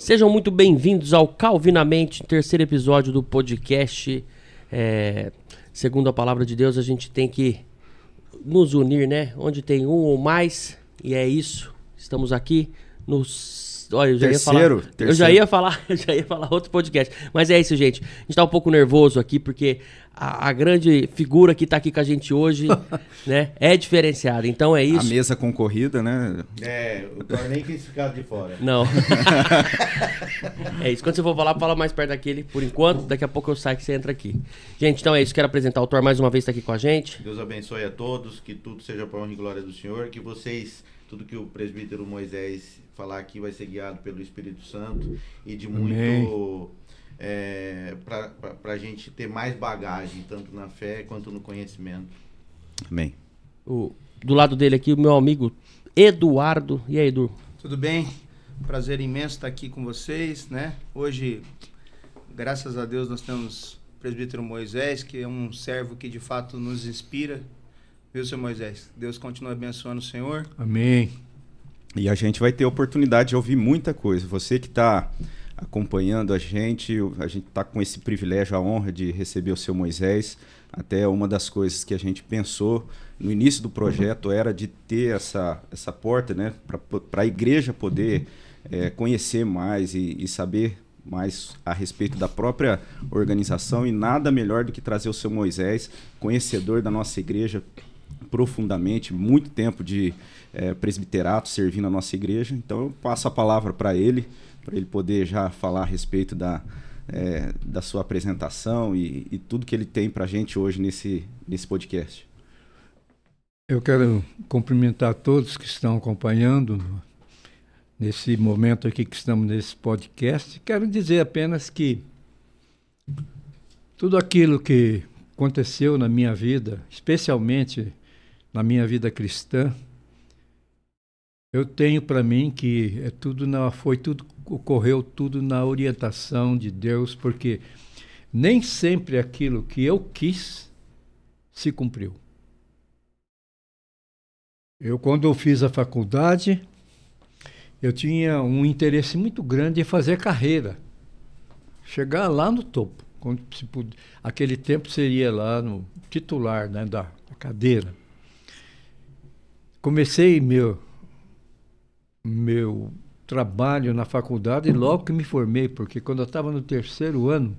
Sejam muito bem-vindos ao Calvinamente, terceiro episódio do podcast. É, segundo a palavra de Deus, a gente tem que nos unir, né? Onde tem um ou mais, e é isso. Estamos aqui nos Olha, eu já terceiro, ia falar. terceiro. Eu já ia falar, eu já ia falar outro podcast. Mas é isso, gente. A gente tá um pouco nervoso aqui, porque a, a grande figura que tá aqui com a gente hoje, né, é diferenciada. Então é A isso. mesa concorrida, né? É, o torneio quis ficar de fora. Não. é isso. Quando você for falar, fala mais perto daquele, por enquanto. Daqui a pouco eu saio que você entra aqui. Gente, então é isso. Quero apresentar o Thor mais uma vez, tá aqui com a gente. Deus abençoe a todos, que tudo seja para honra e glória do Senhor, que vocês, tudo que o presbítero Moisés falar aqui vai ser guiado pelo Espírito Santo e de muito é, para a gente ter mais bagagem, tanto na fé quanto no conhecimento. Amém. O, do lado dele aqui, o meu amigo Eduardo. E aí, Edu? Tudo bem? Prazer imenso estar aqui com vocês, né? Hoje, graças a Deus, nós temos o presbítero Moisés, que é um servo que de fato nos inspira. Viu, seu Moisés? Deus continue abençoando o Senhor. Amém. E a gente vai ter oportunidade de ouvir muita coisa. Você que está acompanhando a gente, a gente está com esse privilégio, a honra de receber o seu Moisés. Até uma das coisas que a gente pensou no início do projeto era de ter essa, essa porta né, para a igreja poder é, conhecer mais e, e saber mais a respeito da própria organização. E nada melhor do que trazer o seu Moisés, conhecedor da nossa igreja profundamente, muito tempo de é, presbiterato servindo a nossa igreja. Então eu passo a palavra para ele, para ele poder já falar a respeito da, é, da sua apresentação e, e, tudo que ele tem para a gente hoje nesse, nesse podcast. Eu quero cumprimentar todos que estão acompanhando nesse momento aqui que estamos nesse podcast. Quero dizer apenas que tudo aquilo que aconteceu na minha vida, especialmente na minha vida cristã, eu tenho para mim que é tudo na, foi tudo ocorreu tudo na orientação de Deus, porque nem sempre aquilo que eu quis se cumpriu. Eu quando eu fiz a faculdade, eu tinha um interesse muito grande em fazer carreira, chegar lá no topo. Quando se aquele tempo seria lá no titular né, da cadeira. Comecei meu meu trabalho na faculdade e logo que me formei, porque quando eu estava no terceiro ano,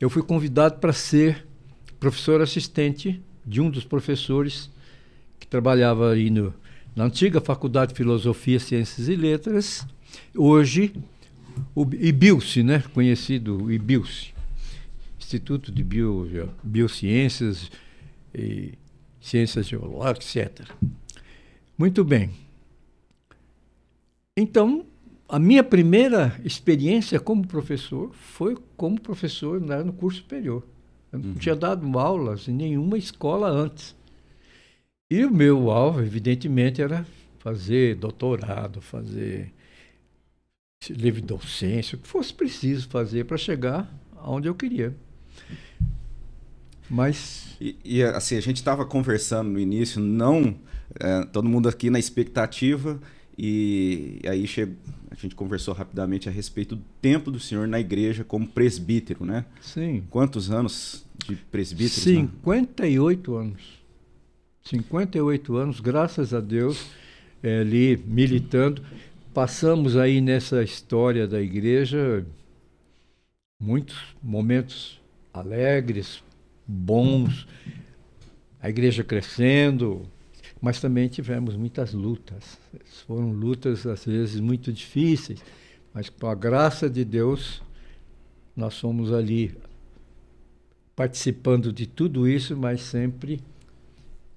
eu fui convidado para ser professor assistente de um dos professores que trabalhava aí no, na antiga Faculdade de Filosofia, Ciências e Letras, hoje o IBILCE, né? conhecido IBILCE, Instituto de Bio, Biociências e Ciências Geológicas, etc. Muito bem. Então, a minha primeira experiência como professor foi como professor né, no curso superior. Eu não uhum. tinha dado aulas em nenhuma escola antes. E o meu alvo, evidentemente, era fazer doutorado, fazer livre docência, o que fosse preciso fazer para chegar aonde eu queria. Mas. E, e assim, a gente estava conversando no início, não. É, todo mundo aqui na expectativa e aí chegou, a gente conversou rapidamente a respeito do tempo do senhor na igreja como presbítero, né? Sim. Quantos anos de presbítero? 58 né? anos. 58 anos, graças a Deus, é, ali militando. Passamos aí nessa história da igreja muitos momentos alegres, bons, a igreja crescendo, mas também tivemos muitas lutas. Foram lutas, às vezes, muito difíceis, mas com a graça de Deus, nós somos ali participando de tudo isso, mas sempre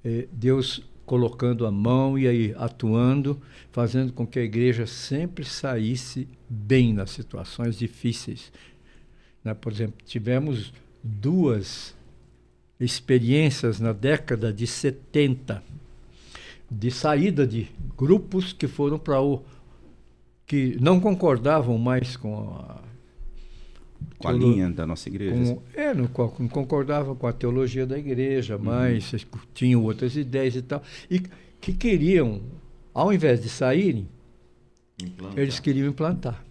eh, Deus colocando a mão e aí atuando, fazendo com que a igreja sempre saísse bem nas situações difíceis. Né? Por exemplo, tivemos duas experiências na década de 70 de saída de grupos que foram para o que não concordavam mais com a com a linha da nossa igreja. Com, é, não, não concordavam com a teologia da igreja, uhum. mas tinham outras ideias e tal. E que queriam, ao invés de saírem, implantar. eles queriam implantar.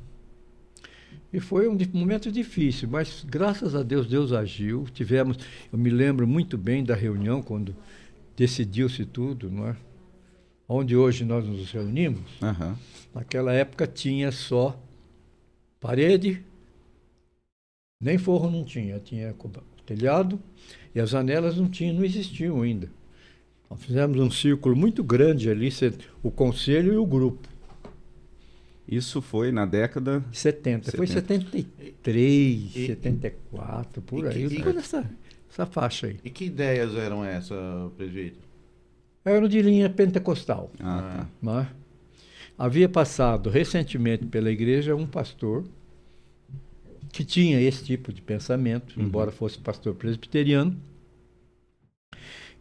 E foi um momento difícil, mas graças a Deus, Deus agiu. Tivemos, eu me lembro muito bem da reunião quando decidiu-se tudo, não é? Onde hoje nós nos reunimos. Uhum. Naquela época tinha só parede, nem forro não tinha, tinha telhado e as janelas não tinham, não existiam ainda. Nós fizemos um círculo muito grande ali, o conselho e o grupo. Isso foi na década 70. 70. Foi 73, e, 74, por e, aí. E, essa, essa faixa aí. E que ideias eram essas, presbítero? Eram de linha pentecostal. Ah, tá. Né? Havia passado recentemente pela igreja um pastor que tinha esse tipo de pensamento, uhum. embora fosse pastor presbiteriano.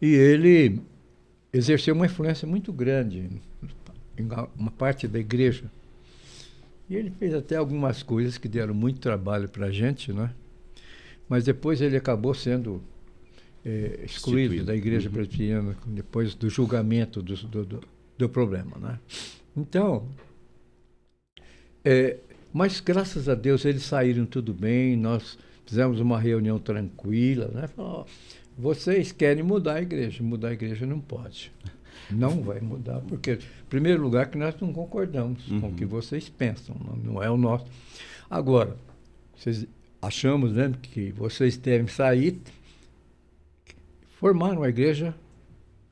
E ele exerceu uma influência muito grande em uma parte da igreja. E ele fez até algumas coisas que deram muito trabalho para a gente, né? Mas depois ele acabou sendo é, excluído da igreja uhum. presbiteriana depois do julgamento do, do, do, do problema, né? Então, é, mas graças a Deus eles saíram tudo bem, nós fizemos uma reunião tranquila, né? Falou, vocês querem mudar a igreja, mudar a igreja não pode. Não vai mudar, porque, em primeiro lugar, que nós não concordamos uhum. com o que vocês pensam, não, não, é o nosso. Agora, vocês achamos né, que vocês devem sair, formaram uma igreja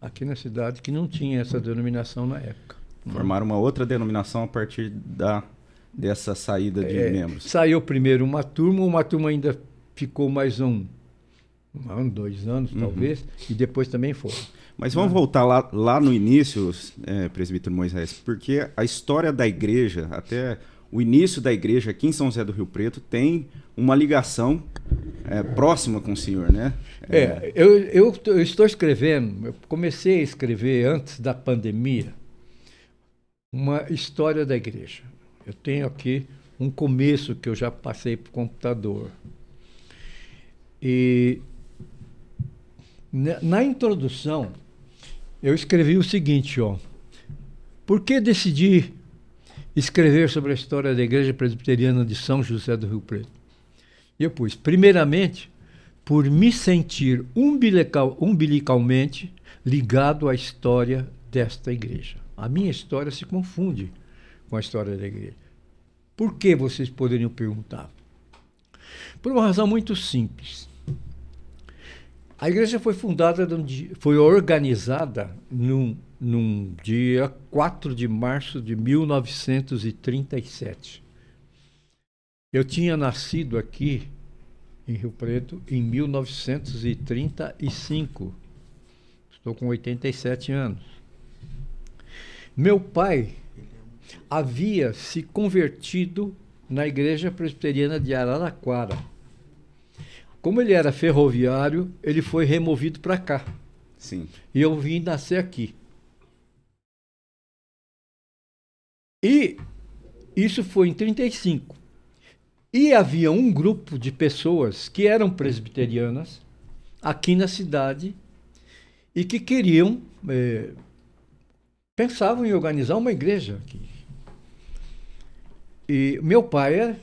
aqui na cidade que não tinha essa denominação na época. Formaram uma outra denominação a partir da, dessa saída de é, membros. Saiu primeiro uma turma, uma turma ainda ficou mais um, um ano, dois anos, uhum. talvez, e depois também foram. Mas vamos voltar lá, lá no início, é, presbítero Moisés, porque a história da igreja, até o início da igreja aqui em São José do Rio Preto, tem uma ligação é, próxima com o senhor, né? É, é eu, eu, eu, estou escrevendo, eu comecei a escrever antes da pandemia, uma história da igreja. Eu tenho aqui um começo que eu já passei para o computador. E na introdução, eu escrevi o seguinte, ó. Por que decidi escrever sobre a história da Igreja Presbiteriana de São José do Rio Preto? E eu pus, primeiramente, por me sentir umbilical, umbilicalmente ligado à história desta igreja. A minha história se confunde com a história da igreja. Por que vocês poderiam perguntar? Por uma razão muito simples. A igreja foi fundada, foi organizada num, num dia 4 de março de 1937. Eu tinha nascido aqui em Rio Preto em 1935. Estou com 87 anos. Meu pai havia se convertido na igreja presbiteriana de Araraquara como ele era ferroviário, ele foi removido para cá. Sim. E eu vim nascer aqui. E isso foi em 35. E havia um grupo de pessoas que eram presbiterianas aqui na cidade e que queriam, é, pensavam em organizar uma igreja aqui. E meu pai é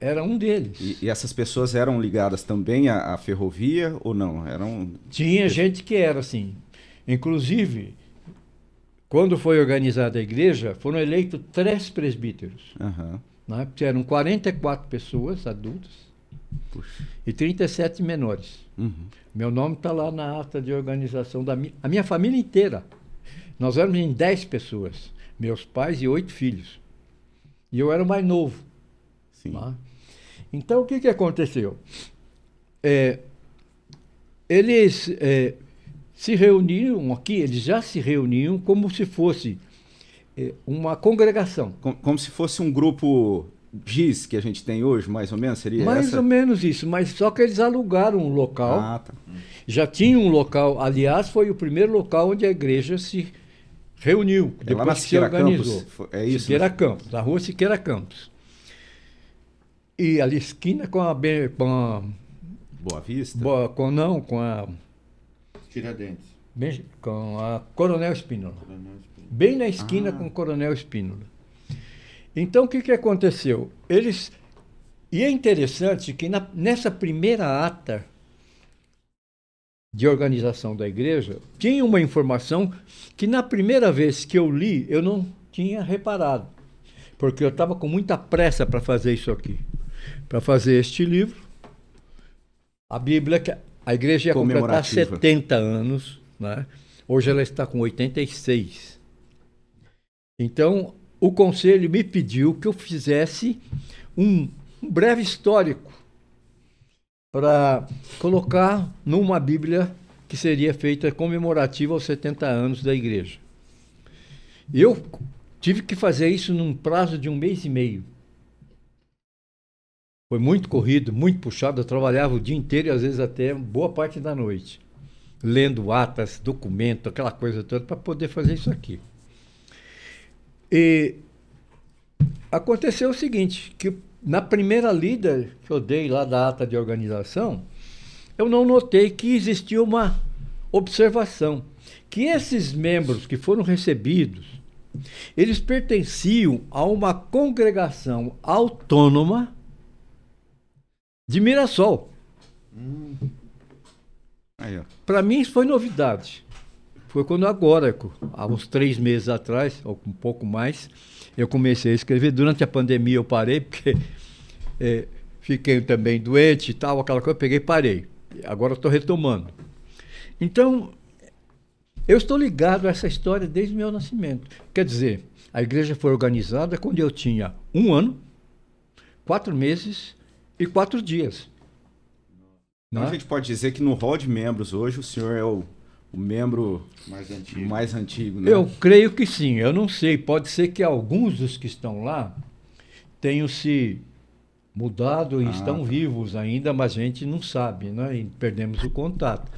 era um deles. E, e, essas pessoas eram ligadas também à, à, ferrovia ou não? Eram... Tinha gente que era assim. Inclusive, quando foi organizada a igreja, foram eleitos três presbíteros. Uhum. Né? Eram 44 pessoas adultas Puxa. e 37 menores. Uhum. Meu nome está lá na ata de organização da minha, a minha família inteira. Nós éramos em 10 pessoas, meus pais e oito filhos. E eu era o mais novo. Né? Então, o que, que aconteceu? É, eles é, se reuniram aqui, eles já se reuniam como se fosse é, uma congregação. Como, como, se fosse um grupo GIS que a gente tem hoje, mais ou menos? Seria mais essa? ou menos isso, mas só que eles alugaram um local. Ah, tá. Já tinha um local, aliás, foi o primeiro local onde a igreja se reuniu, é depois lá na que se organizou. Campos, é isso? Siqueira? Campos, na rua Siqueira Campos. E ali esquina com a, com a Boa Vista? Boa, com, não, com a. Tiradentes. Bem, com a Coronel Espínola. Bem na esquina ah. com o Coronel Espínola. Então o que, que aconteceu? Eles E é interessante que na, nessa primeira ata de organização da igreja, tinha uma informação que na primeira vez que eu li, eu não tinha reparado. Porque eu estava com muita pressa para fazer isso aqui. Para fazer este livro. A Bíblia, a igreja ia completar 70 anos. Né? Hoje ela está com 86. Então, o conselho me pediu que eu fizesse um, um breve histórico para colocar numa Bíblia que seria feita comemorativa aos 70 anos da igreja. Eu tive que fazer isso num prazo de um mês e meio. Foi muito corrido, muito puxado. Eu trabalhava o dia inteiro e às vezes até boa parte da noite, lendo atas, documento, aquela coisa toda, para poder fazer isso aqui. E aconteceu o seguinte, que na primeira lida que eu dei lá da ata de organização, eu não notei que existia uma observação que esses membros que foram recebidos, eles pertenciam a uma congregação autônoma de Mirassol. Hum. Para mim isso foi novidade. Foi quando agora, há uns três meses atrás, ou um pouco mais, eu comecei a escrever. Durante a pandemia eu parei, porque é, fiquei também doente e tal, aquela coisa, eu peguei e parei. Agora estou retomando. Então, eu estou ligado a essa história desde o meu nascimento. Quer dizer, a igreja foi organizada quando eu tinha um ano, quatro meses e quatro dias. Então a gente pode dizer que no rol de membros hoje o senhor é o, o membro mais antigo. mais antigo né? Eu creio que sim. Eu não sei. Pode ser que alguns dos que estão lá tenham se mudado e ah, estão tá. vivos ainda, mas a gente não sabe, né? E perdemos o contato.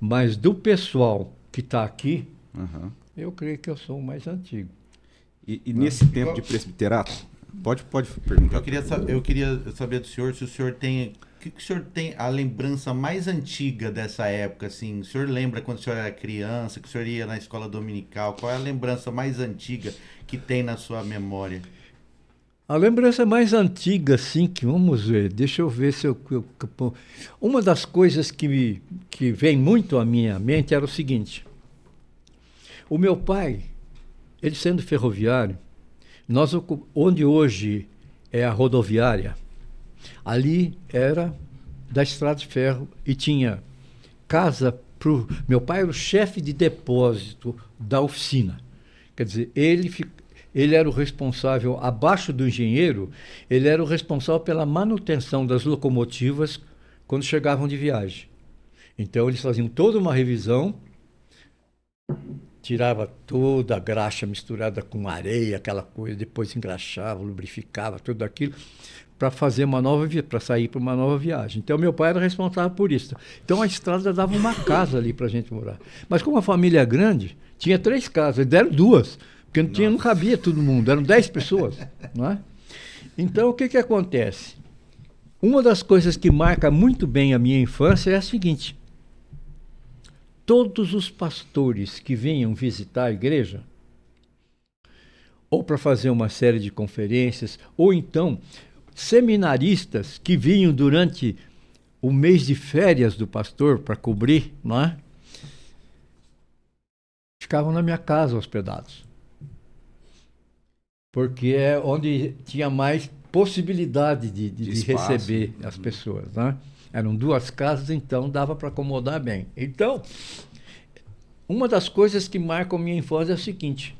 Mas do pessoal que está aqui, uhum. eu creio que eu sou o mais antigo. E, e nesse tempo de presbiterato, pode, pode perguntar. Eu queria, eu queria saber do senhor se o senhor tem. O que, que o senhor tem a lembrança mais antiga dessa época? Assim, o senhor lembra quando o senhor era criança, que o senhor ia na escola dominical? Qual é a lembrança mais antiga que tem na sua memória? A lembrança mais antiga, assim, que vamos ver, deixa eu ver se eu. eu, eu uma das coisas que, me, que vem muito à minha mente era o seguinte: o meu pai, ele sendo ferroviário, nós, onde hoje é a rodoviária, ali era da estrada de ferro e tinha casa pro meu pai era o chefe de depósito da oficina. Quer dizer, ele ele era o responsável, abaixo do engenheiro, ele era o responsável pela manutenção das locomotivas quando chegavam de viagem. Então eles faziam toda uma revisão, tirava toda a graxa misturada com areia, aquela coisa, depois engraxava, lubrificava, tudo aquilo para fazer uma nova para sair para uma nova viagem. Então meu pai era responsável por isso. Então a estrada dava uma casa ali para a gente morar. Mas como a família é grande, tinha três casas, deram duas. Porque não, tinha, não cabia todo mundo, eram 10 pessoas. não é? Então, o que, que acontece? Uma das coisas que marca muito bem a minha infância é a seguinte: todos os pastores que venham visitar a igreja, ou para fazer uma série de conferências, ou então seminaristas que vinham durante o mês de férias do pastor para cobrir, não é? Ficavam na minha casa hospedados porque é onde tinha mais possibilidade de, de, de, de receber as pessoas. Né? Eram duas casas, então dava para acomodar bem. Então, uma das coisas que marcam minha infância é o seguinte: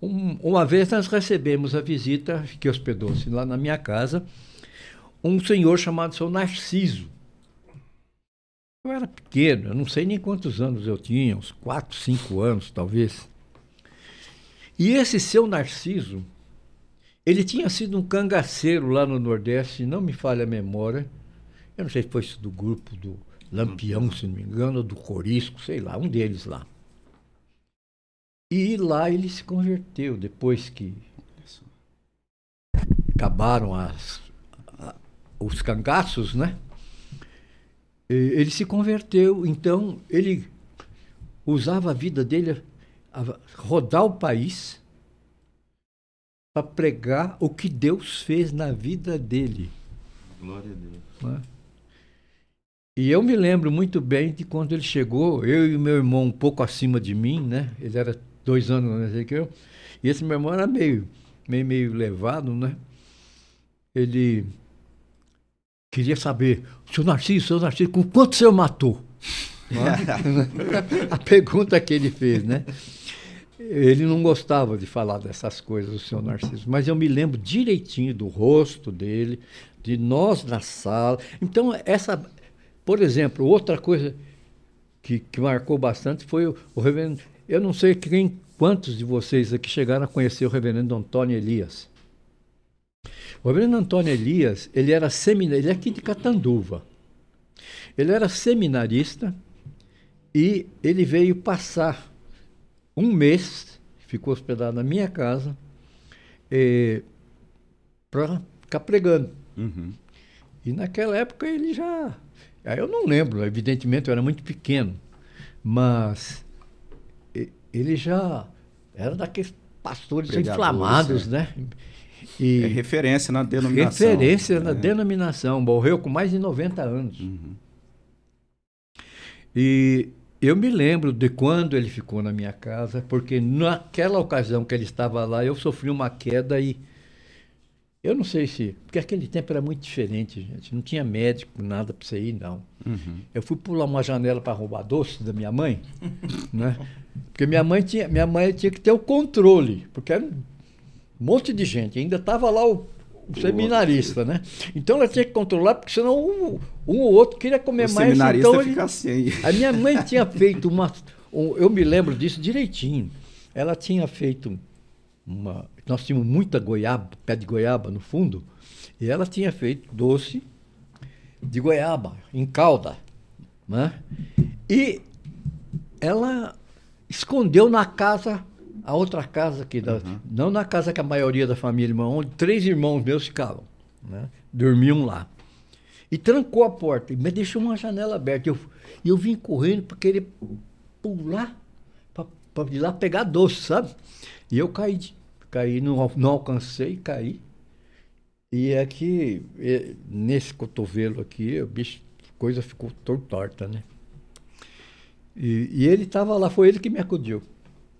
um, uma vez nós recebemos a visita, que hospedou-se lá na minha casa, um senhor chamado seu Narciso. Eu era pequeno, eu não sei nem quantos anos eu tinha, uns 4, 5 anos talvez. E esse seu Narciso, ele tinha sido um cangaceiro lá no Nordeste, não me falha a memória. Eu não sei se foi do grupo do Lampião, se não me engano, ou do Corisco, sei lá, um deles lá. E lá ele se converteu, depois que acabaram as, os cangaços, né? Ele se converteu, então ele usava a vida dele rodar o país para pregar o que Deus fez na vida dele. Glória a Deus. Né? E eu me lembro muito bem de quando ele chegou, eu e meu irmão um pouco acima de mim, né? Ele era dois anos mais que eu. E esse meu irmão era meio, meio, meio levado, né? Ele queria saber, seu Narciso, seu Narciso, com quanto o senhor matou? a pergunta que ele fez, né? Ele não gostava de falar dessas coisas, o senhor Narciso, mas eu me lembro direitinho do rosto dele, de nós na sala. Então, essa, por exemplo, outra coisa que, que marcou bastante foi o, o reverendo. Eu não sei quem, quantos de vocês aqui chegaram a conhecer o reverendo Antônio Elias. O reverendo Antônio Elias, ele era seminarista, ele é aqui de Catanduva. Ele era seminarista e ele veio passar um mês, ficou hospedado na minha casa, eh, para ficar pregando. Uhum. E naquela época ele já. Aí eu não lembro, evidentemente eu era muito pequeno, mas ele já era daqueles pastores Pregadores, inflamados, é. né? E É referência na denominação. referência na É. denominação. Morreu com mais de 90 anos. Uhum. E eu me lembro de quando ele ficou na minha casa, porque naquela ocasião que ele estava lá, eu sofri uma queda e eu não sei se. Porque aquele tempo era muito diferente, gente. Não tinha médico, nada para você ir, não. Uhum. Eu fui pular uma janela para roubar doce da minha mãe, né? Porque minha mãe tinha, minha mãe tinha que ter o controle, porque era um monte de gente. Ainda estava lá o, o seminarista, né? Então ela tinha que controlar, porque senão um, um ou outro queria comer O mais. seminarista então ele- fica assim. a minha mãe tinha feito uma. um- eu me lembro disso direitinho. Ela tinha feito uma. Nós tínhamos muita goiaba, pé de goiaba no fundo, e ela tinha feito doce de goiaba, em calda. Né? E ela escondeu na casa, a outra casa aqui, da, não na casa que a maioria da família, mas onde três irmãos meus ficavam. Né? Dormiam lá. E trancou a porta, mas deixou uma janela aberta. E eu, eu vim correndo para querer pular, para ir lá pegar doce, sabe? E eu caí, de- caí não, não alcancei, caí. E aqui, eh, nesse cotovelo aqui, o bicho, a coisa ficou tor- torta, né? E, e ele estava lá, foi ele que me acudiu.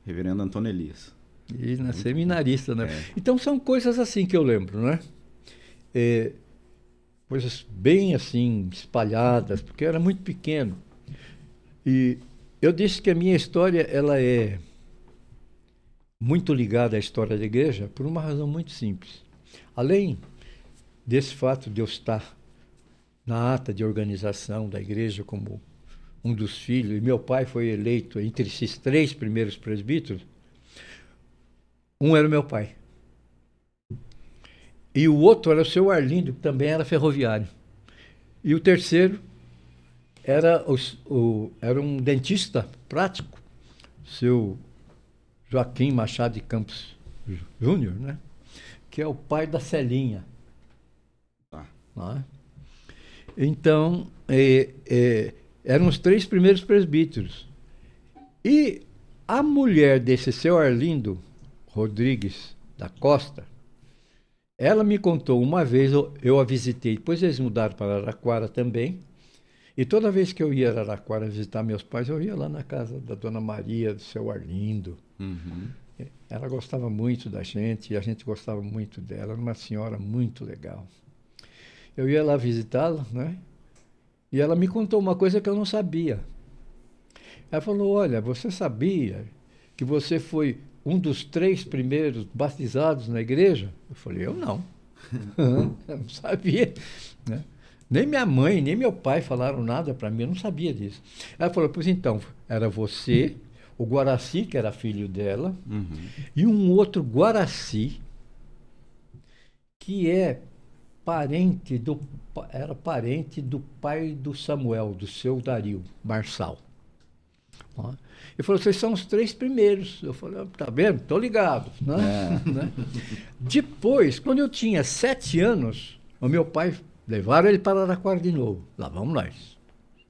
Reverendo Antônio Elias. E na seminarista, né? É. Então são coisas assim que eu lembro, né? É, coisas bem assim, espalhadas, porque eu era muito pequeno. E eu disse que a minha história, ela é muito ligada à história da igreja por uma razão muito simples. Além desse fato de eu estar na ata de organização da igreja como um dos filhos, e meu pai foi eleito entre esses três primeiros presbíteros, um era o meu pai. E o outro era o seu Arlindo, que também era ferroviário. E o terceiro era, os- o, era um dentista prático, seu Joaquim Machado de Campos Jú- Júnior, né? que é o pai da Celinha. Tá. É? Então, é, é, eram os três primeiros presbíteros. E a mulher desse seu Arlindo Rodrigues da Costa, ela me contou uma vez, eu, eu a visitei, depois eles mudaram para Araraquara também, e toda vez que eu ia a Araraquara visitar meus pais, eu ia lá na casa da dona Maria, do seu Arlindo. Uhum. Ela gostava muito da gente e a gente gostava muito dela. Era uma senhora muito legal. Eu ia lá visitá-la, né? E ela me contou uma coisa que eu não sabia. Ela falou: Olha, você sabia que você foi um dos três primeiros batizados na igreja? Eu falei: Eu não. eu não sabia. Né? Nem minha mãe, nem meu pai falaram nada para mim, eu não sabia disso. Ela falou: Pois então, era você, o Guaraci, que era filho dela, Uhum. e um outro Guaraci, que é parente do era parente do pai do Samuel, do seu Dario, Marçal. Ó. Ele falou, vocês são os três primeiros. Eu falei, "Ah, tá vendo? Tô ligado. Né? Né? Depois, quando eu tinha sete anos, o meu pai levaram ele para Araquara de novo. Lá vamos nós.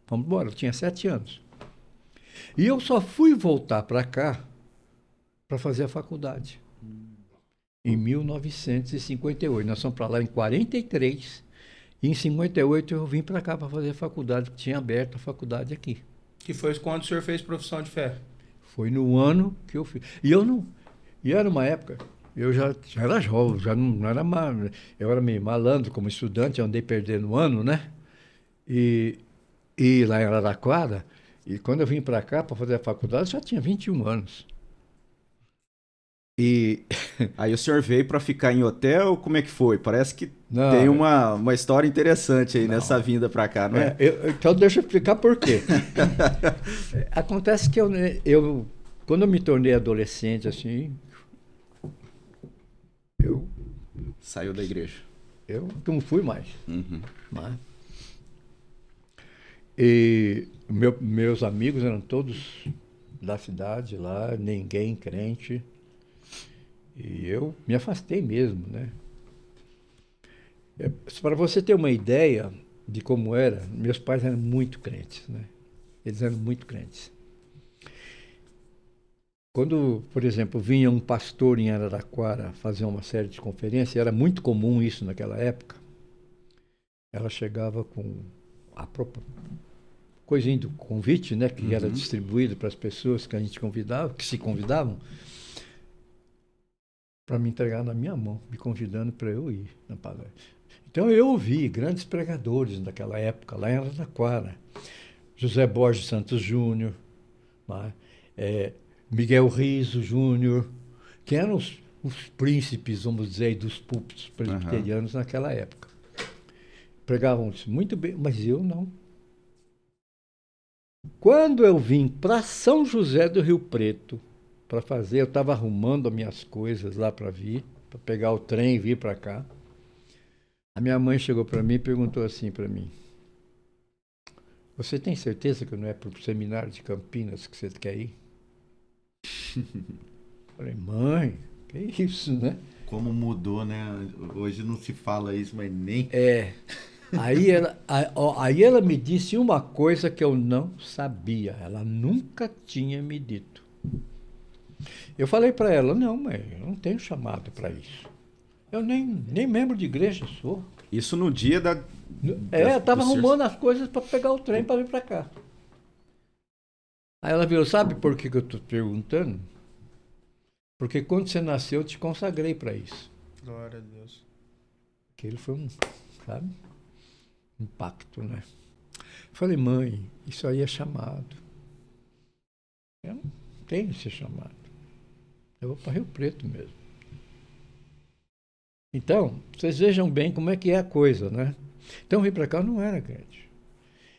Vamos embora, eu tinha sete anos. E eu só fui voltar para cá para fazer a faculdade. Em 1958. Nós fomos para lá em 43 E em 58 eu vim para cá para fazer a faculdade, que tinha aberto a faculdade aqui. Que foi quando o senhor fez profissão de fé? Foi no ano que eu fiz. E eu não. E era uma época, eu já, já era jovem, já não, não era mal, eu era meio malandro como estudante, andei perdendo um ano, né? E, e lá em Araraquara, e quando eu vim para cá para fazer a faculdade, já tinha 21 anos. E aí o senhor veio para ficar em hotel? Como é que foi? Parece que não, tem uma, uma história interessante aí não. nessa vinda para cá, não é? é eu, então deixa eu explicar por quê. Acontece que eu, eu, quando eu me tornei adolescente, assim, eu saiu da igreja. Eu não fui mais. Uhum. Mas, e meu, meus amigos eram todos da cidade lá, ninguém crente. E eu me afastei mesmo, né? É, Para você ter uma ideia de como era, meus pais eram muito crentes, né? Eles eram muito crentes. Quando, por exemplo, vinha um pastor em Araraquara fazer uma série de conferências, era muito comum isso naquela época. Ela chegava com a própria coisinha do convite, né, que uhum. era distribuído para as pessoas que a gente convidava, que se convidavam para me entregar na minha mão, me convidando para eu ir na palestra. Então eu ouvi grandes pregadores naquela época, lá em Araraquara. José Borges Santos Júnior, é, Miguel Riso Júnior, que eram os, os, príncipes, vamos dizer, dos púlpitos presbiterianos uhum. naquela época. Pregavam muito bem, mas eu não. Quando eu vim para São José do Rio Preto, para fazer. Eu estava arrumando as minhas coisas lá para vir, para pegar o trem e vir para cá. A minha mãe chegou para mim e perguntou assim para mim: Você tem certeza que não é para o seminário de Campinas que você quer ir? Falei, mãe, que isso, né? Como mudou, né? Hoje não se fala isso, mas nem. É. Aí ela, aí ela me disse uma coisa que eu não sabia. Ela nunca tinha me dito. Eu falei para ela, não, mãe, eu não tenho chamado para isso. Eu nem, nem membro de igreja sou. Isso no dia da. É, eu estava arrumando as coisas para pegar o trem para vir para cá. Aí ela viu, sabe por que, que eu estou perguntando? Porque quando você nasceu, eu te consagrei para isso. Glória a Deus. Aquele foi um, sabe? Um pacto, né? Falei, mãe, isso aí é chamado. Eu não tenho esse chamado. Eu vou para Rio Preto mesmo. Então, vocês vejam bem como é que é a coisa, né? Então, vir para cá não era crente.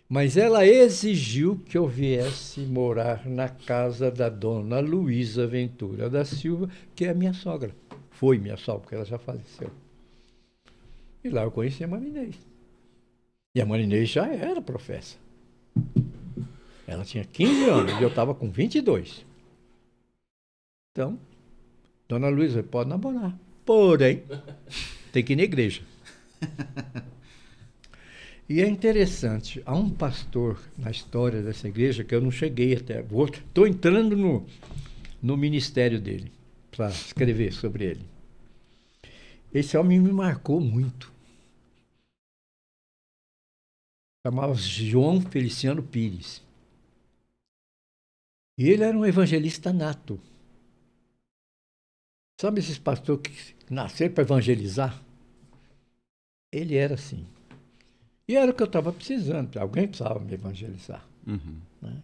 Mas ela exigiu que eu viesse morar na casa da dona Luísa Ventura da Silva, que é a minha sogra. Foi minha sogra, porque ela já faleceu. E lá eu conheci a Marinês. E a Marinês já era professa. Ela tinha 15 anos e eu estava com 22. Então, Dona Luísa, pode namorar. Porém, tem que ir na igreja. E é interessante, há um pastor na história dessa igreja que eu não cheguei até. Estou entrando no, no ministério dele para escrever sobre ele. Esse homem me marcou muito. Chamava-se João Feliciano Pires. E ele era um evangelista nato. Sabe esses pastores que nasceram para evangelizar? Ele era assim. E era o que eu estava precisando. Alguém precisava me evangelizar. Uhum. Né?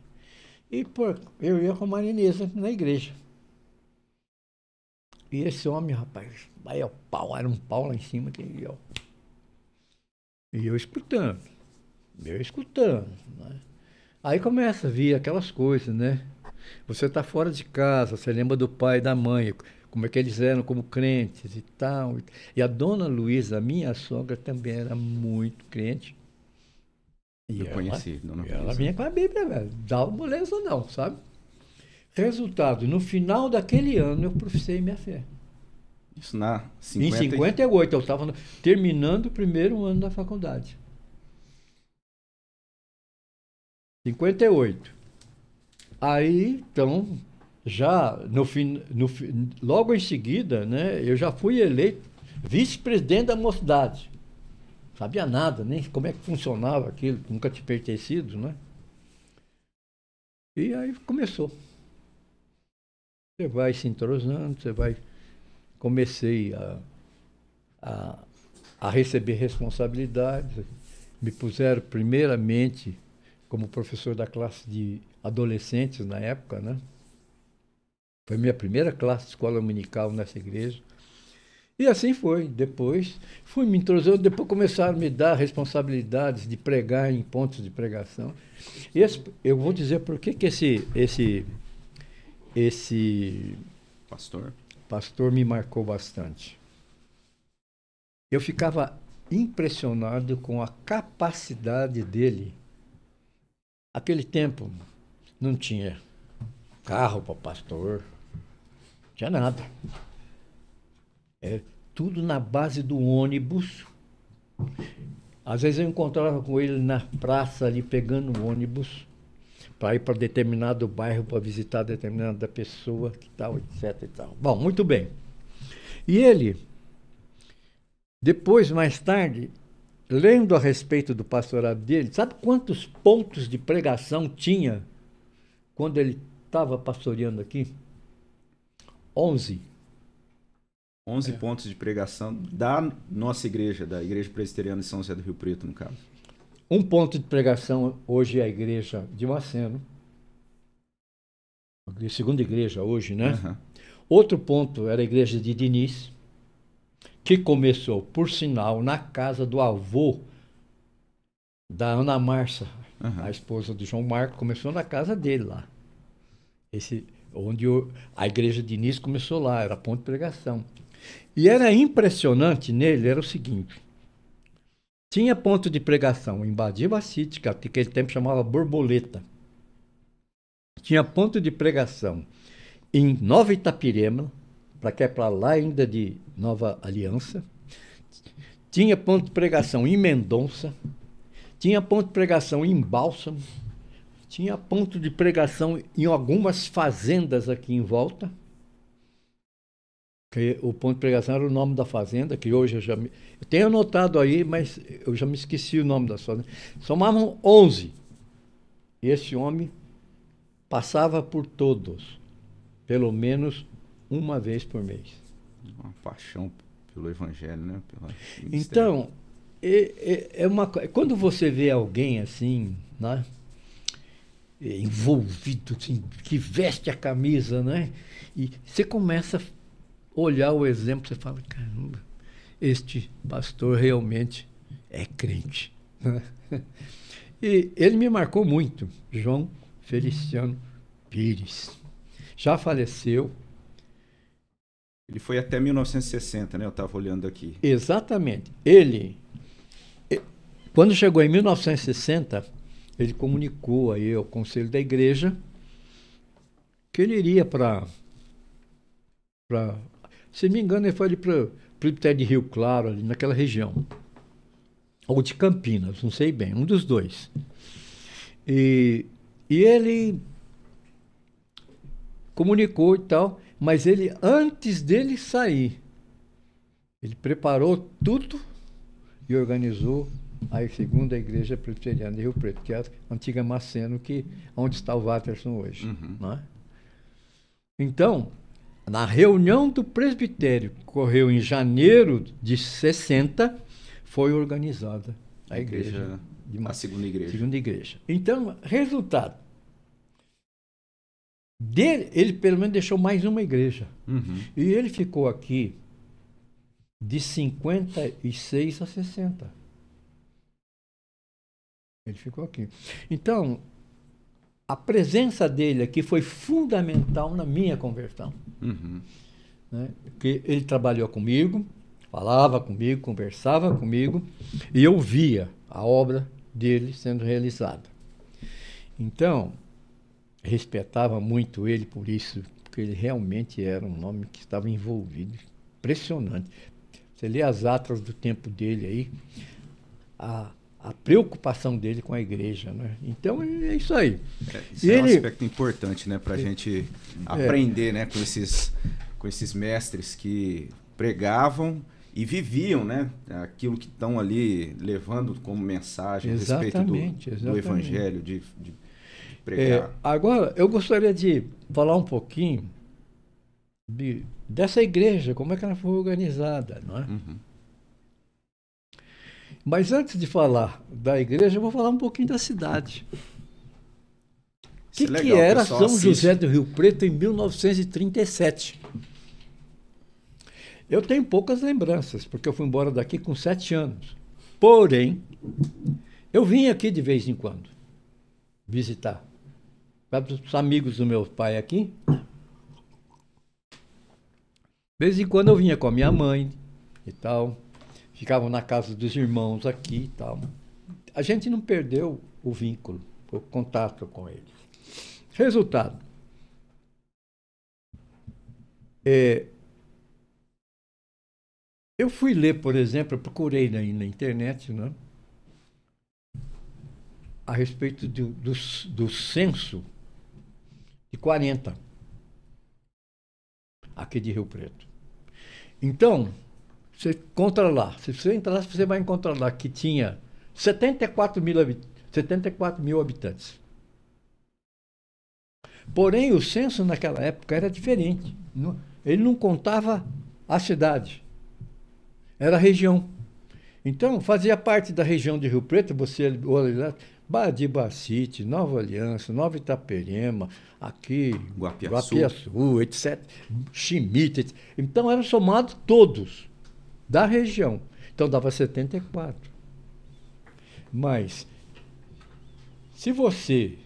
E pô, eu ia com a Marinesa na igreja. E esse homem, rapaz, vai ao pau, era um pau lá em cima que ia. E eu escutando. Eu escutando. Né? Aí começa a vir aquelas coisas, né? Você está fora de casa, você lembra do pai e da mãe como é que eles eram como crentes e tal. E a dona Luísa, minha sogra, também era muito crente. E Eu ela, conheci, dona Luísa. Ela vinha com a Bíblia, velho. Dá moleza não, sabe? Resultado, no final daquele ano eu professei minha fé. Isso na 50... Em 58, eu estava terminando o primeiro ano da faculdade. 58. Aí, então, já no, fim, no logo em seguida, né, eu já fui eleito vice-presidente da mocidade. sabia nada, nem como é que funcionava aquilo, nunca tinha pertencido, né? E aí começou. Você vai se entrosando, você vai. Comecei a, a, a receber responsabilidades. Me puseram primeiramente como professor da classe de adolescentes na época, né? Foi minha primeira classe de escola dominical nessa igreja. E assim foi. Depois fui me entrosando, depois começaram a me dar responsabilidades de pregar em pontos de pregação. E esse, eu vou dizer por que, que esse, esse, esse pastor. pastor me marcou bastante. Eu ficava impressionado com a capacidade dele. Aquele tempo não tinha carro para pastor, não tinha nada. É tudo na base do ônibus. Às vezes eu encontrava com ele na praça ali pegando o ônibus para ir para determinado bairro para visitar determinada pessoa, que tal, etc e tal. Bom, muito bem. E ele depois, mais tarde, lendo a respeito do pastorado dele, sabe quantos pontos de pregação tinha quando ele estava pastoreando aqui? Onze. 11 é. pontos de pregação da nossa igreja, da Igreja Presbiteriana de São José do Rio Preto, no caso. Um ponto de pregação hoje é a igreja de Maceno. A segunda igreja hoje, né? Uhum. Outro ponto era a igreja de Diniz, que começou, por sinal, na casa do avô da Ana Marça, uhum. a esposa do João Marco, começou na casa dele lá. Esse, onde a igreja de Diniz começou lá, era ponto de pregação. E era impressionante nele, era o seguinte. Tinha ponto de pregação em Badiba City, que naquele tempo chamava Borboleta. Tinha ponto de pregação em Nova Itapirema, para que é para lá ainda de Nova Aliança. Tinha ponto de pregação em Mendonça. Tinha ponto de pregação em Bálsamo. Tinha ponto de pregação em algumas fazendas aqui em volta que o ponto de pregação era o nome da fazenda, que hoje eu já me. Eu tenho anotado aí, mas eu já me esqueci o nome da fazenda. Somavam 11. E esse homem passava por todos, pelo menos uma vez por mês. Uma paixão pelo evangelho, né? Pela então, é, é, é uma quando você vê alguém assim, né? envolvido, assim, que veste a camisa, né? E você começa a olhar o exemplo, você fala, caramba, este pastor realmente é crente. e ele me marcou muito, João Feliciano Pires. Já faleceu. Ele foi até 1960, né? Eu estava olhando aqui. Exatamente. Ele, quando chegou em 1960, ele comunicou aí ao conselho da igreja que ele iria para se me engano, ele foi ali para o Presbitério de Rio Claro, ali naquela região. Ou de Campinas, não sei bem, um dos dois. E, e ele comunicou e tal, mas ele, antes dele sair, ele preparou tudo e organizou a segunda igreja presbiteriana de Rio Preto, que é a antiga Maceno, que onde está o Watterson hoje. Uhum. É? Então, na reunião do presbitério, que ocorreu em janeiro de 60, foi organizada a igreja, igreja de a segunda igreja. Segunda igreja. Então, resultado. Dele, ele pelo menos deixou mais uma igreja. Uhum. E ele ficou aqui de 56 a 60. Ele ficou aqui. Então, a presença dele aqui foi fundamental na minha conversão. Uhum. Né? Porque ele trabalhou comigo, falava comigo, conversava comigo, e eu via a obra dele sendo realizada. Então, respeitava muito ele por isso, porque ele realmente era um homem que estava envolvido. Impressionante. Você lê as atas do tempo dele aí, a, a preocupação dele com a igreja, né? Então é isso aí. É, isso é um aspecto importante, né, para a gente é. aprender, né, com esses com esses mestres que pregavam e viviam, né? Aquilo que estão ali levando como mensagem a respeito do, do evangelho, de, de pregar. É, agora, eu gostaria de falar um pouquinho de, dessa igreja, como é que ela foi organizada, não é? Uhum. Mas antes de falar da igreja, eu vou falar um pouquinho da cidade. O que, é que era São assiste. José do Rio Preto em 1937? Eu tenho poucas lembranças, porque eu fui embora daqui com sete anos. Porém, eu vim aqui de vez em quando visitar. Os amigos do meu pai aqui. De vez em quando eu vinha com a minha mãe e tal. Ficavam na casa dos irmãos aqui e tal. A gente não perdeu o vínculo, o contato com eles. Resultado. É, eu fui ler, por exemplo, procurei na, na internet, né? A respeito do, do, do censo de 40, aqui de Rio Preto. Então, você encontra lá, se você entrar, você vai encontrar lá que tinha 74 mil, 74 mil habitantes. Porém, o censo naquela época era diferente. Ele não contava a cidade era a região. Então, fazia parte da região de Rio Preto, você olha Badibacite, Nova Aliança, Nova Itaperema, aqui, Guapiaçu, Guapiaçu etc. Chimite. Etc. Então, eram somados todos da região. Então, dava 74. Mas, se você.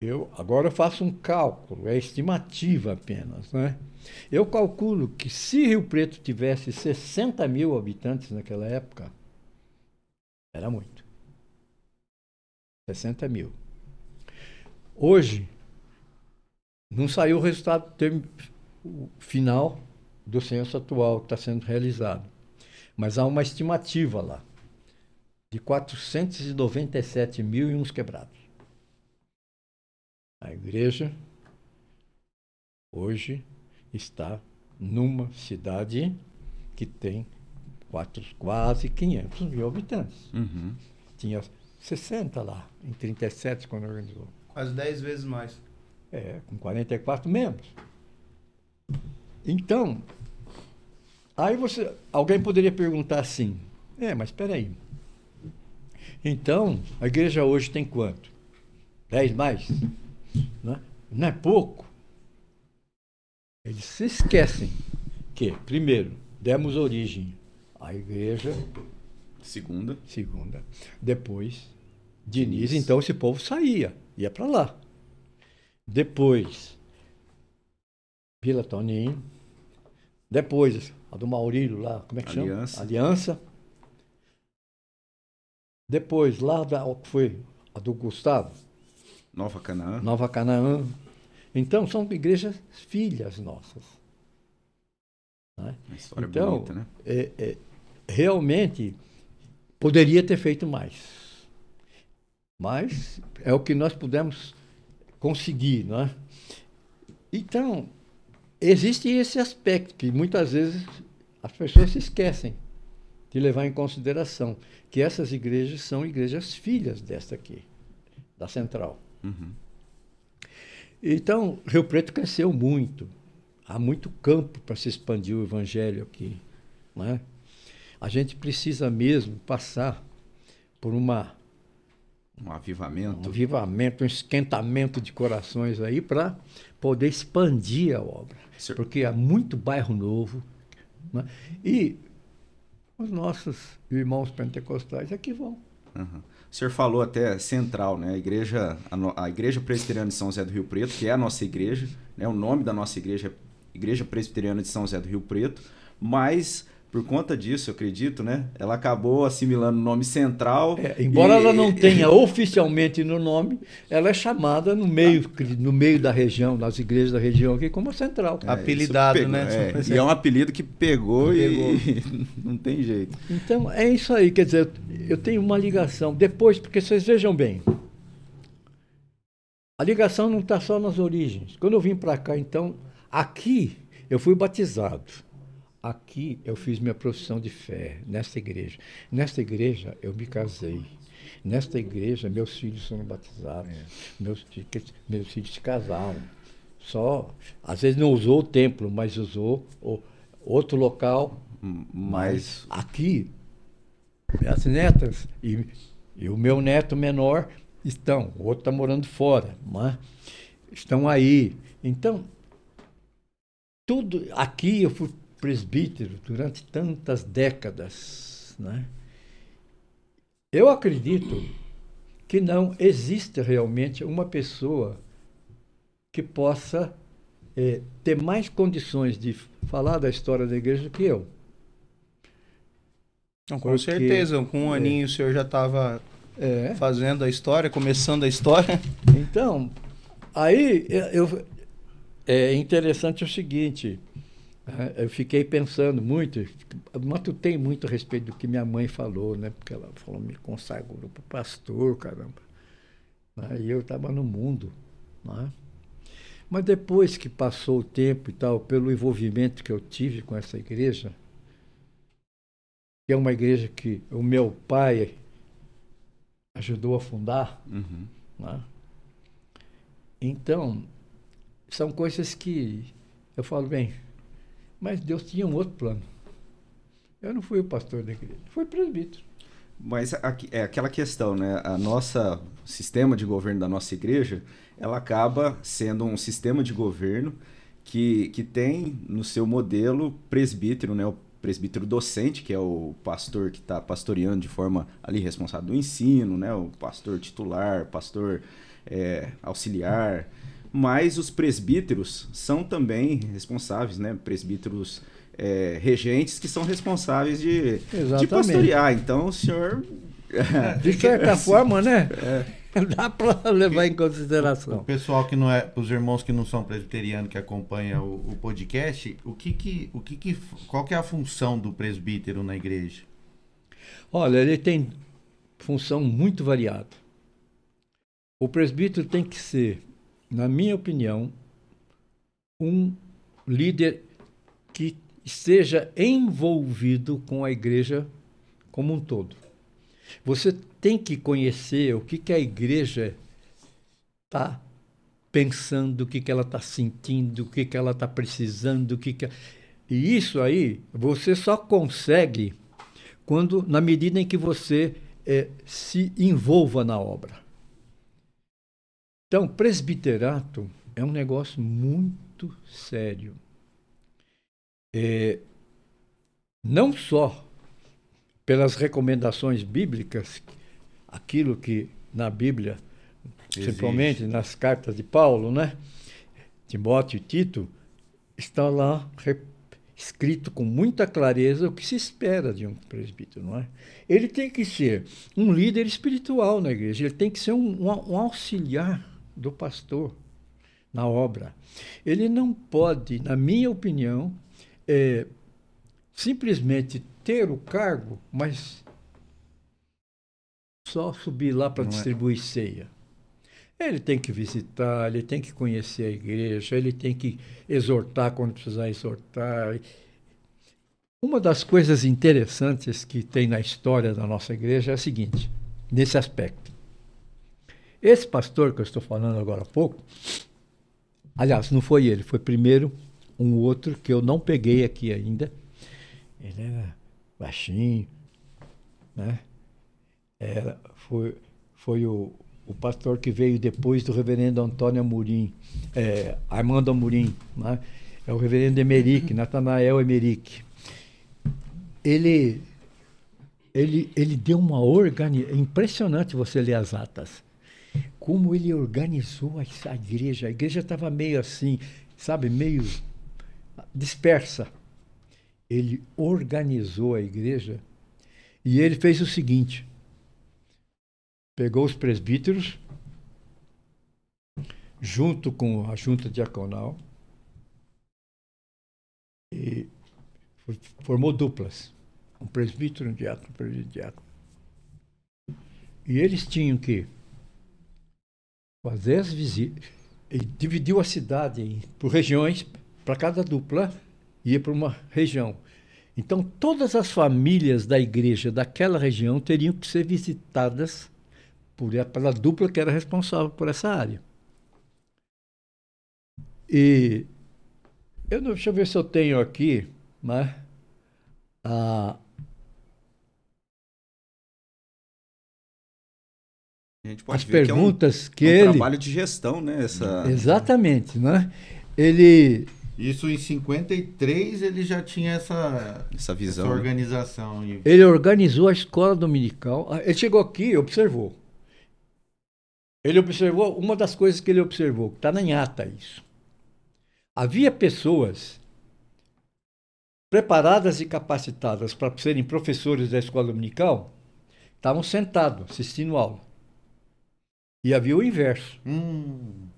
Eu agora eu faço um cálculo, é estimativa apenas, né? Eu calculo que se Rio Preto tivesse 60 mil habitantes naquela época, era muito. 60 mil. Hoje, não saiu o resultado final do censo atual que está sendo realizado. Mas há uma estimativa lá de 497 mil e uns quebrados. A igreja, hoje, está numa cidade que tem quatro, quase 500 mil habitantes. Uhum. Tinha 60 lá, em 37, quando organizou. Quase 10 vezes mais. É, com 44 membros. Então, aí você, alguém poderia perguntar assim, é, mas espera aí. Então, a igreja hoje tem quanto? 10 mais? Não é, não é pouco. Eles se esquecem que, primeiro, demos origem à igreja. Segunda. Segunda. Depois, Diniz, então esse povo saía, ia para lá. Depois, Vila Toninho. Depois, a do Maurílio lá, como é que Aliança. chama? Aliança. Depois, lá da, que foi a do Gustavo. Nova Canaã. Nova Canaã. Então, são igrejas filhas nossas. Né? Uma história então, bonita, né? É, é, realmente, poderia ter feito mais. Mas é o que nós pudemos conseguir. Né? Então, existe esse aspecto que muitas vezes as pessoas se esquecem de levar em consideração que essas igrejas são igrejas filhas desta aqui, da central. Uhum. Então, Rio Preto cresceu muito. Há muito campo para se expandir o evangelho aqui. Né? A gente precisa mesmo passar por uma um avivamento, um avivamento, um esquentamento de corações aí para poder expandir a obra, Senhor... porque há muito bairro novo né? e os nossos irmãos pentecostais aqui vão. Uhum. O senhor falou até central, né? A igreja, a, a, igreja presbiteriana de São José do Rio Preto, que é a nossa igreja, né? O nome da nossa igreja é Igreja Presbiteriana de São José do Rio Preto, mas por conta disso, eu acredito, né? Ela acabou assimilando o nome central. É, embora e... ela não tenha oficialmente no nome, ela é chamada no meio, no meio da região, das igrejas da região aqui, como central. É, Apelidado, pegou, né? É, e é um apelido que pegou, pegou. e não tem jeito. Então, é isso aí. Quer dizer, eu tenho uma ligação. Depois, porque vocês vejam bem, a ligação não está só nas origens. Quando eu vim para cá, então, aqui eu fui batizado. Aqui eu fiz minha profissão de fé, nesta igreja. Nesta igreja eu me casei. Nesta igreja meus filhos foram batizados. É. Meus, meus filhos se casaram. Só, às vezes não usou o templo, mas usou o, outro local. Mas aqui, minhas netas e, e o meu neto menor estão. O outro está morando fora, mas estão aí. Então, tudo aqui eu fui presbítero durante tantas décadas, né? Eu acredito que não existe realmente uma pessoa que possa é, ter mais condições de falar da história da igreja do que eu. Não, com Porque, certeza, com um é, aninho o senhor já estava é, fazendo a história, começando a história. Então, aí eu, é interessante o seguinte, é, eu fiquei pensando muito, matutei muito a respeito do que minha mãe falou, né? Porque ela falou, me consagrou para pastor, caramba. Né? E eu estava no mundo. Né? Mas depois que passou o tempo e tal, pelo envolvimento que eu tive com essa igreja, que é uma igreja que o meu pai ajudou a fundar, uhum. né? então são coisas que eu falo bem, mas Deus tinha um outro plano. Eu não fui o pastor da igreja, fui presbítero. Mas é aquela questão, né? A nossa sistema de governo da nossa igreja, ela acaba sendo um sistema de governo que, que tem no seu modelo presbítero, né? O presbítero docente, que é o pastor que está pastoreando de forma ali responsável do ensino, né? O pastor titular, pastor é, auxiliar. Mas os presbíteros são também responsáveis, né? Presbíteros é, regentes que são responsáveis de, de pastorear. Então o senhor. De certa forma, né? É. Dá para levar em consideração. O pessoal que não é, os irmãos que não são presbiterianos que acompanham o, o, podcast, o que que, o que que, qual que é a função do presbítero na igreja? Olha, ele tem função muito variada. O presbítero tem que ser na minha opinião, um líder que esteja envolvido com a igreja como um todo. Você tem que conhecer o que, que a igreja está pensando, o que, que ela está sentindo, o que, que ela está precisando, o que, que. E isso aí você só consegue quando, na medida em que você é, se envolva na obra. Então, presbiterato é um negócio muito sério. É, não só pelas recomendações bíblicas, aquilo que na Bíblia, Existe. principalmente nas cartas de Paulo, né? Timóteo e Tito, está lá escrito com muita clareza o que se espera de um presbítero, não é? Ele tem que ser um líder espiritual na igreja, ele tem que ser um, um, um auxiliar do pastor na obra. Ele não pode, na minha opinião, é, simplesmente ter o cargo, mas só subir lá para é. distribuir é. ceia. Ele tem que visitar, ele tem que conhecer a igreja, ele tem que exortar quando precisar exortar. Uma das coisas interessantes que tem na história da nossa igreja é a seguinte, nesse aspecto. Esse pastor que eu estou falando agora há pouco, aliás, não foi ele, foi primeiro um outro que eu não peguei aqui ainda. Ele era baixinho, né? Era, foi foi o, o pastor que veio depois do reverendo Antônio Amorim, é, Armando Amorim, né? é o reverendo Emerick, Natanael Emerick. Ele, ele, ele deu uma organização, é impressionante você ler as atas como ele organizou essa igreja. A igreja estava meio assim, sabe, meio dispersa. Ele organizou a igreja e ele fez o seguinte: pegou os presbíteros, junto com a junta diaconal, e formou duplas. Um presbítero, um diácono, um presbítero, um diácono. E eles tinham que fazer as visitas. Ele dividiu a cidade por regiões para cada dupla ia para uma região. Então, todas as famílias da igreja daquela região teriam que ser visitadas por, pela dupla que era responsável por essa área. E eu não, deixa eu ver se eu tenho aqui, mas né, a, as perguntas que, é um, que um ele trabalho de gestão, né? Essa... Exatamente, né? Ele isso em 53 ele já tinha essa, essa visão, essa organização. Ele organizou a escola dominical. Ah, ele chegou aqui e observou. Ele observou uma das coisas que ele observou, está na ata isso. Havia pessoas preparadas e capacitadas para serem professores da escola dominical, estavam sentados assistindo aula. E havia o inverso. Hum.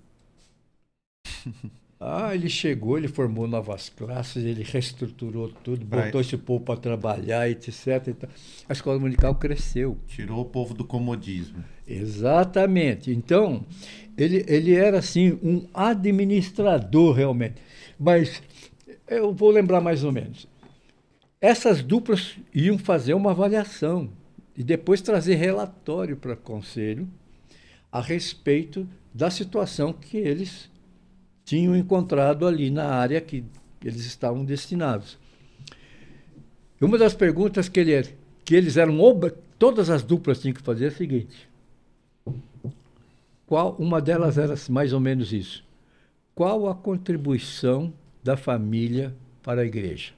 Ah, ele chegou, ele formou novas classes, ele reestruturou tudo, botou esse povo para trabalhar, etc. A escola dominical cresceu. Tirou o povo do comodismo. Exatamente. Então, ele, ele era assim um administrador realmente. Mas eu vou lembrar mais ou menos. Essas duplas iam fazer uma avaliação e depois trazer relatório para o conselho a respeito da situação que eles tinham encontrado ali na área que eles estavam destinados. Uma das perguntas que, ele, que eles eram, todas as duplas tinham que fazer é a seguinte: qual uma delas era mais ou menos isso? Qual a contribuição da família para a igreja?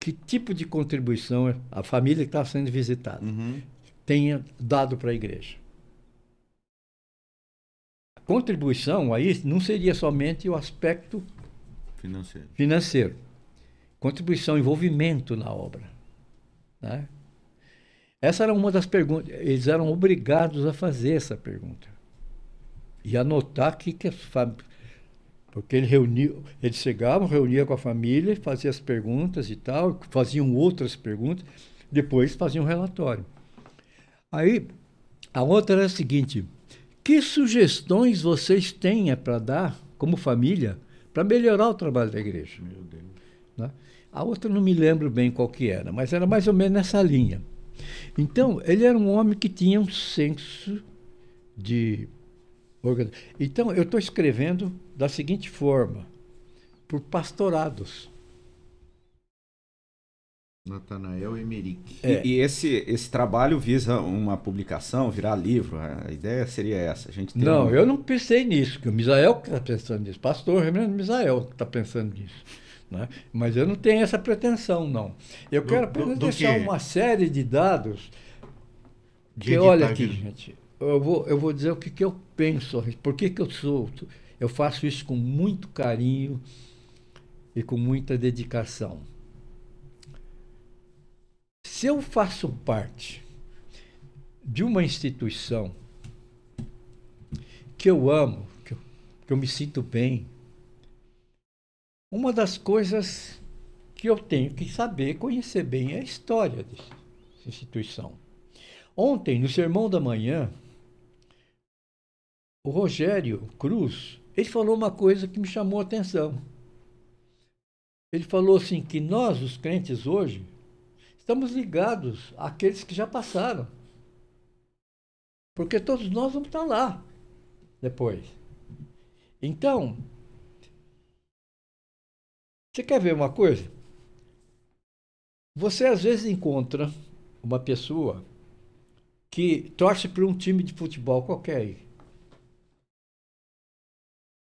Que tipo de contribuição a família está sendo visitada uhum. Tenha dado para a igreja? contribuição aí não seria somente o aspecto financeiro. financeiro. Contribuição, envolvimento na obra. Né? Essa era uma das perguntas. Eles eram obrigados a fazer essa pergunta. E anotar que, que porque ele reunia, eles chegavam, reunia com a família, fazia as perguntas e tal, faziam outras perguntas, depois faziam um relatório. Aí, a outra era a seguinte: que sugestões vocês têm para dar, como família, para melhorar o trabalho da igreja? Meu Deus. Né? A outra não me lembro bem qual que era, mas era mais ou menos nessa linha. Então, ele era um homem que tinha um senso de organização. Então, eu estou escrevendo da seguinte forma, por pastorados. Natanael Emerick. É. E, e, esse, esse trabalho visa uma publicação, virar livro? A ideia seria essa? A gente não, eu não pensei nisso, que o Misael que está pensando nisso. Pastor Reverendo Misael que está pensando nisso. Né? Mas eu não tenho essa pretensão, não. Eu do, quero apenas do, do deixar uma série de dados. De que, olha aqui, gente, eu vou, eu vou dizer o que, que eu penso, por que, que eu sou. Eu faço isso com muito carinho e com muita dedicação se eu faço parte de uma instituição que eu amo, que eu, que eu me sinto bem, uma das coisas que eu tenho que saber, conhecer bem é a história dessa instituição. Ontem, no Sermão da Manhã, o Rogério Cruz, ele falou uma coisa que me chamou a atenção. Ele falou assim que nós, os crentes hoje, estamos ligados àqueles que já passaram. Porque todos nós vamos estar lá depois. Então, você quer ver uma coisa? Você às vezes encontra uma pessoa que torce para um time de futebol qualquer aí.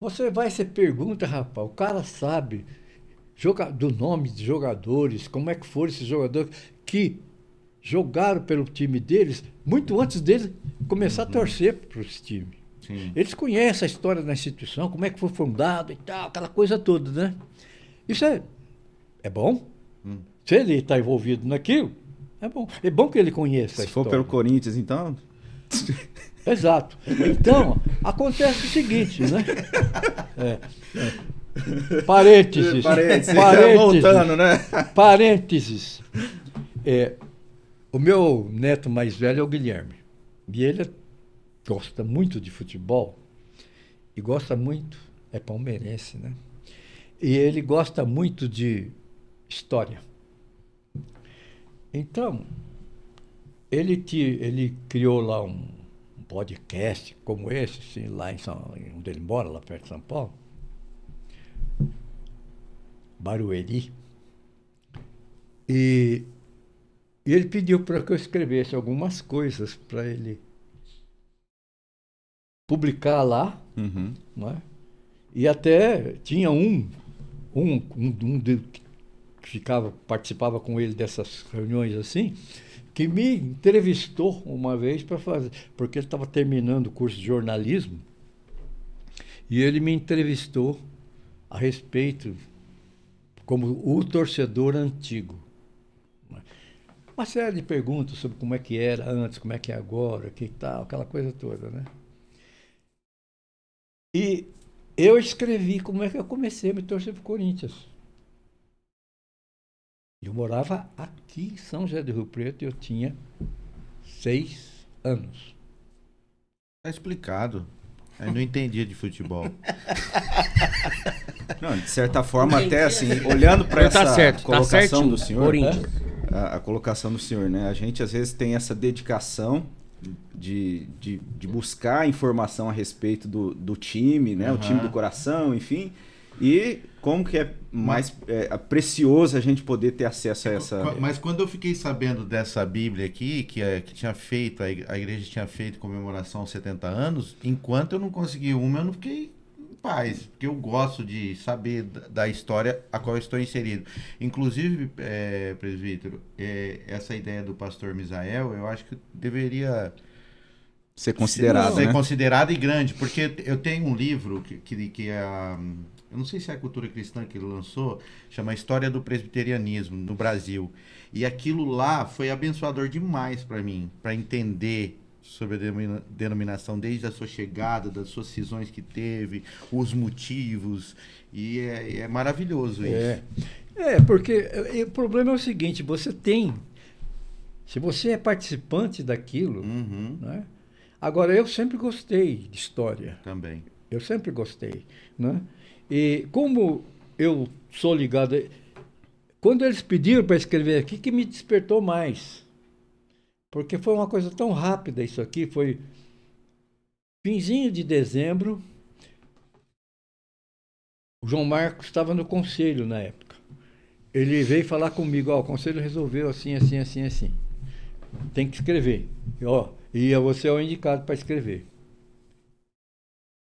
Você vai se pergunta, rapaz, o cara sabe joga, do nome de jogadores, como é que foram esses jogadores que jogaram pelo time deles, muito antes deles começar uhum. a torcer para esse time. Sim. Eles conhecem a história da instituição, como é que foi fundado e tal, aquela coisa toda, né? Isso é, é bom. Hum. Se ele está envolvido naquilo, é bom. É bom que ele conheça. Se for pelo Corinthians, então. Exato. Então, acontece o seguinte, né? É, é. Parênteses. Parênteses. Parênteses. Voltando, né? Parênteses. É, o meu neto mais velho é o Guilherme. E ele gosta muito de futebol e gosta muito, é palmeirense, né? E ele gosta muito de história. Então, ele, te, ele criou lá um, podcast como esse, assim, lá em São, onde ele mora, lá perto de São Paulo. Barueri. E, e ele pediu para que eu escrevesse algumas coisas para ele publicar lá, Uhum. não é? E até tinha um, um, um, um de- que ficava, participava com ele dessas reuniões assim, que me entrevistou uma vez para fazer, porque ele estava terminando o curso de jornalismo, e ele me entrevistou a respeito como o torcedor antigo. Né? Uma série de perguntas sobre como é que era antes, como é que é agora, que tal, aquela coisa toda, né? E eu escrevi como é que eu comecei a me torcer pro Corinthians. Eu morava aqui em São José do Rio Preto e eu tinha seis anos. Tá explicado. Eu não entendia de futebol. Não, de certa forma, até assim, olhando para essa tá certo, tá colocação certinho. do senhor, Corinthians. A, a colocação do senhor, né? A gente às vezes tem essa dedicação de, de, de buscar informação a respeito do, do time, né? O Aham. time do coração, enfim. E como que é mais é, precioso a gente poder ter acesso a essa. Qu- Mas quando eu fiquei sabendo dessa Bíblia aqui, que, é- que tinha feito, a ig- a igreja tinha feito comemoração aos 70 anos, enquanto eu não consegui uma, eu não fiquei paz, porque eu gosto de saber da, história a qual estou inserido. Inclusive, é, presbítero, é, essa ideia do pastor Misael, eu acho que Ser deveria é considerado, ser né? considerada e grande, porque eu tenho um livro que, que, que é a, eu não sei se é a cultura cristã que ele lançou, chama História do Presbiterianismo no Brasil. E aquilo lá foi abençoador demais para mim, para entender sobre a denomina- denominação desde a sua chegada, das suas cisões que teve, os motivos, e é, é maravilhoso isso. É, é porque o problema é o seguinte, você tem, se você é participante daquilo, Uhum, né? Agora, eu sempre gostei de história. também. Eu sempre gostei, né? E como eu sou ligado, quando eles pediram para escrever aqui, que me despertou mais, porque foi uma coisa tão rápida isso aqui, foi finzinho de dezembro. O João Marcos estava no conselho na época. Ele veio falar comigo, ó, o conselho resolveu assim, assim, assim, assim. Tem que escrever. E, ó, e você é o indicado para escrever.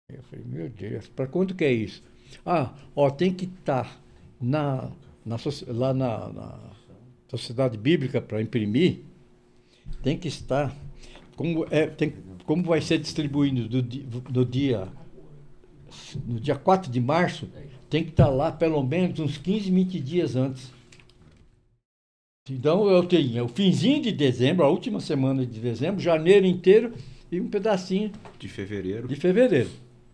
Eu falei, meu Deus, para quanto que é isso? Ah, ó, tem que estar na, na, soci- lá na, na Sociedade Bíblica para imprimir, tem que estar, como, é, tem, como vai ser distribuído do, no dia no dia 4 de março, tem que estar lá pelo menos uns 15, 20 dias antes. Então eu tinha o finzinho de dezembro, a última semana de dezembro, janeiro inteiro e um pedacinho De fevereiro. de fevereiro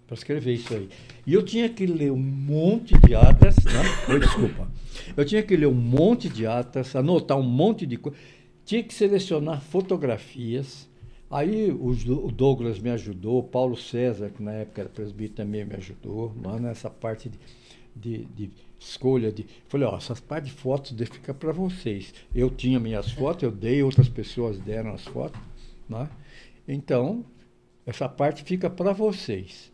para escrever isso aí. E eu tinha que ler um monte de atas, né? Oi, desculpa. Eu tinha que ler um monte de atas, anotar um monte de coisa. Tinha que selecionar fotografias. Aí o Do- o Douglas me ajudou, o Paulo César, que na época era presbítero, também me ajudou lá nessa parte de, de, de escolha de. Falei, ó, essas partes de fotos fica para vocês. Eu tinha minhas fotos, eu dei, outras pessoas deram as fotos. Né? Então, essa parte fica para vocês.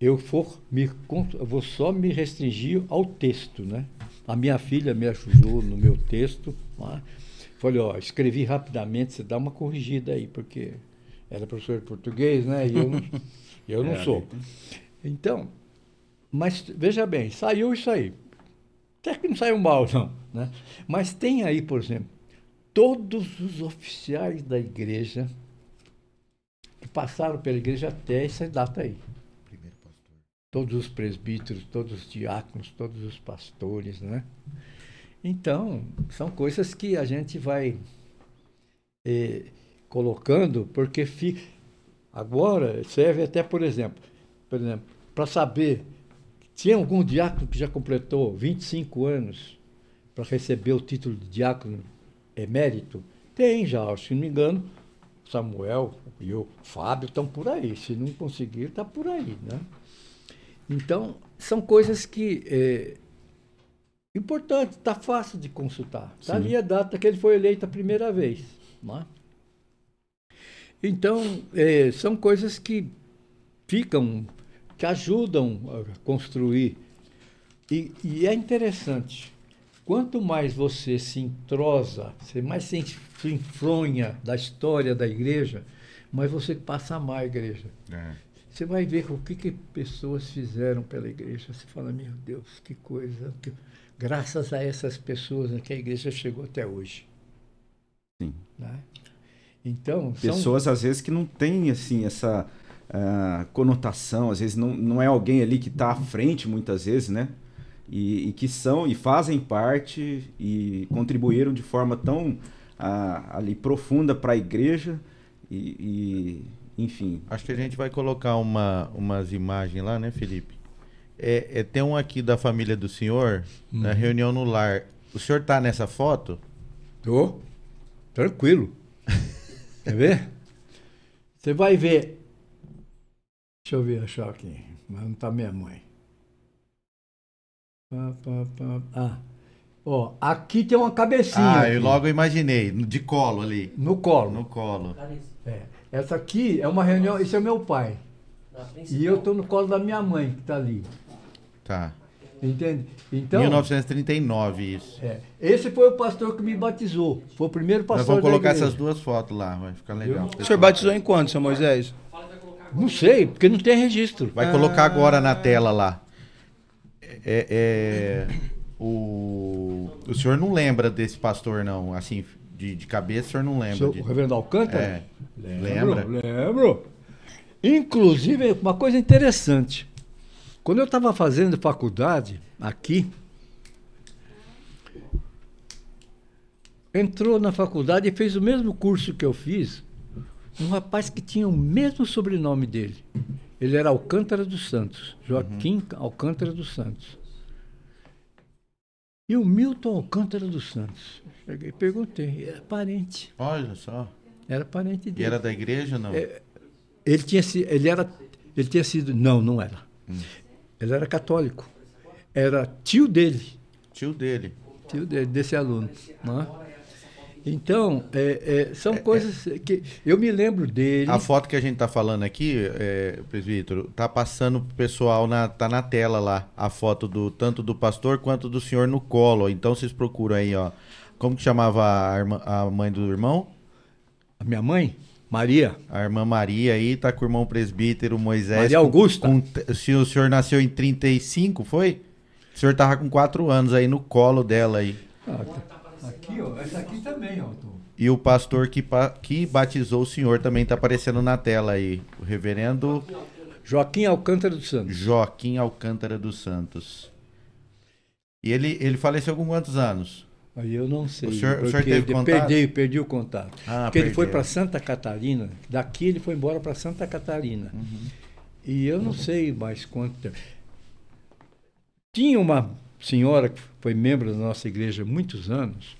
Eu for me eu vou só me restringir ao texto, né? A minha filha me ajudou no meu texto. Né? Falei, ó, escrevi rapidamente, você dá uma corrigida aí, porque era professor de português, né? E eu não, eu não É, sou. Então, mas veja bem, saiu isso aí. Até que não saiu mal, não. Né? Mas tem aí, por exemplo, todos os oficiais da igreja que passaram pela igreja até essa data aí. Todos os presbíteros, todos os diáconos, todos os pastores, né? Então, são coisas que a gente vai eh, colocando, porque fica. Agora serve até, por exemplo, por exemplo, para saber tinha algum diácono que já completou 25 anos para receber o título de diácono emérito? Tem já, se não me engano, Samuel e o Fábio estão por aí. Se não conseguir, está por aí, né? Então, são coisas que eh, Importante, está fácil de consultar. Está ali a data que ele foi eleito a primeira vez. Não é? Então, é, são coisas que ficam, que ajudam a construir. E, e é interessante. Quanto mais você se entrosa, você mais se enfronha da história da igreja, mais você passa a amar a igreja. É. Você vai ver o que, que pessoas fizeram pela igreja. Você fala, meu Deus, que coisa. Que... Graças a essas pessoas é que a igreja chegou até hoje. Sim. Né? Então, pessoas são... às vezes que não têm assim essa uh, conotação, às vezes não, não é alguém ali que está à frente muitas vezes, né? E, e, que são e fazem parte e contribuíram de forma tão uh, ali profunda para a igreja e, e, enfim. Acho que a gente vai colocar uma, umas imagens lá, né, Felipe? É, é, tem um aqui da família do senhor, uhum. na reunião no lar. O senhor tá nessa foto? Tô. Tranquilo. Quer ver? Você vai ver. Deixa eu ver achar aqui. Mas não tá minha mãe. Pá, pá, pá. Ah. Ó, aqui tem uma cabecinha. Ah, aqui. eu logo imaginei. De colo ali. No colo. No colo. É. Essa aqui é uma reunião. Esse é meu pai. E eu tô no colo da minha mãe, que tá ali. Tá. Entende? Então, 1939, isso. É. Esse foi o pastor que me batizou. Foi o primeiro pastor Nós vamos colocar essas duas fotos lá, vai ficar legal. O senhor batizou em quando, seu Moisés? Não sei, porque não tem registro. Vai ah. colocar agora na tela lá. É, é, o, o senhor não lembra desse pastor, não? Assim, de, de cabeça, o senhor não lembra? Seu, de... O reverendo Alcântara? É. Lembro, lembra? Lembro. Inclusive, uma coisa interessante. Quando eu estava fazendo faculdade aqui, entrou na faculdade e fez o mesmo curso que eu fiz, um rapaz que tinha o mesmo sobrenome dele. Ele era Alcântara dos Santos, Joaquim uhum. Alcântara dos Santos. E o Milton Alcântara dos Santos. Cheguei e perguntei, era parente. Olha só. Era parente dele. E era da igreja não? É, ele tinha ele era ele tinha sido não, não era. Hum. Ele era católico. Era tio dele. Tio dele. Tio dele, desse aluno. Né? Então, é, é, são é, coisas que eu me lembro dele. A foto que a gente está falando aqui, é, presbítero, tá passando pro pessoal na tá na tela lá a foto do tanto do pastor quanto do senhor no colo. Então vocês procuram aí, ó. Como que chamava a, irmã, a mãe do irmão? A minha mãe? Maria. A irmã Maria aí tá com o irmão presbítero Moisés. Maria Augusta. Com, se o senhor nasceu em 35, foi? O senhor tava com 4 anos aí no colo dela aí. Ah, tá. aqui, ó. Essa aqui também, ó. E o pastor que, que batizou o senhor também tá aparecendo na tela aí. O reverendo. Joaquim Alcântara dos Santos. Joaquim Alcântara dos Santos. E ele, ele faleceu com quantos anos? Aí eu não sei. O senhor, o senhor teve contato? Perdi, perdi o contato. Ah, porque ele foi para Santa Catarina, daqui ele foi embora para Santa Catarina. Uhum. E eu não sei mais quanto tempo. Tinha uma senhora que foi membro da nossa igreja há muitos anos.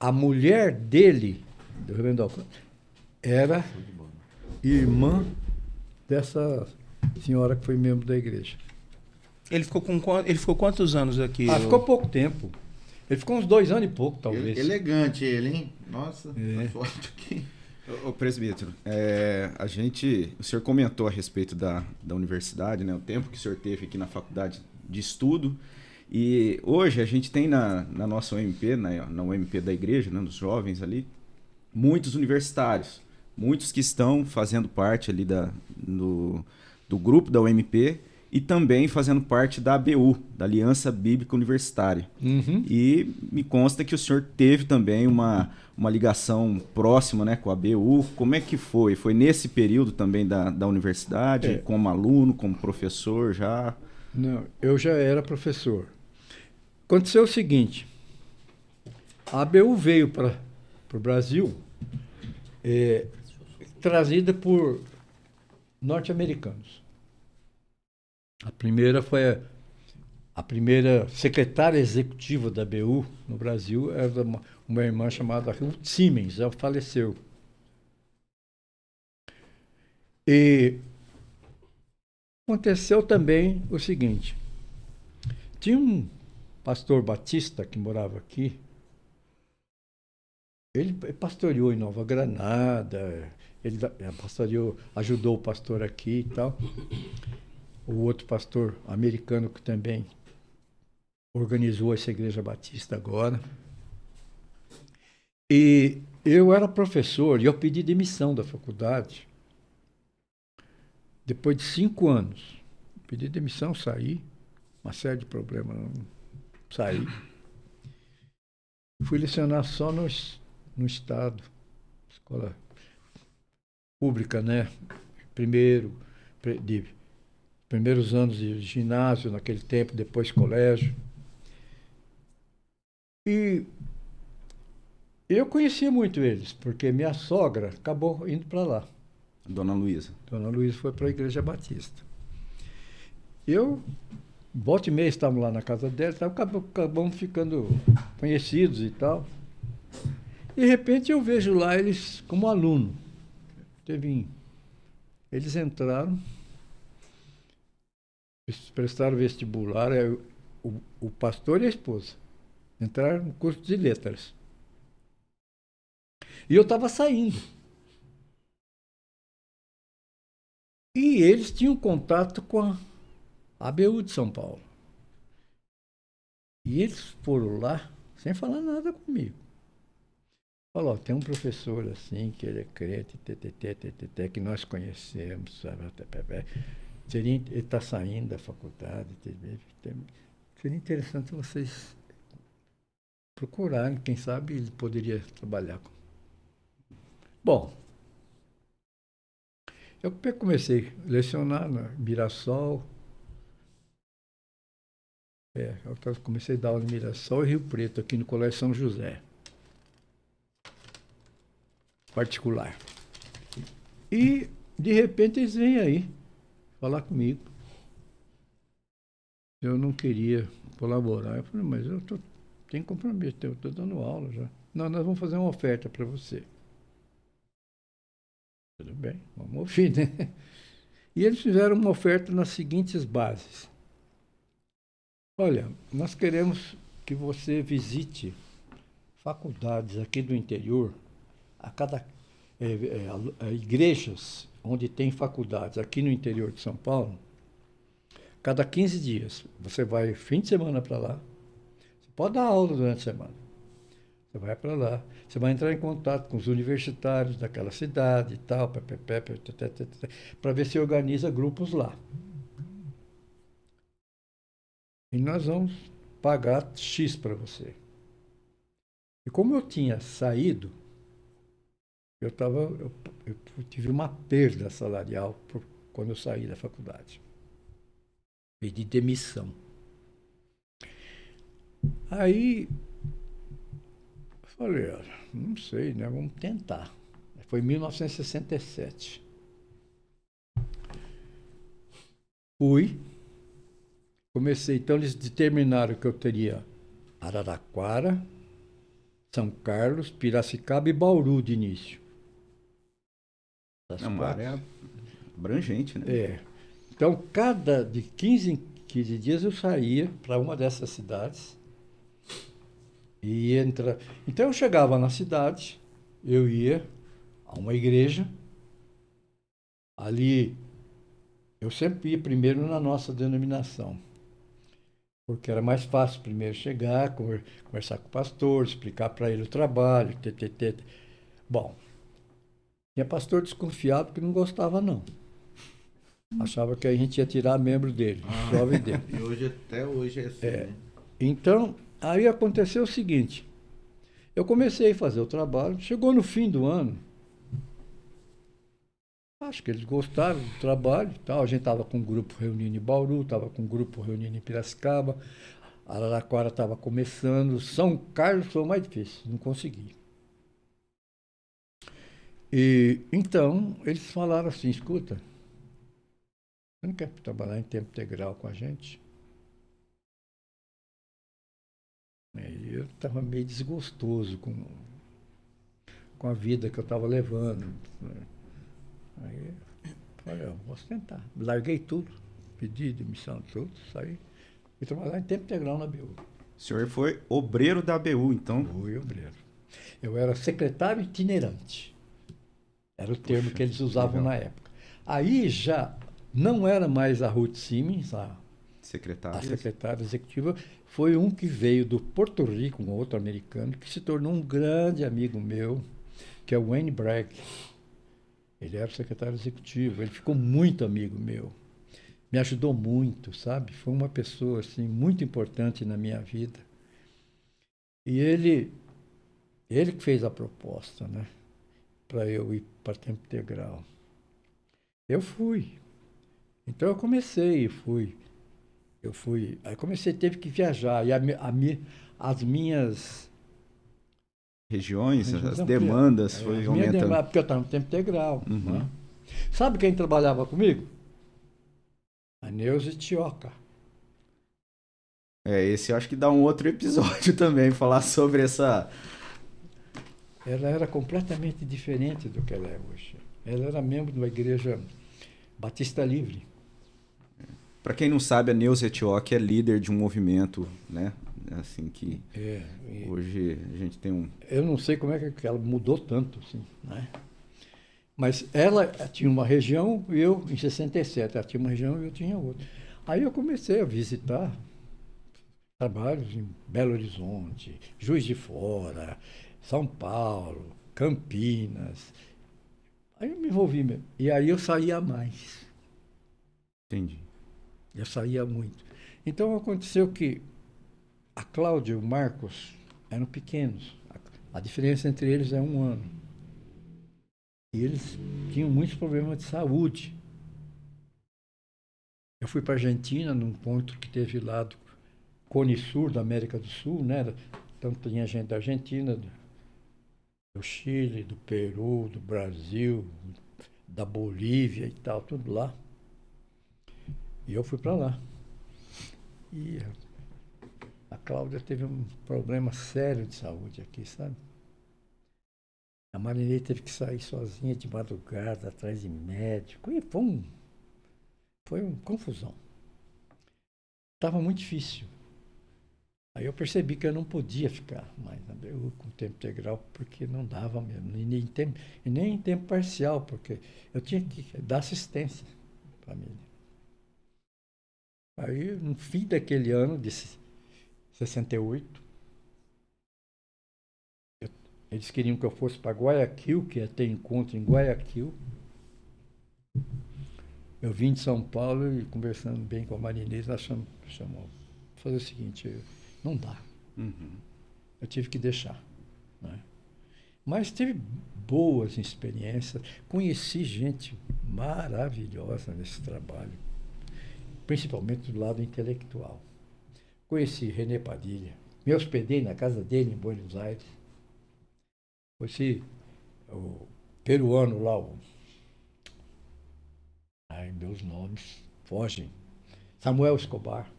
A mulher dele, do Reverendo Alcântara, era irmã dessa senhora que foi membro da igreja. Ele ficou com ele ficou quantos anos aqui? Ah, ficou pouco tempo. Ele ficou uns dois anos e pouco, talvez. Elegante ele, hein? Nossa, é. foto aqui. Ô, presbítero, é, a gente, o senhor comentou a respeito da, da universidade, né? O tempo que o senhor teve aqui na faculdade de estudo. E hoje a gente tem na, na nossa UMP, na, na UMP da igreja, né, dos jovens ali, muitos universitários. Muitos que estão fazendo parte ali da, do, do grupo da UMP e também fazendo parte da ABU, da Aliança Bíblica Universitária. Uhum. E me consta que o senhor teve também uma, uma ligação próxima né, com a ABU. Como é que foi? Foi nesse período também da, da universidade, é. como aluno, como professor já? Não, eu já era professor. Aconteceu o seguinte, a ABU veio para o Brasil é, trazida por norte-americanos. A primeira foi a, primeira secretária executiva da BU no Brasil, era uma, uma irmã chamada Ruth Siemens, ela faleceu. E aconteceu também o seguinte: tinha um pastor batista que morava aqui. Ele pastoreou em Nova Granada, ele pastoreou, ajudou o pastor aqui e tal. O outro pastor americano que também organizou essa igreja batista agora. E eu era professor e eu pedi demissão da faculdade. Depois de cinco anos, pedi demissão, saí. Uma série de problemas, saí. Fui lecionar só no, no Estado, escola pública, né? Primeiro, de, primeiros anos de ginásio naquele tempo, depois colégio. E eu conhecia muito eles, porque minha sogra acabou indo para lá. Dona Luísa. Dona Luísa foi para a Igreja Batista. Eu, volta e meia, estávamos lá na casa dela, então acabamos ficando conhecidos e tal. De repente eu vejo lá eles como aluno. Teve, eles entraram, prestaram vestibular, é o, o pastor e a esposa. Entraram no curso de letras. E eu estava saindo. E eles tinham contato com a ABU de São Paulo. E eles foram lá sem falar nada comigo. Falou, tem um professor assim, que ele é crente, ttt, ttt, que nós conhecemos, sabe? Seria, ele está saindo da faculdade. Seria interessante vocês procurarem, quem sabe ele poderia trabalhar Bom, eu comecei a lecionar na Mirassol. É, eu comecei a dar aula em Mirassol e Rio Preto, aqui no Colégio São José. Particular. E, de repente, eles vêm aí falar comigo. Eu não queria colaborar. Eu falei, mas eu tô, tenho compromisso, eu estou dando aula já. Não, nós vamos fazer uma oferta para você. Tudo bem, vamos ouvir, né? E eles fizeram uma oferta nas seguintes bases. Olha, nós queremos que você visite faculdades aqui do interior, a cada é, é, igrejas onde tem faculdades aqui no interior de São Paulo, cada 15 dias. Você vai fim de semana para lá. Você pode dar aula durante a semana. Você vai para lá, você vai entrar em contato com os universitários daquela cidade e tal, para ver se organiza grupos lá. E nós vamos pagar X para você. E como eu tinha saído, eu, tava, eu, eu tive uma perda salarial por, quando eu saí da faculdade. Pedi demissão. Aí Falei, não sei, né? Vamos tentar. Foi em 1967. Fui. Comecei, então eles determinaram que eu teria Araraquara, São Carlos, Piracicaba e Bauru de início. Das é uma área abrangente, né? É. Então, cada de 15 em 15 dias eu saía para uma dessas cidades e entra. Então eu chegava na cidade, eu ia a uma igreja. Ali eu sempre ia primeiro na nossa denominação. Porque era mais fácil primeiro chegar, conversar com o pastor, explicar para ele o trabalho, ttt. Bom, tinha pastor desconfiado que não gostava não. Achava que a gente ia tirar membro dele, ah, jovem dele. E hoje até hoje é assim. É. Né? Então, Aí aconteceu o seguinte: eu comecei a fazer o trabalho, chegou no fim do ano. Acho que eles gostaram do trabalho tal. A gente estava com um grupo reunindo em Bauru, estava com um grupo reunindo em Piracicaba, Araraquara estava começando, São Carlos foi o mais difícil, não consegui. E então eles falaram assim, escuta, você não quer trabalhar em tempo integral com a gente? Eu estava meio desgostoso com, com a vida que eu estava levando. Aí falei, eu vou tentar. Larguei tudo, pedi demissão, tudo, saí. Fui trabalhar em tempo integral na BU. O senhor foi obreiro da ABU, então. Fui obreiro. Eu era secretário itinerante. Era o termo que eles usavam legal. na época. Aí já não era mais a Ruth Simmons, a, a Secretário. secretária executiva, foi um que veio do Porto Rico, um outro americano, que se tornou um grande amigo meu, que é o Wayne Bragg. Ele era o secretário executivo, ele ficou muito amigo meu. Me ajudou muito, sabe? Foi uma pessoa assim muito importante na minha vida. E ele ele que fez a proposta, né? Para eu ir para tempo integral. Eu fui. Então eu comecei, fui. Eu fui. Aí comecei, teve que viajar. E a, a, as minhas. Regiões, as demandas É, foi as minhas aumentando. demandas, porque eu estava no tempo integral. Uhum. né? Sabe quem trabalhava comigo? A Neuza Tioca. É, esse eu acho que dá um outro episódio também, falar sobre essa. Ela era completamente diferente do que ela é hoje. Ela era membro de uma igreja batista livre. Para quem não sabe, a Neuza Etioque é líder de um movimento, né? Assim que É, hoje a gente tem um. eu não sei como é que ela mudou tanto, assim, né? Mas ela tinha uma região e eu, em 67, ela tinha uma região e eu tinha outra. Aí eu comecei a visitar trabalhos em Belo Horizonte, Juiz de Fora, São Paulo, Campinas. Aí eu me envolvi mesmo. E aí eu saía mais. Entendi. Eu saía muito. Então aconteceu que a Cláudia e o Marcos eram pequenos. A, diferença entre eles é um ano. E eles tinham muitos problemas de saúde. Eu fui para a Argentina, num encontro que teve lá do Cone Sur, da América do Sul, né? Então tinha gente da Argentina, do, Chile, do Peru, do Brasil, da Bolívia e tal, tudo lá. E eu fui para lá. E a Cláudia teve um problema sério de saúde aqui, sabe? A Marinei teve que sair sozinha de madrugada, atrás de médico. E foi. Foi uma confusão. Estava muito difícil. Aí eu percebi que eu não podia ficar mais na BU com tempo integral, porque não dava mesmo. E nem e nem em tempo parcial, porque eu tinha que dar assistência a família. Aí, no fim daquele ano, de 68, eu- eles queriam que eu fosse para Guayaquil, que ia ter encontro em Guayaquil. Eu vim de São Paulo e conversando bem com a Marinês, ela chamou, chamou fazer o seguinte, eu- não dá. Uhum. Eu tive que deixar. né? Mas tive boas experiências, conheci gente maravilhosa nesse trabalho, principalmente do lado intelectual. Conheci René Padilha, me hospedei na casa dele em Buenos Aires. Conheci o peruano lá, o... Ai, meus nomes fogem. Samuel Escobar.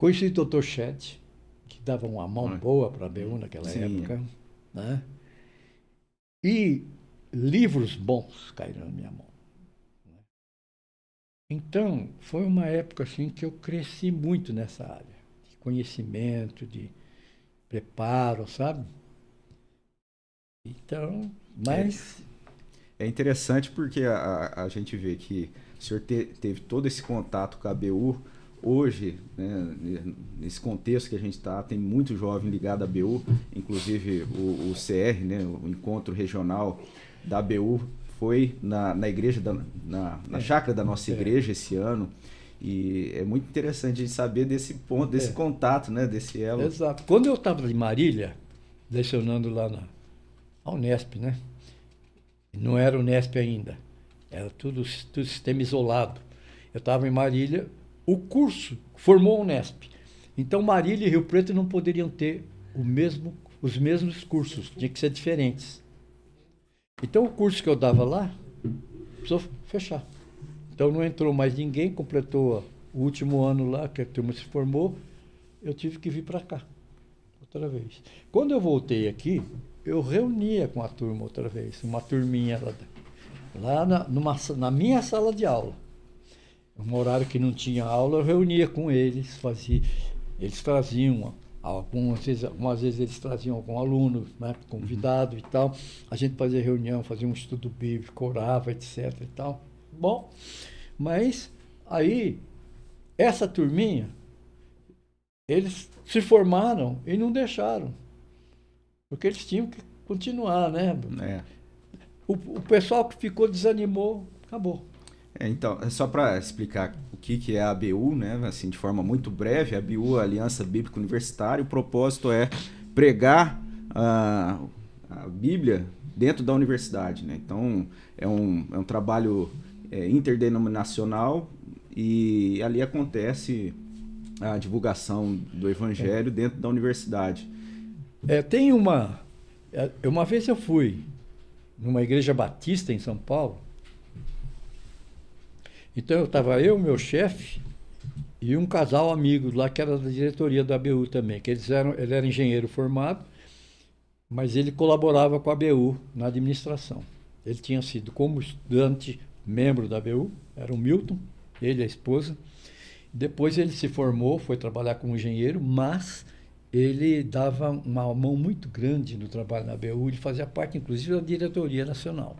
Conheci o Dr. Chet, que dava uma mão Olha. boa para a BU naquela Sim. época. Né? E livros bons caíram na minha mão. né? Então, foi uma época assim que eu cresci muito nessa área, de conhecimento, de preparo, sabe? Então, mas É interessante porque a, a, gente vê que o senhor te- teve todo esse contato com a ABU. Hoje, né, ne- nesse contexto que a gente está, tem muito jovem ligado à ABU, inclusive o, o CR, né, o encontro regional da ABU, foi na, na igreja, da, na, na É. chácara da nossa É. igreja esse ano. E é muito interessante a gente saber desse ponto, desse É. contato, né, desse elo. Exato. Quando eu estava em Marília, lecionando lá na Unesp, né? Não era Unesp ainda, era tudo, tudo sistema isolado. Eu estava em Marília, o curso formou a Unesp. Então Marília e Rio Preto não poderiam ter o mesmo, os mesmos cursos, tinha que ser diferentes. Então o curso que eu dava lá precisou fechar. Então não entrou mais ninguém, completou o último ano lá, que a turma se formou, eu tive que vir para cá outra vez. Quando eu voltei aqui, eu reunia com a turma outra vez, uma turminha lá, lá na, numa na minha sala de aula. Um horário que não tinha aula, eu reunia com eles, fazia, eles traziam algumas vezes, algumas vezes eles traziam algum aluno, né, convidado e tal. A gente fazia reunião, fazia um estudo bíblico, orava, etc e tal. Bom, mas aí essa turminha eles se formaram e não deixaram. Porque eles tinham que continuar, né? É. O, o pessoal que ficou desanimou, acabou. É, então, é só para explicar o que, que é a ABU, né? Assim, de forma muito breve, a ABU, a Aliança Bíblica Universitária, o propósito é pregar a, a Bíblia dentro da universidade, né? Então, é um, é um trabalho é, interdenominacional e ali acontece a divulgação do evangelho é. dentro da universidade. É, tem uma. É, uma vez eu fui numa igreja batista em São Paulo. Então eu estava eu, meu chefe e um casal amigo lá que era da diretoria da ABU também, que eles eram, ele era engenheiro formado, mas ele colaborava com a ABU na administração. Ele tinha sido como estudante membro da ABU, era o Milton, ele e a esposa. Depois ele se formou, foi trabalhar como engenheiro, mas ele dava uma mão muito grande no trabalho na BU, ele fazia parte, inclusive, da diretoria nacional.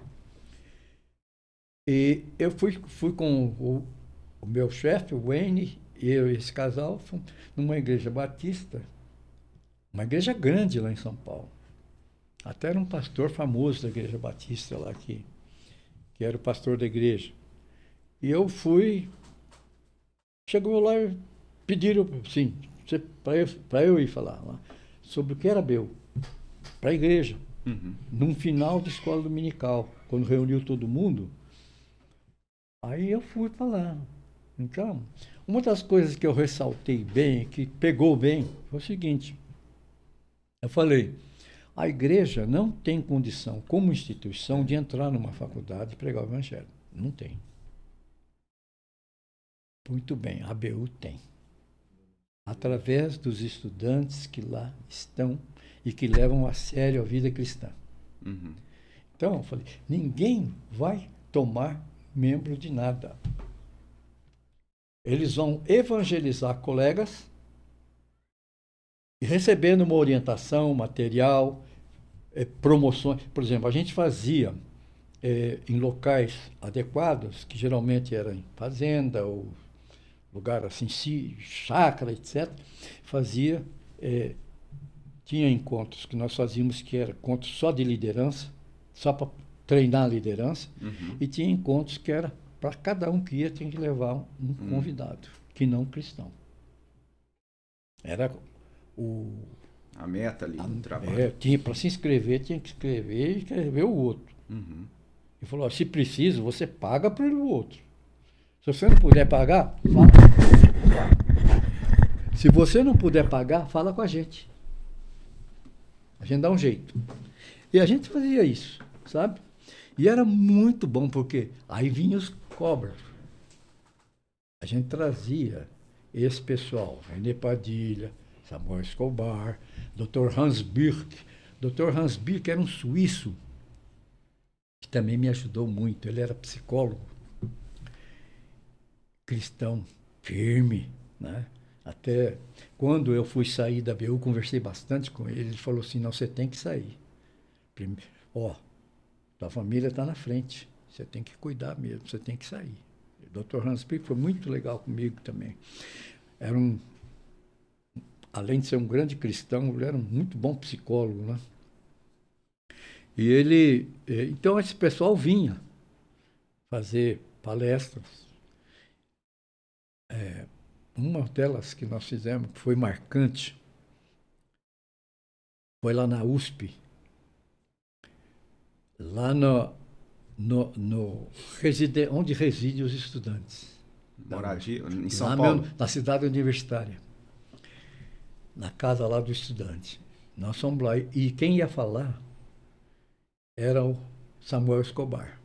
E eu fui, fui com o, o meu chefe, o Wayne, eu e esse casal, fomos numa igreja batista, uma igreja grande lá em São Paulo. Até era um pastor famoso da igreja batista lá aqui, que era o pastor da igreja. E eu fui Chegou lá e pediram, sim, para eu, eu ir falar lá, sobre o que era Beu, para a igreja, uhum. num final de escola dominical, quando reuniu todo mundo. Aí eu fui falar. Então, uma das coisas que eu ressaltei bem, que pegou bem, foi o seguinte: eu falei, a igreja não tem condição, como instituição, de entrar numa faculdade e pregar o evangelho. Não tem. Muito bem, a ABU tem. Através dos estudantes que lá estão e que levam a sério a vida cristã. Uhum. Então, eu falei: ninguém vai tomar membro de nada. Eles vão evangelizar colegas e recebendo uma orientação, material, é, promoções. Por exemplo, a gente fazia é, em locais adequados, que geralmente era em fazenda ou lugar assim, chácara, etc., fazia, é, tinha encontros que nós fazíamos que era encontros só de liderança, só para treinar a liderança, uhum. e tinha encontros que era para cada um que ia tinha que levar um, um uhum. convidado, que não cristão. Era o a meta ali do trabalho. É, tinha para se inscrever, tinha que escrever e escrever o outro. Uhum. E falou: se preciso, você paga pelo outro. Se você não puder pagar, fala. Se você não puder pagar, fala com a gente. A gente dá um jeito. E a gente fazia isso, sabe? E era muito bom, porque aí vinham os cobras. A gente trazia esse pessoal, René Padilha, Samuel Escobar, Dr. Hans Birk. Dr. Hans Birk era um suíço que também me ajudou muito. Ele era psicólogo cristão firme, né? Até quando eu fui sair da BU, conversei bastante com ele. Ele falou assim: não, você tem que sair. Primeiro, ó, tua família está na frente. Você tem que cuidar mesmo, você tem que sair. O Dr. Hans Pick foi muito legal comigo também. Era um, além de ser um grande cristão, ele era um muito bom psicólogo, né? E ele, eh, então esse pessoal vinha fazer palestras é, uma delas que nós fizemos, que foi marcante, foi lá na USP, lá no, no, no reside, onde residem os estudantes. Moradia, em São lá Paulo? Mesmo, na cidade universitária. Na casa lá do estudante. Nós fomos lá. E quem ia falar era o Samuel Escobar.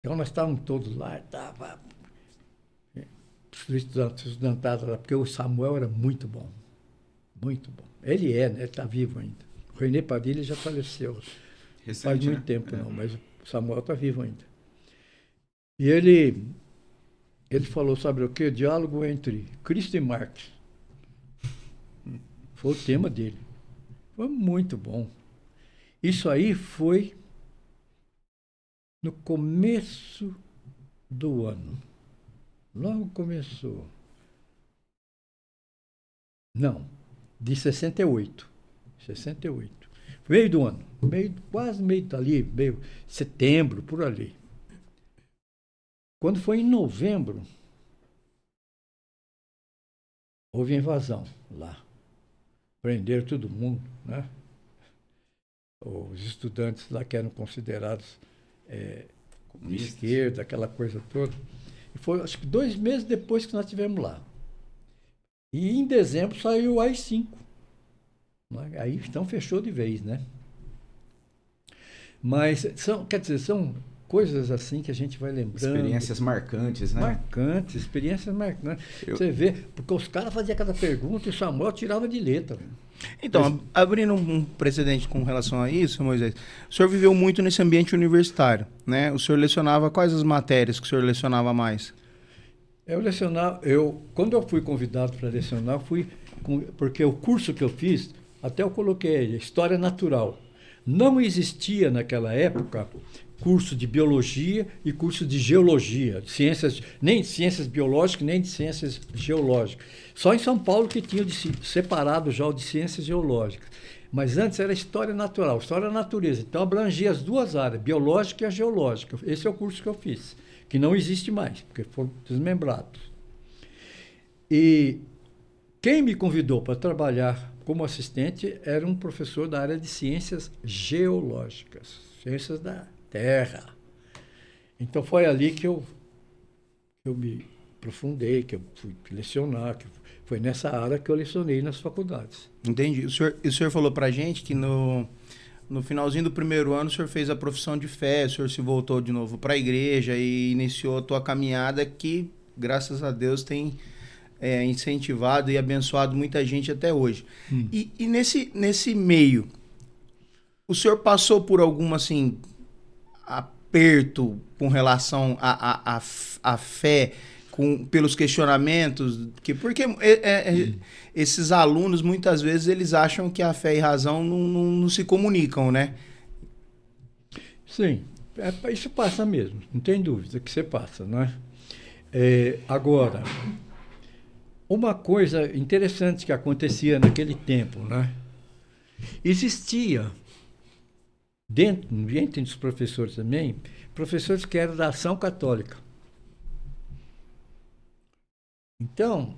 Então nós estávamos todos lá, estava estudantada lá, porque o Samuel era muito bom. Muito bom. Ele é, né? Ele está vivo ainda. O René Padilha já faleceu. Recente, Faz muito né? tempo, é. não, mas o Samuel está vivo ainda. E ele, ele falou, sabe o que? Diálogo entre Cristo e Marx. Foi o tema dele. Foi muito bom. Isso aí foi no começo do ano. Logo começou. Não, de 68. 68. Meio do ano. Meio, quase meio ali, meio setembro, por ali. Quando foi em novembro, houve invasão lá. Prenderam todo mundo, né? Os estudantes lá que eram considerados é, de esquerda, aquela coisa toda. E foi, acho que dois meses depois que nós estivemos lá. E em dezembro saiu o AI-5. Né? Aí então fechou de vez, né? Mas são, quer dizer, são coisas assim que a gente vai lembrando. Experiências marcantes, né? Marcantes, experiências marcantes. Eu... Você vê, porque os caras faziam cada pergunta e o Samuel tirava de letra. Então, Mas... abrindo um precedente com relação a isso, Moisés, o senhor viveu muito nesse ambiente universitário, né? O senhor lecionava quais as matérias que o senhor lecionava mais? Eu lecionava, eu, quando eu fui convidado para lecionar, fui, porque o curso que eu fiz, até eu coloquei História Natural. Não existia naquela época curso de biologia e curso de geologia, ciências, nem de ciências biológicas, nem de ciências geológicas. Só em São Paulo que tinha de, separado já o de ciências geológicas. Mas antes era história natural, história da natureza. Então abrangia as duas áreas, biológica e a geológica. Esse é o curso que eu fiz, que não existe mais, porque foram desmembrados. E quem me convidou para trabalhar como assistente era um professor da área de ciências geológicas, ciências da terra. Então foi ali que eu, eu me aprofundei, que eu fui lecionar, que foi nessa área que eu lecionei nas faculdades. Entendi. O senhor, o senhor falou para gente que no, no finalzinho do primeiro ano o senhor fez a profissão de fé, o senhor se voltou de novo para a igreja e iniciou a tua caminhada que, graças a Deus, tem é, incentivado e abençoado muita gente até hoje. Hum. E, e nesse, nesse meio, o senhor passou por alguma, assim, aperto com relação à a, a, a, a, fé, com, pelos questionamentos, que porque é, é, é, esses alunos muitas vezes eles acham que a fé e razão não, não, não se comunicam, né? Sim, é, isso passa mesmo, não tem dúvida que você passa, não é? é agora, uma coisa interessante que acontecia naquele tempo, né? Existia dentro, entre os professores também, professores que eram da ação católica. Então,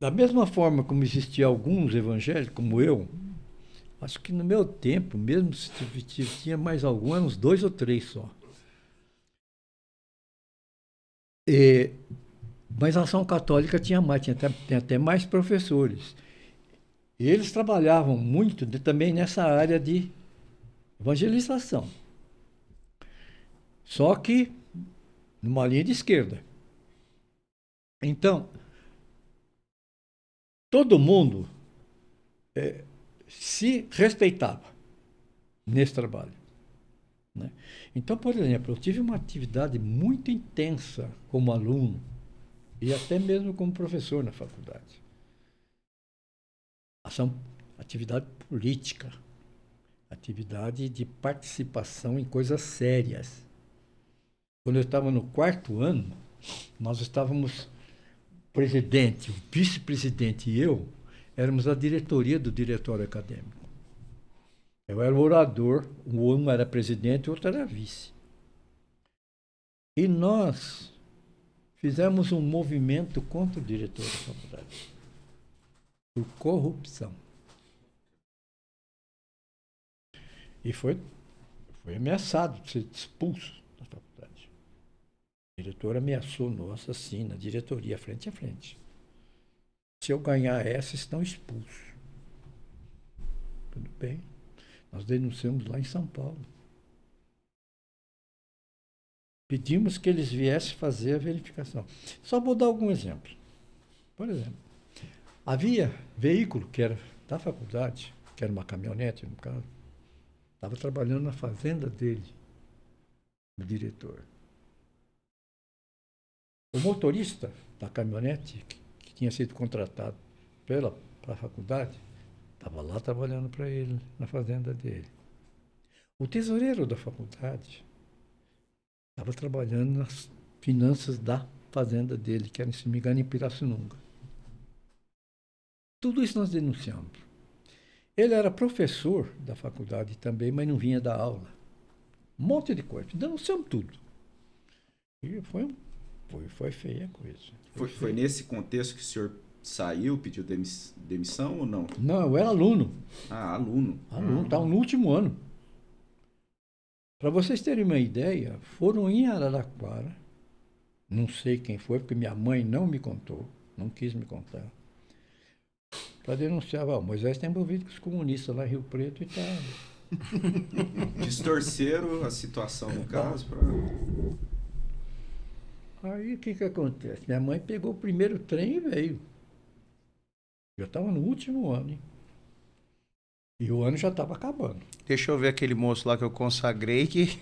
da mesma forma como existia alguns evangélicos, como eu, acho que no meu tempo, mesmo se tinha mais alguns, dois ou três só. E, mas a ação católica tinha mais, tinha até, tinha até mais professores. E eles trabalhavam muito de, também nessa área de evangelização. Só que numa linha de esquerda. Então, todo mundo é, se respeitava nesse trabalho. Né? Então, por exemplo, eu tive uma atividade muito intensa como aluno e até mesmo como professor na faculdade. Ação, atividade política atividade de participação em coisas sérias. Quando eu estava no quarto ano, nós estávamos, presidente, o vice-presidente e eu, éramos a diretoria do diretório acadêmico. Eu era o orador, um era presidente o outro era vice. E nós fizemos um movimento contra o diretor da faculdade por corrupção. E foi, foi ameaçado de ser expulso da faculdade. O diretor ameaçou, nossa, sim, na diretoria, frente a frente. Se eu ganhar essa, estão expulsos. Tudo bem. Nós denunciamos lá em São Paulo. Pedimos que eles viessem fazer a verificação. Só vou dar algum exemplo. Por exemplo, havia veículo que era da faculdade, que era uma caminhonete, no caso, Estava trabalhando na fazenda dele, o diretor. O motorista da caminhonete, que, tinha sido contratado pela, pela faculdade, estava lá trabalhando para ele, na fazenda dele. O tesoureiro da faculdade estava trabalhando nas finanças da fazenda dele, que era, se não me engano, em Pirassununga. Tudo isso nós denunciamos. Ele era professor da faculdade também, mas não vinha dar aula. Um monte de coisa. Denunciamos tudo. E foi, foi, foi feia a coisa. Foi, foi nesse contexto que o senhor saiu, pediu demis- demissão ou não? Não, eu era aluno. Ah, aluno. Aluno, estava no último ano. Para vocês terem uma ideia, foram em Araraquara, não sei quem foi, porque minha mãe não me contou, não quis me contar, para denunciar, ó, Moisés está envolvido com os comunistas lá em Rio Preto e tá. Distorceram a situação no caso para. Aí o que, que acontece? Minha mãe pegou o primeiro trem e veio. Eu estava no último ano, hein? E o ano já estava acabando. Deixa eu ver aquele moço lá que eu consagrei que.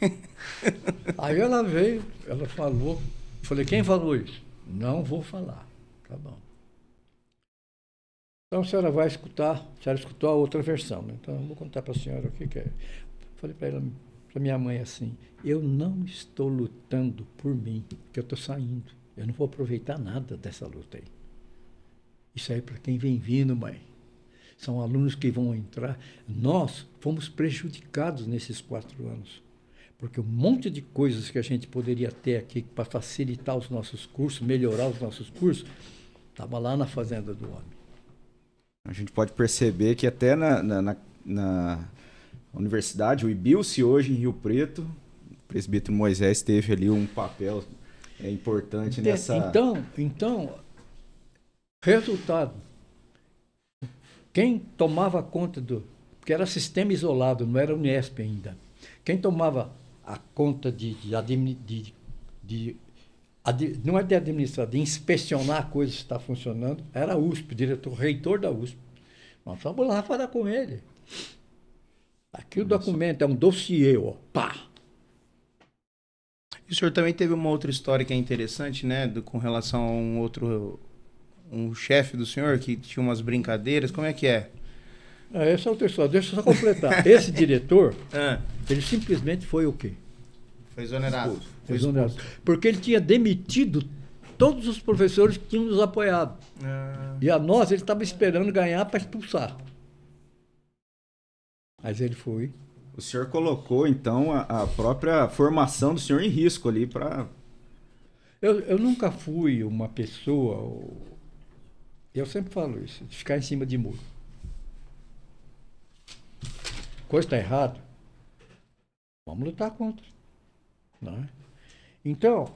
Aí ela veio, ela falou, falei, quem falou isso? Não vou falar. Tá bom. Então a senhora vai escutar, a senhora escutou a outra versão, né? Então eu vou contar para a senhora o que, que é. Falei para ela, para minha mãe assim, eu não estou lutando por mim, porque eu estou saindo. Eu não vou aproveitar nada dessa luta aí. Isso aí é para quem vem vindo, mãe. São alunos que vão entrar. Nós fomos prejudicados nesses quatro anos. Porque um monte de coisas que a gente poderia ter aqui para facilitar os nossos cursos, melhorar os nossos cursos, estava lá na fazenda do homem. A gente pode perceber que até na, na, na- na universidade, o IBILSE hoje em Rio Preto, o presbítero Moisés teve ali um papel é, importante Ente- nessa. Então, então, resultado. Quem tomava conta do. Porque era sistema isolado, não era Unesp ainda. Quem tomava a conta de, de, de- de- não é de administrar, de inspecionar a coisa se está funcionando, era a USP, diretor, reitor da USP. Nós fomos lá falar com ele. Aqui o documento é um dossiê, ó. Pá! E o senhor também teve uma outra história que é interessante, né? do- com relação a um outro. Um chefe do senhor que tinha umas brincadeiras. Como é que é? É, essa é outra história. Deixa eu só completar. Esse diretor, Ah, ele simplesmente foi o quê? foi exonerado. Foi Exonerado. expulso. Porque ele tinha demitido todos os professores que tinham nos apoiado. Ah, E a nós ele estava esperando ganhar para expulsar. Mas ele foi. O senhor colocou, então, a, a própria formação do senhor em risco ali para. Eu, eu nunca fui uma pessoa. Eu sempre falo isso, de ficar em cima de muro. Coisa está errada. Vamos lutar contra. Não é? Então,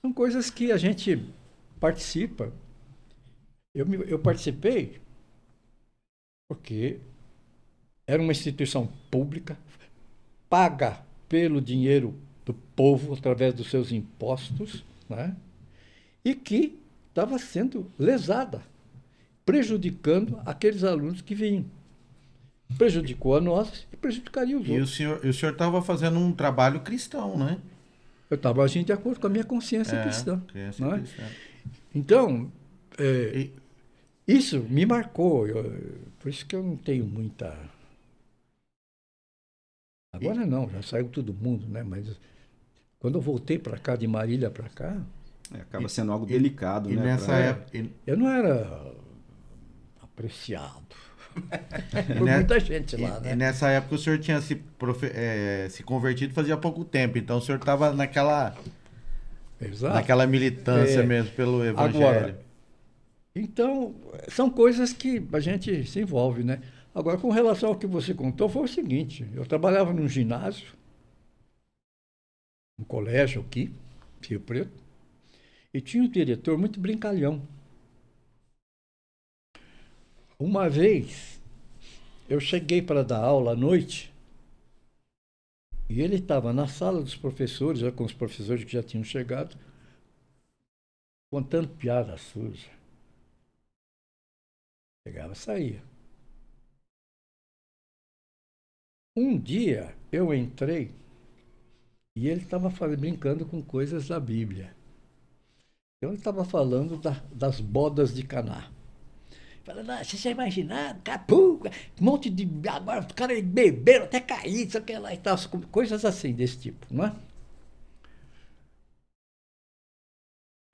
são coisas que a gente participa. Eu, eu participei porque era uma instituição pública, paga pelo dinheiro do povo através dos seus impostos, né? e que estava sendo lesada, prejudicando aqueles alunos que vinham. Prejudicou a nós e prejudicaria os E outros. senhor o senhor estava fazendo um trabalho cristão, né? Eu estava agindo de acordo com a minha consciência cristã. criança não é? cristã. Então, é, E- isso me marcou. eu- por isso que eu não tenho muita. Agora não, já saiu todo mundo, né? Mas quando eu voltei para cá, de Marília para cá, é, acaba sendo algo delicado, E né? nessa pra- época. e- eu não era apreciado por né? muita gente E, lá, e né? nessa época o senhor tinha se, profe- eh, se convertido fazia pouco tempo, então o senhor estava naquela, Exato. naquela militância É. mesmo pelo evangelho. Agora, Então, são coisas que a gente se envolve, né? Agora, com relação ao que você contou, foi o seguinte: eu trabalhava num ginásio, um colégio aqui, Rio Preto, e tinha um diretor muito brincalhão. Uma vez, eu cheguei para dar aula à noite, e ele estava na sala dos professores, já com os professores que já tinham chegado, contando piada suja. Chegava e saía. Um dia eu entrei e ele estava brincando com coisas da Bíblia. Ele estava falando da, das bodas de Caná. Falando, ah, você já imaginar, capu, um monte de. Agora os caras beberam até cair, sei que lá e tal, coisas assim desse tipo, não é?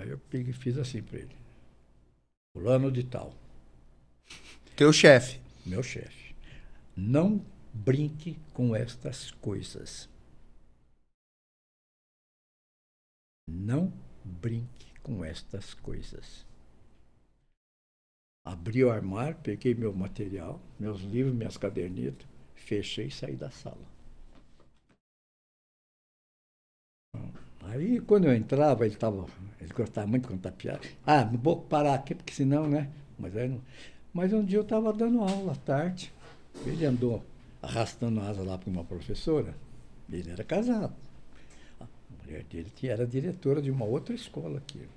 Aí eu peguei, fiz assim para ele. Fulano de tal. Teu chefe. Meu chefe. Não brinque com estas coisas. Não brinque com estas coisas. Abri o armário, peguei meu material, meus livros, minhas cadernetas, fechei e saí da sala. Aí quando eu entrava, ele estava. Ele gostava muito de contar piada. Ah, não vou parar aqui, porque senão, né? Mas aí não. Mas um dia eu estava dando aula à tarde. Ele andou arrastando asa lá para uma professora. Ele era casado. Mulher dele era diretora de uma outra escola aqui.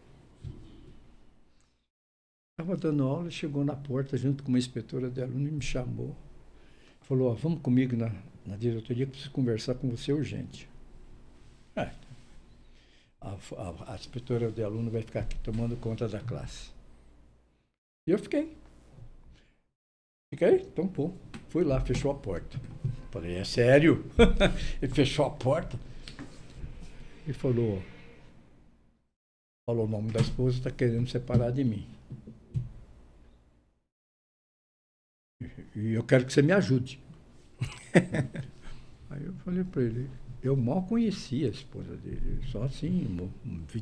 Estava dando aula, chegou na porta junto com uma inspetora de aluno e me chamou. Falou, oh, vamos comigo na, na diretoria que preciso conversar com você urgente. É, a, a, a inspetora de aluno vai ficar aqui tomando conta da classe. E eu fiquei. Fiquei? Então. Fui lá, fechou a porta. Falei, é sério? Ele fechou a porta e falou: falou o nome da esposa, está querendo separar de mim. E eu quero que você me ajude. Aí eu falei para ele, eu mal conhecia a esposa dele, só assim,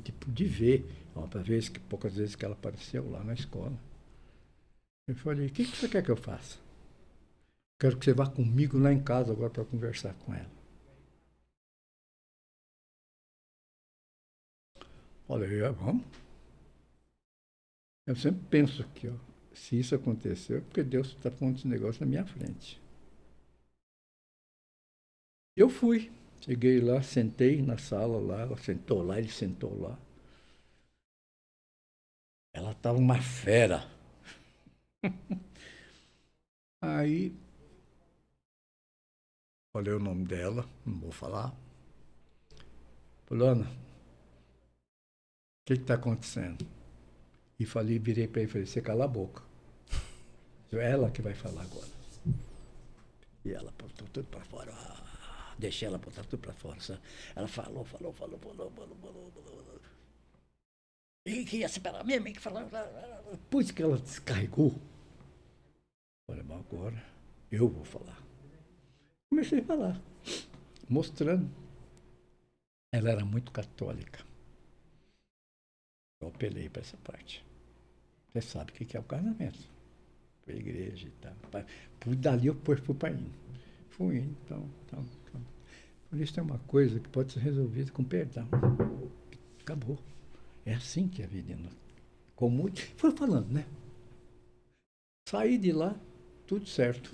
tipo de ver, uma vez que poucas vezes que ela apareceu lá na escola. Eu falei, o que, que você quer que eu faça? Quero que você vá comigo lá em casa agora para conversar com ela. Falei, é, vamos. Eu sempre penso que ó, se isso aconteceu, é porque Deus está pondo esse negócio na minha frente. Eu fui. Cheguei lá, sentei na sala lá, ela sentou lá, ele sentou lá. Ela estava uma fera. Aí, falei o nome dela, não vou falar. Fulana, que está acontecendo? E falei, virei para ele e falei, você cala a boca. Ela que vai falar agora. E ela botou tudo para fora. Deixei ela botar tudo para fora. Sabe? Ela falou, falou, falou, falou, falou, falou, falou. E que ia separar mesmo, que falou. Depois que ela descarregou, falei, mas agora eu vou falar. Comecei a falar, mostrando. Ela era muito católica. Eu apelei para essa parte. Você sabe o que é o casamento. Para a igreja e tal. Por dali eu fui para o Fui, então, então, então. Por isso é uma coisa que pode ser resolvida com perdão. Acabou. É assim que a vida é. Com muito. Foi falando, né? Saí de lá, tudo certo.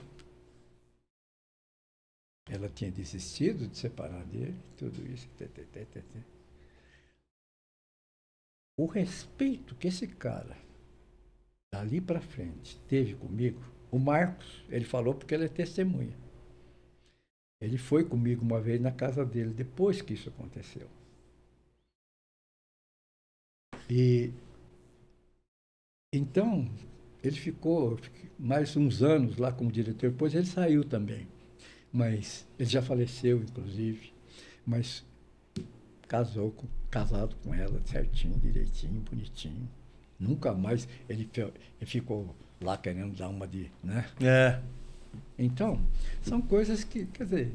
Ela tinha desistido de separar dele, tudo isso. Tê, tê, tê, o respeito que esse cara, dali para frente, teve comigo, o Marcos, ele falou porque ele é testemunha. Ele foi comigo uma vez na casa dele, depois que isso aconteceu. E então, ele ficou mais uns anos lá como diretor, depois ele saiu também. Mas ele já faleceu, inclusive. Mas casou com, casado com ela certinho, direitinho, bonitinho. Nunca mais ele, ele ficou lá querendo dar uma de. Né? É. Então, são coisas que, quer dizer,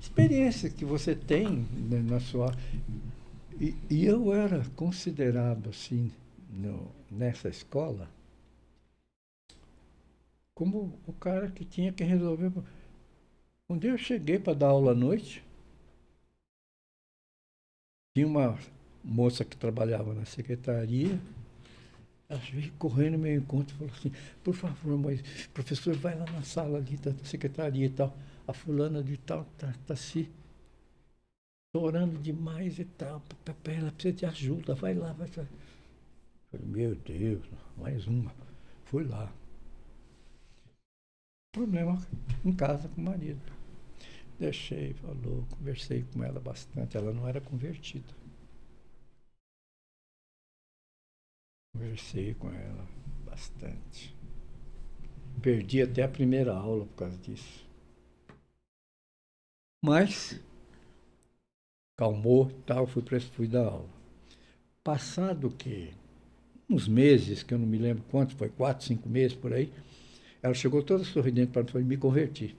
experiências que você tem né, na sua. E, e, eu era considerado assim, no, nessa escola, como o cara que tinha que resolver. Um dia eu cheguei para dar aula à noite, tinha uma moça que trabalhava na secretaria, ela veio correndo no meu encontro e falou assim, por favor, mas professor, vai lá na sala ali da secretaria e tal. A fulana de tal está tá se chorando demais e tal. Ela precisa de ajuda, vai lá, vai lá. Falei, meu Deus, mais uma. Fui lá. Problema em casa com o marido. Deixei, falou, conversei com ela bastante. Ela não era convertida. Conversei com ela bastante. Perdi até a primeira aula por causa disso. Mas calmou tal, fui, pra, fui dar aula. Passado que uns meses, que eu não me lembro quanto, foi quatro, cinco meses por aí, ela chegou toda sorridente para mim me converti.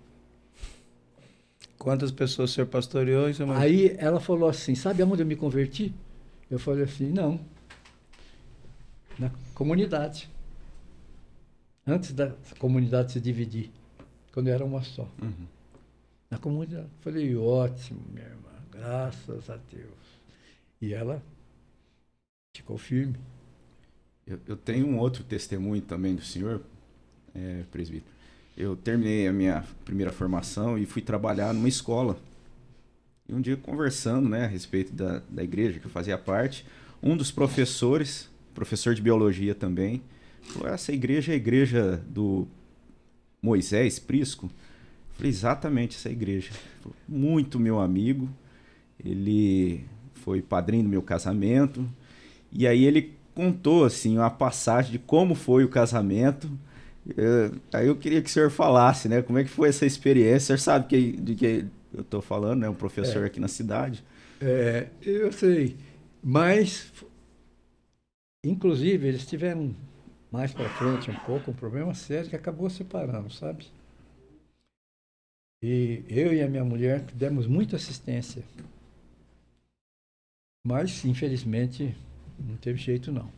Quantas pessoas o senhor pastoreou? Seu Aí ela falou assim, sabe aonde eu me converti? Eu falei assim, não. Na comunidade. Antes da comunidade se dividir. Quando era uma só. Uhum. Na comunidade. Falei, ótimo, minha irmã. Graças a Deus. E ela ficou firme. Eu, eu tenho um outro testemunho também do senhor, é, presbítero. Eu terminei a minha primeira formação e fui trabalhar numa escola. E um dia conversando né, a respeito da, da igreja que eu fazia parte, um dos professores, professor de biologia também, falou, essa igreja é a igreja do Moisés Prisco? Eu falei, exatamente essa igreja. Falei, Muito meu amigo, ele foi padrinho do meu casamento, e aí ele contou assim uma passagem de como foi o casamento, eu, aí eu queria que o senhor falasse, né? Como é que foi essa experiência? O senhor sabe que, de que eu estou falando, né? Um professor É. aqui na cidade. É, eu sei. Mas, inclusive, eles tiveram mais para frente um pouco um problema sério que acabou separando, sabe? E eu e a minha mulher demos muita assistência. Mas, infelizmente, não teve jeito não,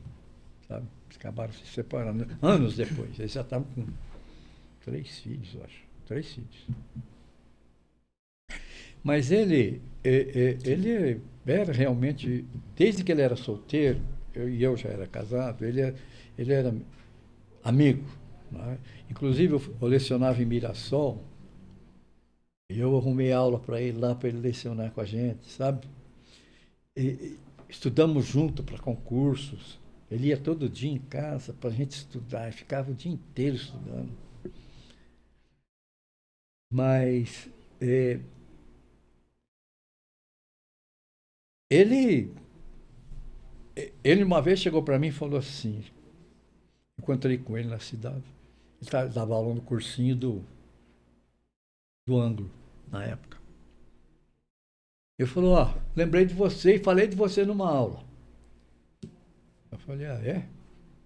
sabe? Acabaram se separando. Anos depois, eles já estavam com três filhos, eu acho. Três filhos. Mas ele, ele era realmente, desde que ele era solteiro, eu, e eu já era casado, ele, era- ele era amigo. né? Inclusive, eu, lecionava em Mirassol, e eu arrumei aula para ele lá, para ele lecionar com a gente, sabe? E estudamos junto para concursos. Ele ia todo dia em casa para a gente estudar, e ficava o dia inteiro estudando. Mas eh, ele, ele uma vez chegou para mim e falou assim, encontrei com ele na cidade, ele ta- dava aula no cursinho do, do ângulo, na época. Ele falou, ó, lembrei de você e falei de você numa aula. Eu falei, ah, é?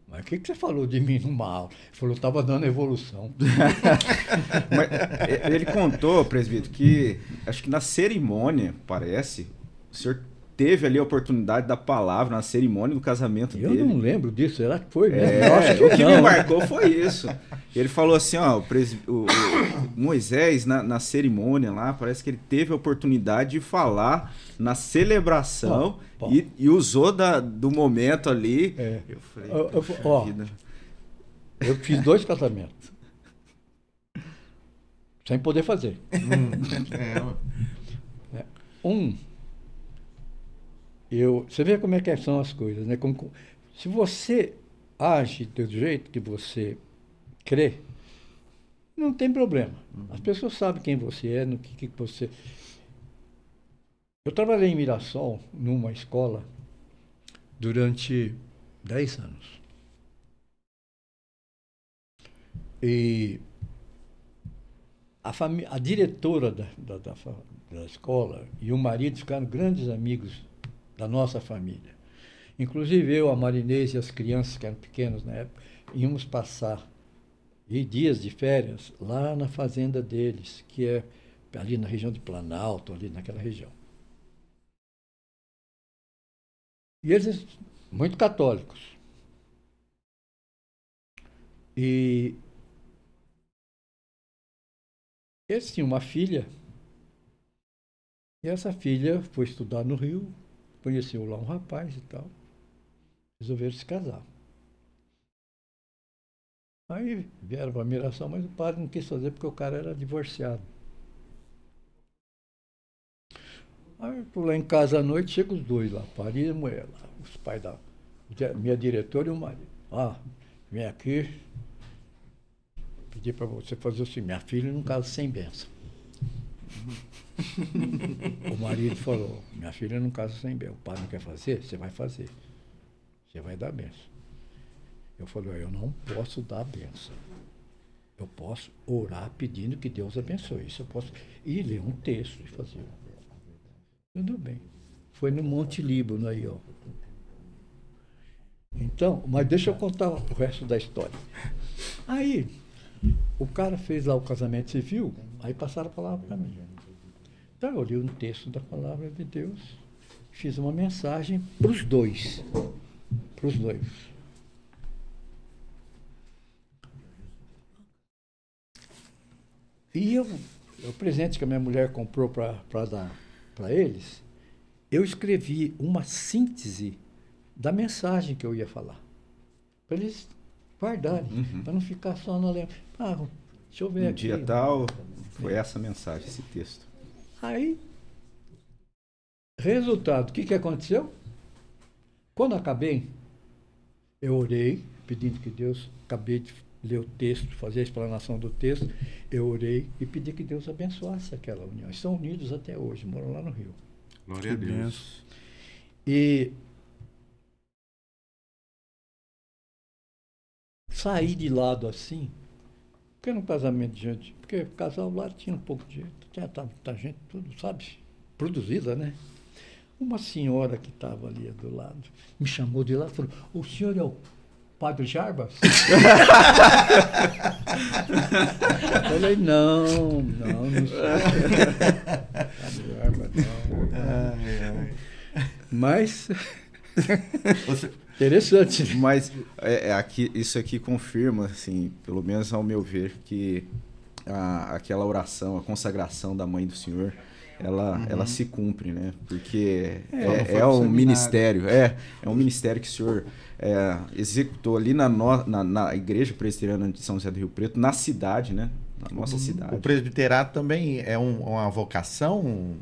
Mas o que, que você falou de mim numa aula? Ele falou, estava dando evolução. Eh, ele contou, presbítero, que acho que na cerimônia, parece, o senhor teve ali a oportunidade da palavra na cerimônia do casamento Eu dele. não lembro disso, será que foi mesmo? É, Eu acho o que não, me né? marcou foi isso. Ele falou assim, ó, o, presb- o- o Moisés na, na cerimônia lá, parece que ele teve a oportunidade de falar na celebração. E, e usou da, do momento ali. É. Eu falei, Eu- eu- "Poxa ó, vida." Eu fiz dois casamentos. Sem poder fazer. É, ué. Um, eu, você vê como é que são as coisas, né? Como- se você age do jeito que você crê, não tem problema. As pessoas sabem quem você é, no que, que você. Eu trabalhei em Mirassol, numa escola, durante 10 anos. E a, a diretora da, da, da da escola e o marido ficaram grandes amigos da nossa família. Inclusive eu, a Marinês e as crianças que eram pequenas na época, íamos passar dias de férias lá na fazenda deles, que é ali na região de Planalto, ali naquela região. E eles, muito católicos. E eles tinham uma filha, e essa filha foi estudar no Rio, conheceu lá um rapaz e tal, resolveram se casar. Aí vieram para a miração, mas o padre não quis fazer porque o cara era divorciado. Aí eu lá em casa à noite, chegam os dois lá, padre e mulher lá, os pais da minha diretora e o marido. Ah, vem aqui, pedir para você fazer o seguinte, minha filha não casa sem bênção. o marido falou, minha filha não casa sem bênção. O padre não quer fazer? Você vai fazer. Você vai dar bênção. Eu falei, "Ó, eu não posso dar benção. Eu posso orar pedindo que Deus abençoe. Isso eu posso. E ler um texto e fazer. Tudo bem. Foi no Monte Líbano aí, ó. Então, mas deixa eu contar o resto da história. Aí, o cara fez lá o casamento civil, aí passaram a palavra para mim. Então eu li um texto da palavra de Deus, fiz uma mensagem para os dois, para os noivos. E eu, o presente que a minha mulher comprou para dar para eles, eu escrevi uma síntese da mensagem que eu ia falar. Para eles guardarem, Uhum. para não ficar só na lembrança. Ah, deixa eu ver No aqui. dia tal, foi essa mensagem, esse texto. Aí, resultado, o que, que aconteceu? Quando acabei, eu orei, pedindo que Deus, acabei de ler o texto, fazer a explanação do texto, eu orei e pedi que Deus abençoasse aquela união. Eles são unidos até hoje, moram lá no Rio. Glória a Que Deus. E saí de lado assim, porque um casamento de gente, porque o casal lá tinha um pouco de jeito, tinha tá gente tudo, sabe, produzida, né? Uma senhora que estava ali do lado me chamou de lá e falou, o senhor é o Padre Jarbas? Eu falei, não, não, não sou. Padre Jarbas, não. Mas, Você, interessante. Mas é, é aqui, isso aqui confirma, assim, pelo menos ao meu ver, que a- aquela oração, a consagração da mãe do Senhor, ela, ela se cumpre, né? Porque Uhum. É, é pro um seminário. ministério, é, é um ministério que o Senhor é, executou ali na, no- na, na igreja presbiteriana de São José do Rio Preto, na cidade, né? Na nossa cidade. o presbiterato também é um- uma vocação?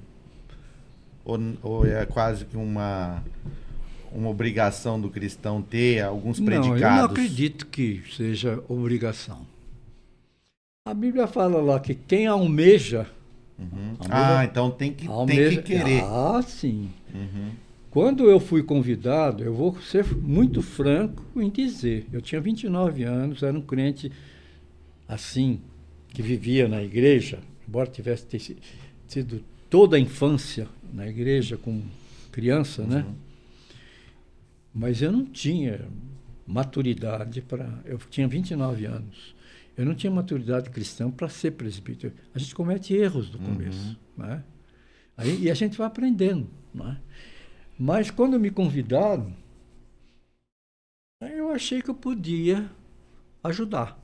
Ou, ou é quase que uma, uma obrigação do cristão ter alguns Não, eu não predicados? acredito que seja obrigação. A Bíblia fala lá que quem almeja, Uhum. Ah, então tem que, tem almeja que querer. Ah, sim. Uhum. Quando eu fui convidado, eu vou ser muito franco em dizer, eu tinha 29 anos, era um crente assim, que vivia na igreja, embora tivesse tido toda a infância na igreja como criança, né? Mas eu não tinha maturidade para. Eu tinha 29 anos. Eu não tinha maturidade cristã para ser presbítero. A gente comete erros no começo. Né? Aí, e a gente vai aprendendo. Né? Mas quando me convidaram, eu achei que eu podia ajudar.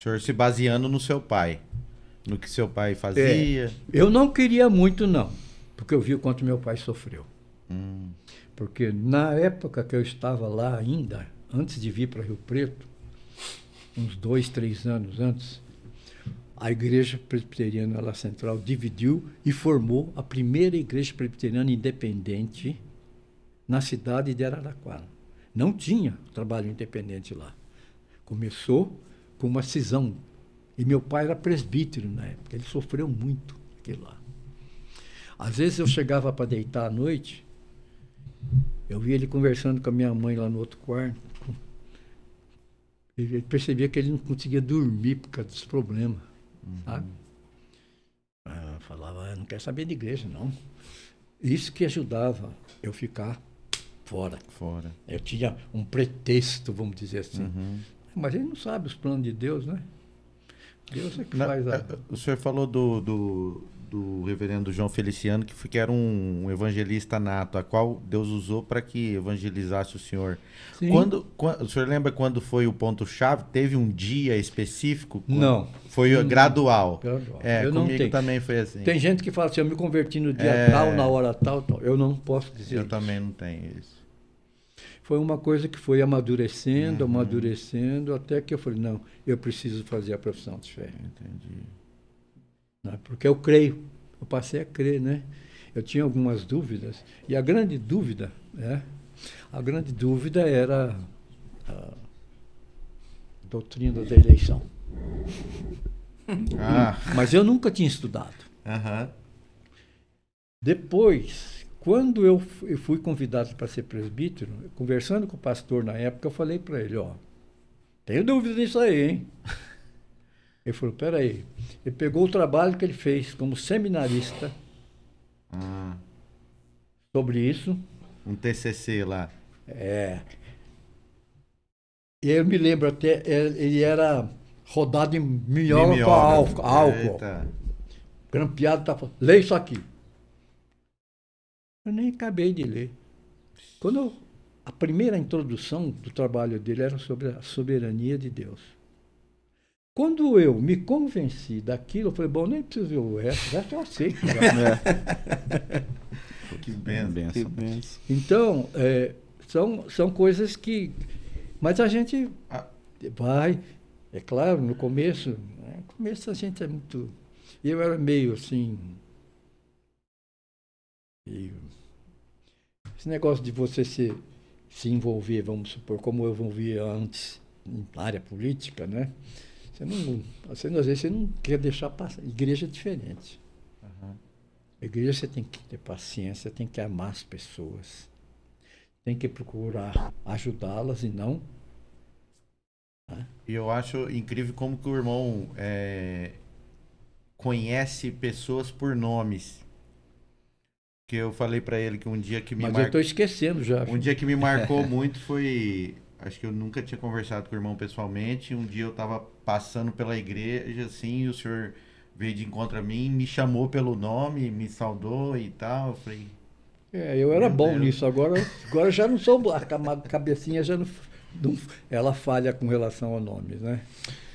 O senhor se baseando no seu pai. No que seu pai fazia. Eu não queria muito, não, porque eu vi o quanto meu pai sofreu. Hum. Porque na época que eu estava lá ainda, antes de vir para Rio Preto, uns dois, três anos antes, a igreja presbiteriana lá central dividiu e formou a primeira igreja presbiteriana independente na cidade de Araraquara. Não tinha trabalho independente lá. Começou com uma cisão. E meu pai era presbítero na época. Ele sofreu muito aquilo lá. Às vezes eu chegava para deitar à noite, eu via ele conversando com a minha mãe lá no outro quarto. Ele percebia que ele não conseguia dormir por causa dos problemas. Sabe? Ah, eu falava, "Ah, não quero saber de igreja, não. Isso que ajudava eu ficar fora. Fora. Eu tinha um pretexto, vamos dizer assim. Uhum. Mas ele não sabe os planos de Deus, né? Deus é que Na- faz a. eh, O senhor falou do, do, do reverendo João Feliciano, que, foi, que era um evangelista nato, a qual Deus usou para que evangelizasse o senhor. Sim. Quando, quan- o senhor lembra quando foi o ponto-chave? Teve um dia específico? Quando- Não. Foi Hum, gradual. Gradual. É, Eu não comigo tenho. também foi assim. Tem gente que fala assim, eu me converti no dia É. tal, na hora tal, tal. Eu não posso dizer. Eu isso. também não tenho isso. Foi uma coisa que foi amadurecendo, Uhum. amadurecendo, até que eu falei, não, eu preciso fazer a profissão de fé. Entendi. Né? Porque eu creio, eu passei a crer, né? Eu tinha algumas dúvidas, e a grande dúvida, né? A grande dúvida era a doutrina da eleição. Ah, Mas eu nunca tinha estudado. aham. Depois, quando eu, eu fui convidado para ser presbítero, conversando com o pastor na época, eu falei para ele, ó, tenho dúvida disso aí, hein? Ele falou, peraí. Ele pegou o trabalho que ele fez como seminarista Ah, sobre isso. um TCC lá. É. E eu me lembro até, ele era rodado em minhoca com álcool. álcool. Grampeado, tá falando, lê isso aqui. Eu nem acabei de ler. Quando eu- a primeira introdução do trabalho dele era sobre a soberania de Deus. Quando eu me convenci daquilo, eu falei, bom, nem preciso ver o resto, o resto eu aceito. já. Que benção. Benção. Que benção. Então, é, são, são coisas que. Mas a gente Ah. vai, é claro, no começo. né, No começo a gente é muito. Eu era meio assim. meio- esse negócio de você se, se envolver, vamos supor, como eu envolvia antes na área política, né? Você não, você, às vezes você não quer deixar passar. Igreja é diferente. A igreja você tem que ter paciência, tem que amar as pessoas, tem que procurar ajudá-las e não. E eu acho incrível como que o irmão é, conhece pessoas por nomes. Que eu falei pra ele que um dia que me Mas eu marcou. estou esquecendo já. Um dia que me marcou muito foi. Acho que eu nunca tinha conversado com o irmão pessoalmente. Um dia eu tava passando pela igreja, assim, e o senhor veio de encontro a mim, me chamou pelo nome, me saudou e tal. Eu falei, É, eu era bom Deus. nisso, agora, agora já não sou. A cabecinha já não- Ela falha com relação ao nome, né?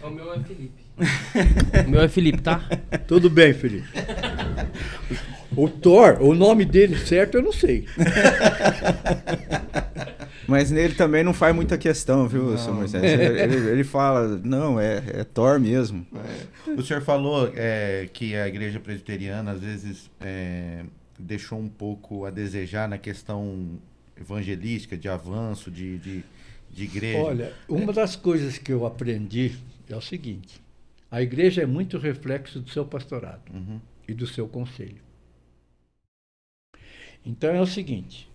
O meu é Felipe. o meu é Felipe, tá? Tudo bem, Felipe. O Thor, o nome dele certo eu não sei. Mas nele também não faz muita questão, viu, Não, seu Moisés? Ele, ele- ele fala, não, é, é Thor mesmo. O senhor falou é, que a igreja presbiteriana às vezes é, deixou um pouco a desejar na questão evangelística, de avanço, de, de, de igreja. Olha, uma das coisas que eu aprendi é o seguinte: a igreja é muito reflexo do seu pastorado Uhum. e do seu conselho. Então é o seguinte: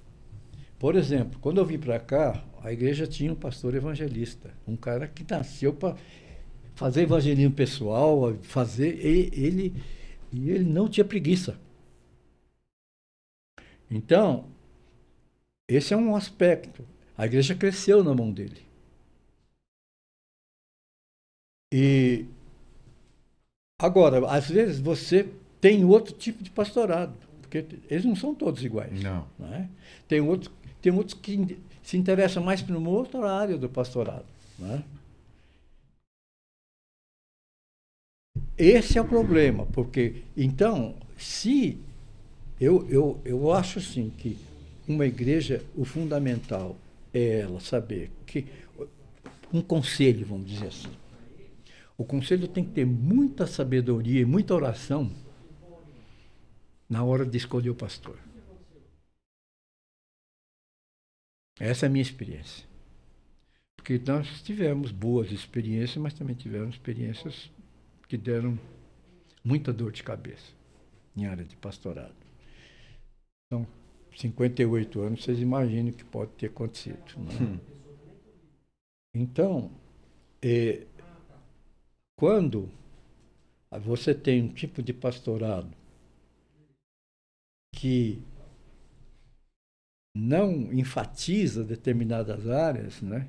por exemplo, quando eu vim para cá, a igreja tinha um pastor evangelista, um cara que nasceu para fazer evangelismo pessoal, fazer e ele e ele não tinha preguiça. Então, esse é um aspecto. A igreja cresceu na mão dele. E agora, às vezes você tem outro tipo de pastorado, porque eles não são todos iguais. Não. não é? Tem outros, tem outros que se interessam mais por uma outra área do pastorado. não é? Esse é o problema, porque então, se eu, eu, eu acho assim que uma igreja, o fundamental ela saber que um conselho, vamos dizer assim. O conselho tem que ter muita sabedoria e muita oração na hora de escolher o pastor. Essa é a minha experiência. Porque nós tivemos boas experiências, mas também tivemos experiências que deram muita dor de cabeça em área de pastorado. São 58 anos, vocês imaginem o que pode ter acontecido. né? Então, eh, quando você tem um tipo de pastorado que não enfatiza determinadas áreas, né?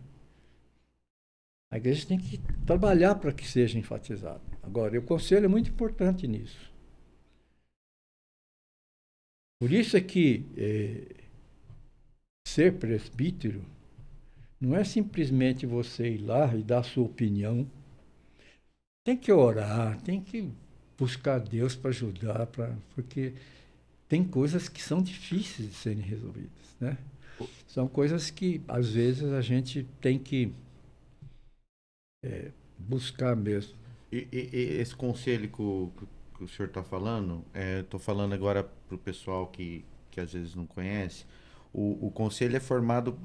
A igreja tem que trabalhar para que seja enfatizado. Agora, o conselho é muito importante nisso. Por isso é que eh, ser presbítero não é simplesmente você ir lá e dar sua opinião. Tem que orar, tem que buscar Deus para ajudar, pra, porque tem coisas que são difíceis de serem resolvidas, né? São coisas que às vezes a gente tem que eh, buscar mesmo. E, e- e esse conselho que o, que o senhor está falando, estou falando agora para o pessoal que, que às vezes não conhece, o, o conselho é formado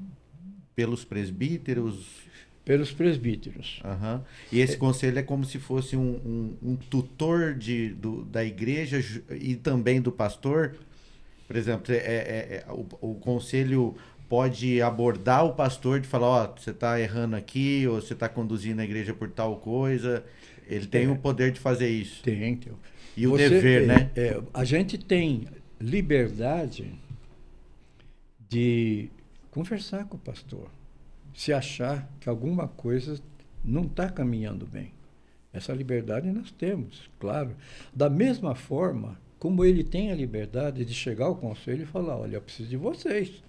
pelos presbíteros, Pelos presbíteros. aham, e esse conselho é como se fosse um, um- um tutor de, do- da igreja e também do pastor, Por exemplo, é, é, é o, o, conselho pode abordar o pastor de falar, ó, oh, você está errando aqui, ou você está conduzindo a igreja por tal coisa. Ele tem é, o poder de fazer isso. Tem, tem. E você, o dever, né? É, a gente tem liberdade de conversar com o pastor. Se achar que alguma coisa não está caminhando bem. Essa liberdade nós temos, claro. Da mesma forma como ele tem a liberdade de chegar ao conselho e falar: olha, eu preciso de vocês,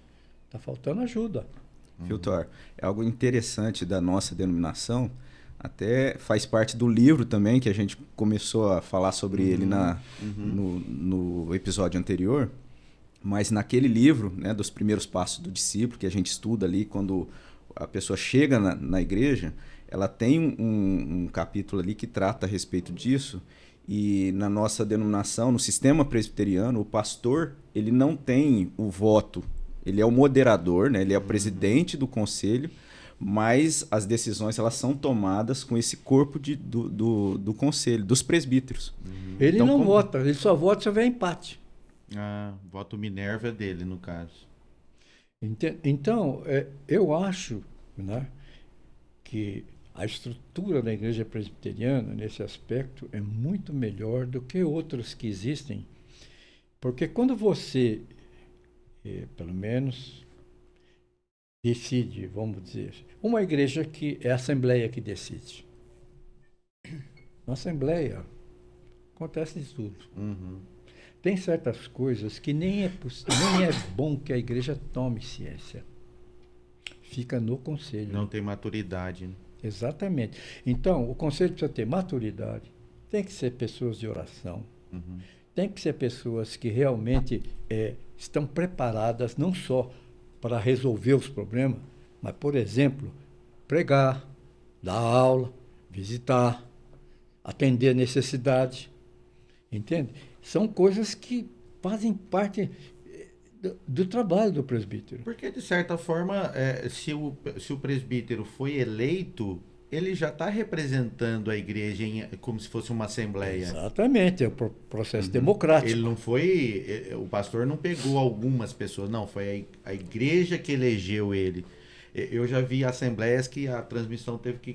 está faltando ajuda. Filtor, é algo interessante da nossa denominação, até faz parte do livro também, que a gente começou a falar sobre uhum, ele na, uhum. no, no episódio anterior. Mas naquele livro, né, dos primeiros passos do discípulo, que a gente estuda ali quando a pessoa chega na, na igreja, ela tem um, um, capítulo ali que trata a respeito disso. E na nossa denominação, no sistema presbiteriano, o pastor ele não tem o voto. Ele é o moderador, né? ele é o uhum. presidente do conselho, mas as decisões elas são tomadas com esse corpo de, do, do, do conselho, dos presbíteros. Uhum. Ele então, não como... vota, ele só vota se houver empate. Ah, voto Minerva é dele, no caso. Então, é, eu acho né, que a estrutura da igreja presbiteriana, nesse aspecto, é muito melhor do que outras que existem. Porque quando você, eh, pelo menos, decide, vamos dizer, uma igreja que é a Assembleia que decide. Na Assembleia acontece de tudo. Uhum. Tem certas coisas que nem é, nem é bom que a igreja tome ciência. Fica no conselho. Não tem maturidade. Né? Exatamente. Então, o conselho precisa ter maturidade, tem que ser pessoas de oração, uhum. tem que ser pessoas que realmente é, estão preparadas não só para resolver os problemas, mas, por exemplo, pregar, dar aula, visitar, atender a necessidade. Entende? São coisas que fazem parte do, do, trabalho do presbítero. Porque, de certa forma, é, se, o, se o presbítero foi eleito, ele já está representando a igreja em, como se fosse uma assembleia. Exatamente, é o processo uhum. democrático. Ele não foi, o pastor não pegou algumas pessoas, não, foi a, a igreja que elegeu ele. Eu já vi assembleias que a transmissão teve que,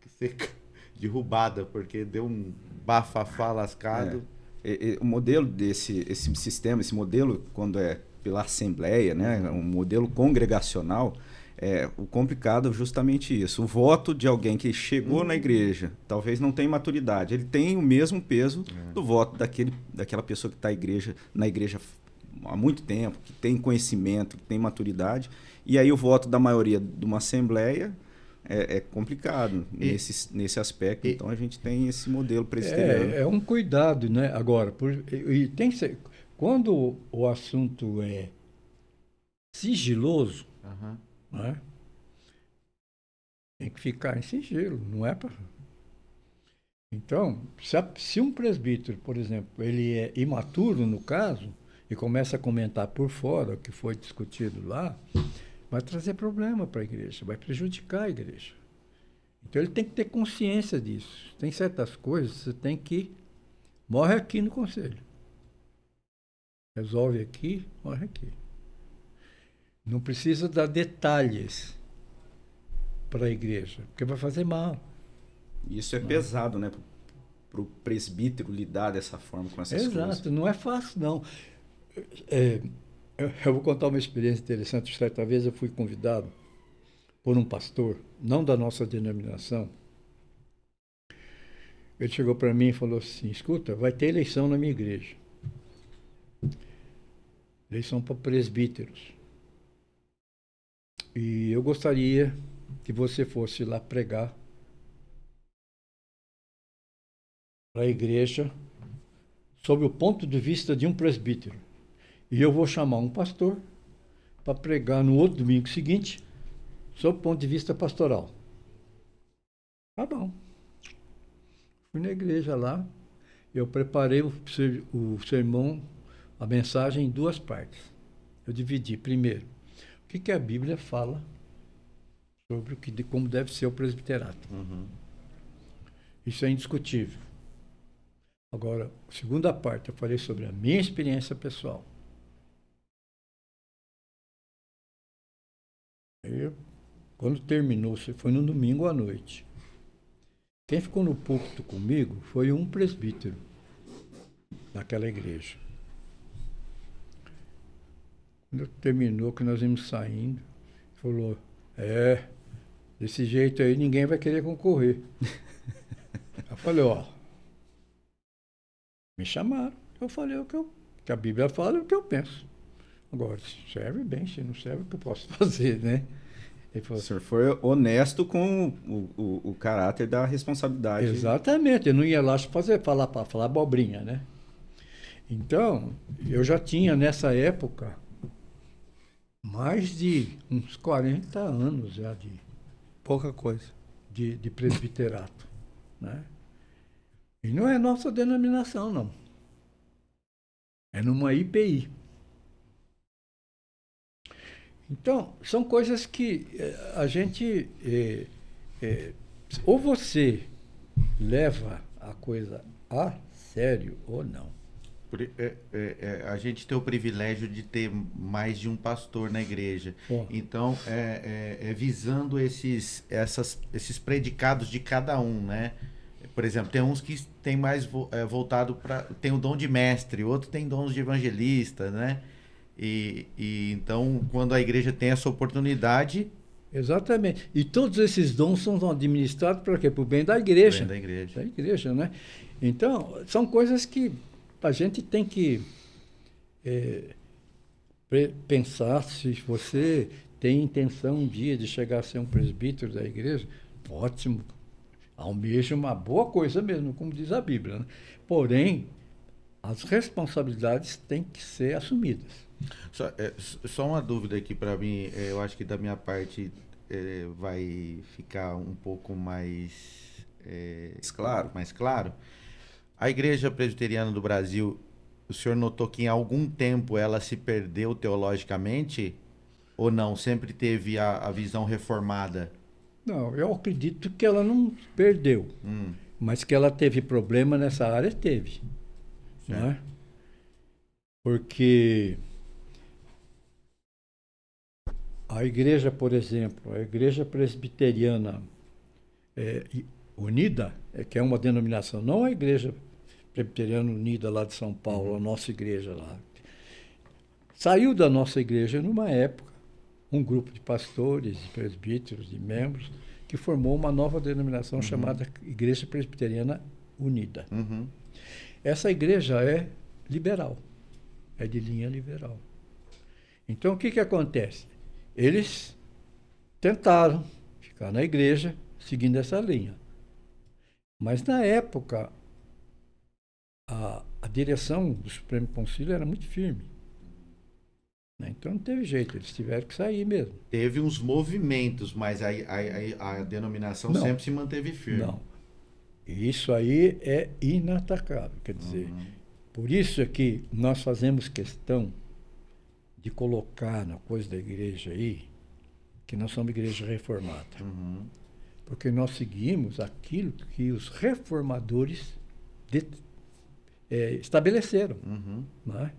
que ser derrubada, porque deu um bafafá lascado. É. o modelo desse esse sistema, esse modelo, quando é pela Assembleia, né, um modelo congregacional, é, o complicado é justamente isso. O voto de alguém que chegou uhum. na igreja, talvez não tenha maturidade, ele tem o mesmo peso é. do voto daquele, daquela pessoa que está igreja, na igreja há muito tempo, que tem conhecimento, que tem maturidade. E aí o voto da maioria de uma assembleia é, é complicado e, nesse, nesse aspecto. E, então a gente tem esse modelo presbiteriano. É, é um cuidado, né? Agora, por, e, e tem que ser quando o assunto é sigiloso, uhum. Né, tem que ficar em sigilo, não é. Então, se, a, se, um presbítero, por exemplo, ele é imaturo no caso e começa a comentar por fora o que foi discutido lá, vai trazer problema para a igreja, vai prejudicar a igreja. Então ele tem que ter consciência disso. Tem certas coisas você tem que morre aqui no conselho. Resolve aqui, morre aqui. Não precisa dar detalhes para a igreja, porque vai fazer mal. Isso é não. pesado, né? Para o presbítero lidar dessa forma com essas Exato, coisas. Exato, não é fácil, não. É, eu vou contar uma experiência interessante. Certa vez eu fui convidado por um pastor, não da nossa denominação. Ele chegou para mim e falou assim: Escuta, vai ter eleição na minha igreja. Eleição para presbíteros. E eu gostaria que você fosse lá pregar para a igreja sob o ponto de vista de um presbítero. E eu vou chamar um pastor para pregar no outro domingo seguinte sob o ponto de vista pastoral. Tá bom. Fui na igreja lá, eu preparei o, o sermão a mensagem em duas partes. Eu dividi. Primeiro, que, que a Bíblia fala sobre o que, de, como deve ser o presbiterato. Uhum. Isso é indiscutível. Agora, segunda parte, eu falei sobre a minha experiência pessoal. Eu, quando terminou, foi no domingo à noite. Quem ficou no púlpito comigo foi um presbítero naquela igreja. Quando terminou, que nós vimos saindo, falou, é, desse jeito aí ninguém vai querer concorrer. Eu falei, ó, me chamaram. Eu falei o que, eu, que a Bíblia fala e o que eu penso. Agora, se serve bem, se não serve, o que eu posso fazer, né? Falou, o senhor foi honesto com o, o, o, caráter da responsabilidade. Exatamente, eu não ia lá fazer, falar falar abobrinha, né? Então, eu já tinha nessa época mais de uns 40 anos já de pouca coisa de, de presbiterato, né? E não é nossa denominação, não. É numa IPI. Então, são coisas que eh, a gente. É, é, ou você leva a coisa a sério ou não. É, é, é, a gente tem o privilégio de ter mais de um pastor na igreja. Então, é, é, visando esses, essas, esses predicados de cada um, né? Por exemplo, tem uns que tem mais voltado para. tem o dom de mestre, outro tem dons de evangelista, né? E, e então, quando a igreja tem essa oportunidade. Exatamente. E todos esses dons são administrados para quê? Para o bem da igreja. Bem da igreja. Da igreja, né? Então, são coisas que a gente tem que é, pensar se você tem intenção um dia de chegar a ser um presbítero da igreja, ótimo. Almeja uma boa coisa mesmo, como diz a Bíblia. Né? Porém, as responsabilidades têm que ser assumidas. Só, é, só uma dúvida aqui para mim, é, eu acho que da minha parte é, vai ficar um pouco mais, é, claro. mais claro. A Igreja Presbiteriana do Brasil, o senhor notou que em algum tempo ela se perdeu teologicamente ou não? Sempre teve a, a visão reformada? Não, eu acredito que ela não perdeu, hum. mas que ela teve problema nessa área, teve. Não é? Porque a igreja, por exemplo, a igreja presbiteriana é, unida, é, que é uma denominação, não a igreja presbiteriana unida lá de São Paulo, uhum. a nossa igreja lá. Saiu da nossa igreja numa época um grupo de pastores, de presbíteros, de membros, que formou uma nova denominação uhum. chamada Igreja Presbiteriana Unida. Uhum. Essa igreja é liberal, é de linha liberal. Então o que, que acontece? Eles tentaram ficar na igreja seguindo essa linha. Mas na época, a, a direção do Supremo Conselho era muito firme. Né? Então não teve jeito, eles tiveram que sair mesmo. Teve uns movimentos, mas a, a, a denominação não, sempre se manteve firme. Não. Isso aí é inatacável. Quer dizer, uhum. por isso é que nós fazemos questão de colocar na coisa da igreja aí que nós somos igreja reformada. Uhum. Porque nós seguimos aquilo que os reformadores é, estabeleceram. Uhum. É?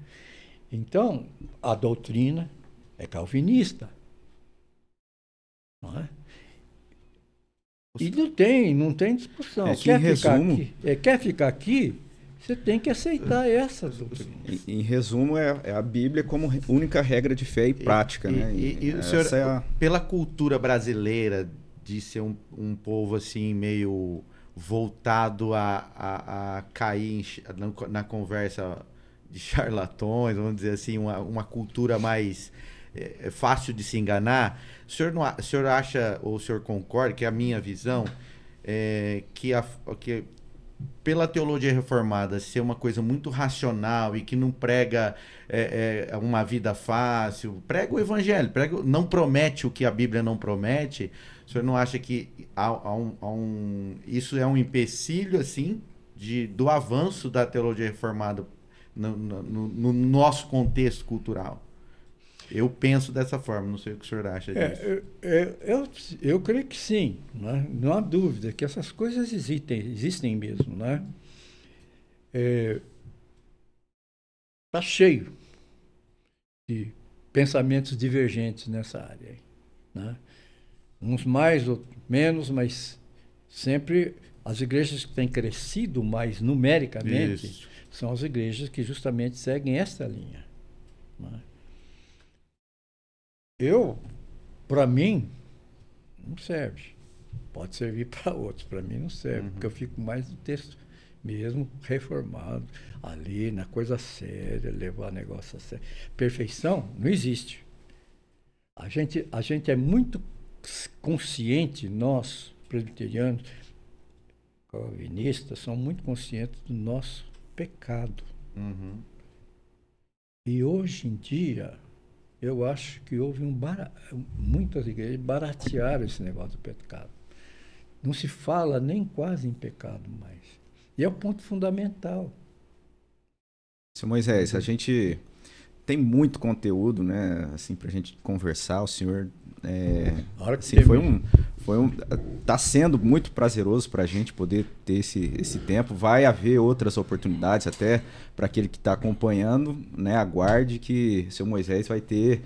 Então, a doutrina é calvinista. Não é? E não tem, não tem discussão. É quer, ficar resumo... aqui, é, quer ficar aqui, você tem que aceitar essas doutrinas. Em, em resumo, é, é, a Bíblia como única regra de fé e prática. E, né? e, e, senhor, é a... pela cultura brasileira de ser um, um povo assim meio voltado a, a, a cair em, na, conversa de charlatões, vamos dizer assim, uma, uma cultura mais é, é fácil de se enganar. O senhor, não, o senhor acha, ou o senhor concorda, que a minha visão é que, a, que pela teologia reformada ser uma coisa muito racional e que não prega é, é, uma vida fácil, prega o evangelho, prega, não promete o que a Bíblia não promete. O senhor não acha que há, há um, há um, isso é um empecilho assim de, do avanço da teologia reformada no, no, no nosso contexto cultural? Eu penso dessa forma, não sei o que o senhor acha é, disso. É, é, eu, eu creio que sim, né? não há dúvida que essas coisas existem, existem mesmo. Né? Está cheio de pensamentos divergentes nessa área. Né? Uns mais, outros menos, mas sempre as igrejas que têm crescido mais numericamente Isso. são as igrejas que justamente seguem esta linha. Né? Eu, para mim, não serve. Pode servir para outros, para mim não serve, uhum. porque eu fico mais no texto mesmo reformado, ali na coisa séria, levar negócio a sério. Perfeição não existe. A gente, a gente é muito consciente, nós, presbiterianos, calvinistas, somos muito conscientes do nosso pecado. Uhum. E hoje em dia, eu acho que houve um bar... muitas igrejas baratearam esse negócio do pecado. Não se fala nem quase em pecado mais. E é o ponto fundamental. Seu Moisés, a gente tem muito conteúdo, né, assim, pra gente conversar. O senhor é, assim, foi um, foi um, tá sendo muito prazeroso para a gente poder ter esse, esse tempo. Vai haver outras oportunidades até para aquele que está acompanhando, né? Aguarde que seu Moisés vai ter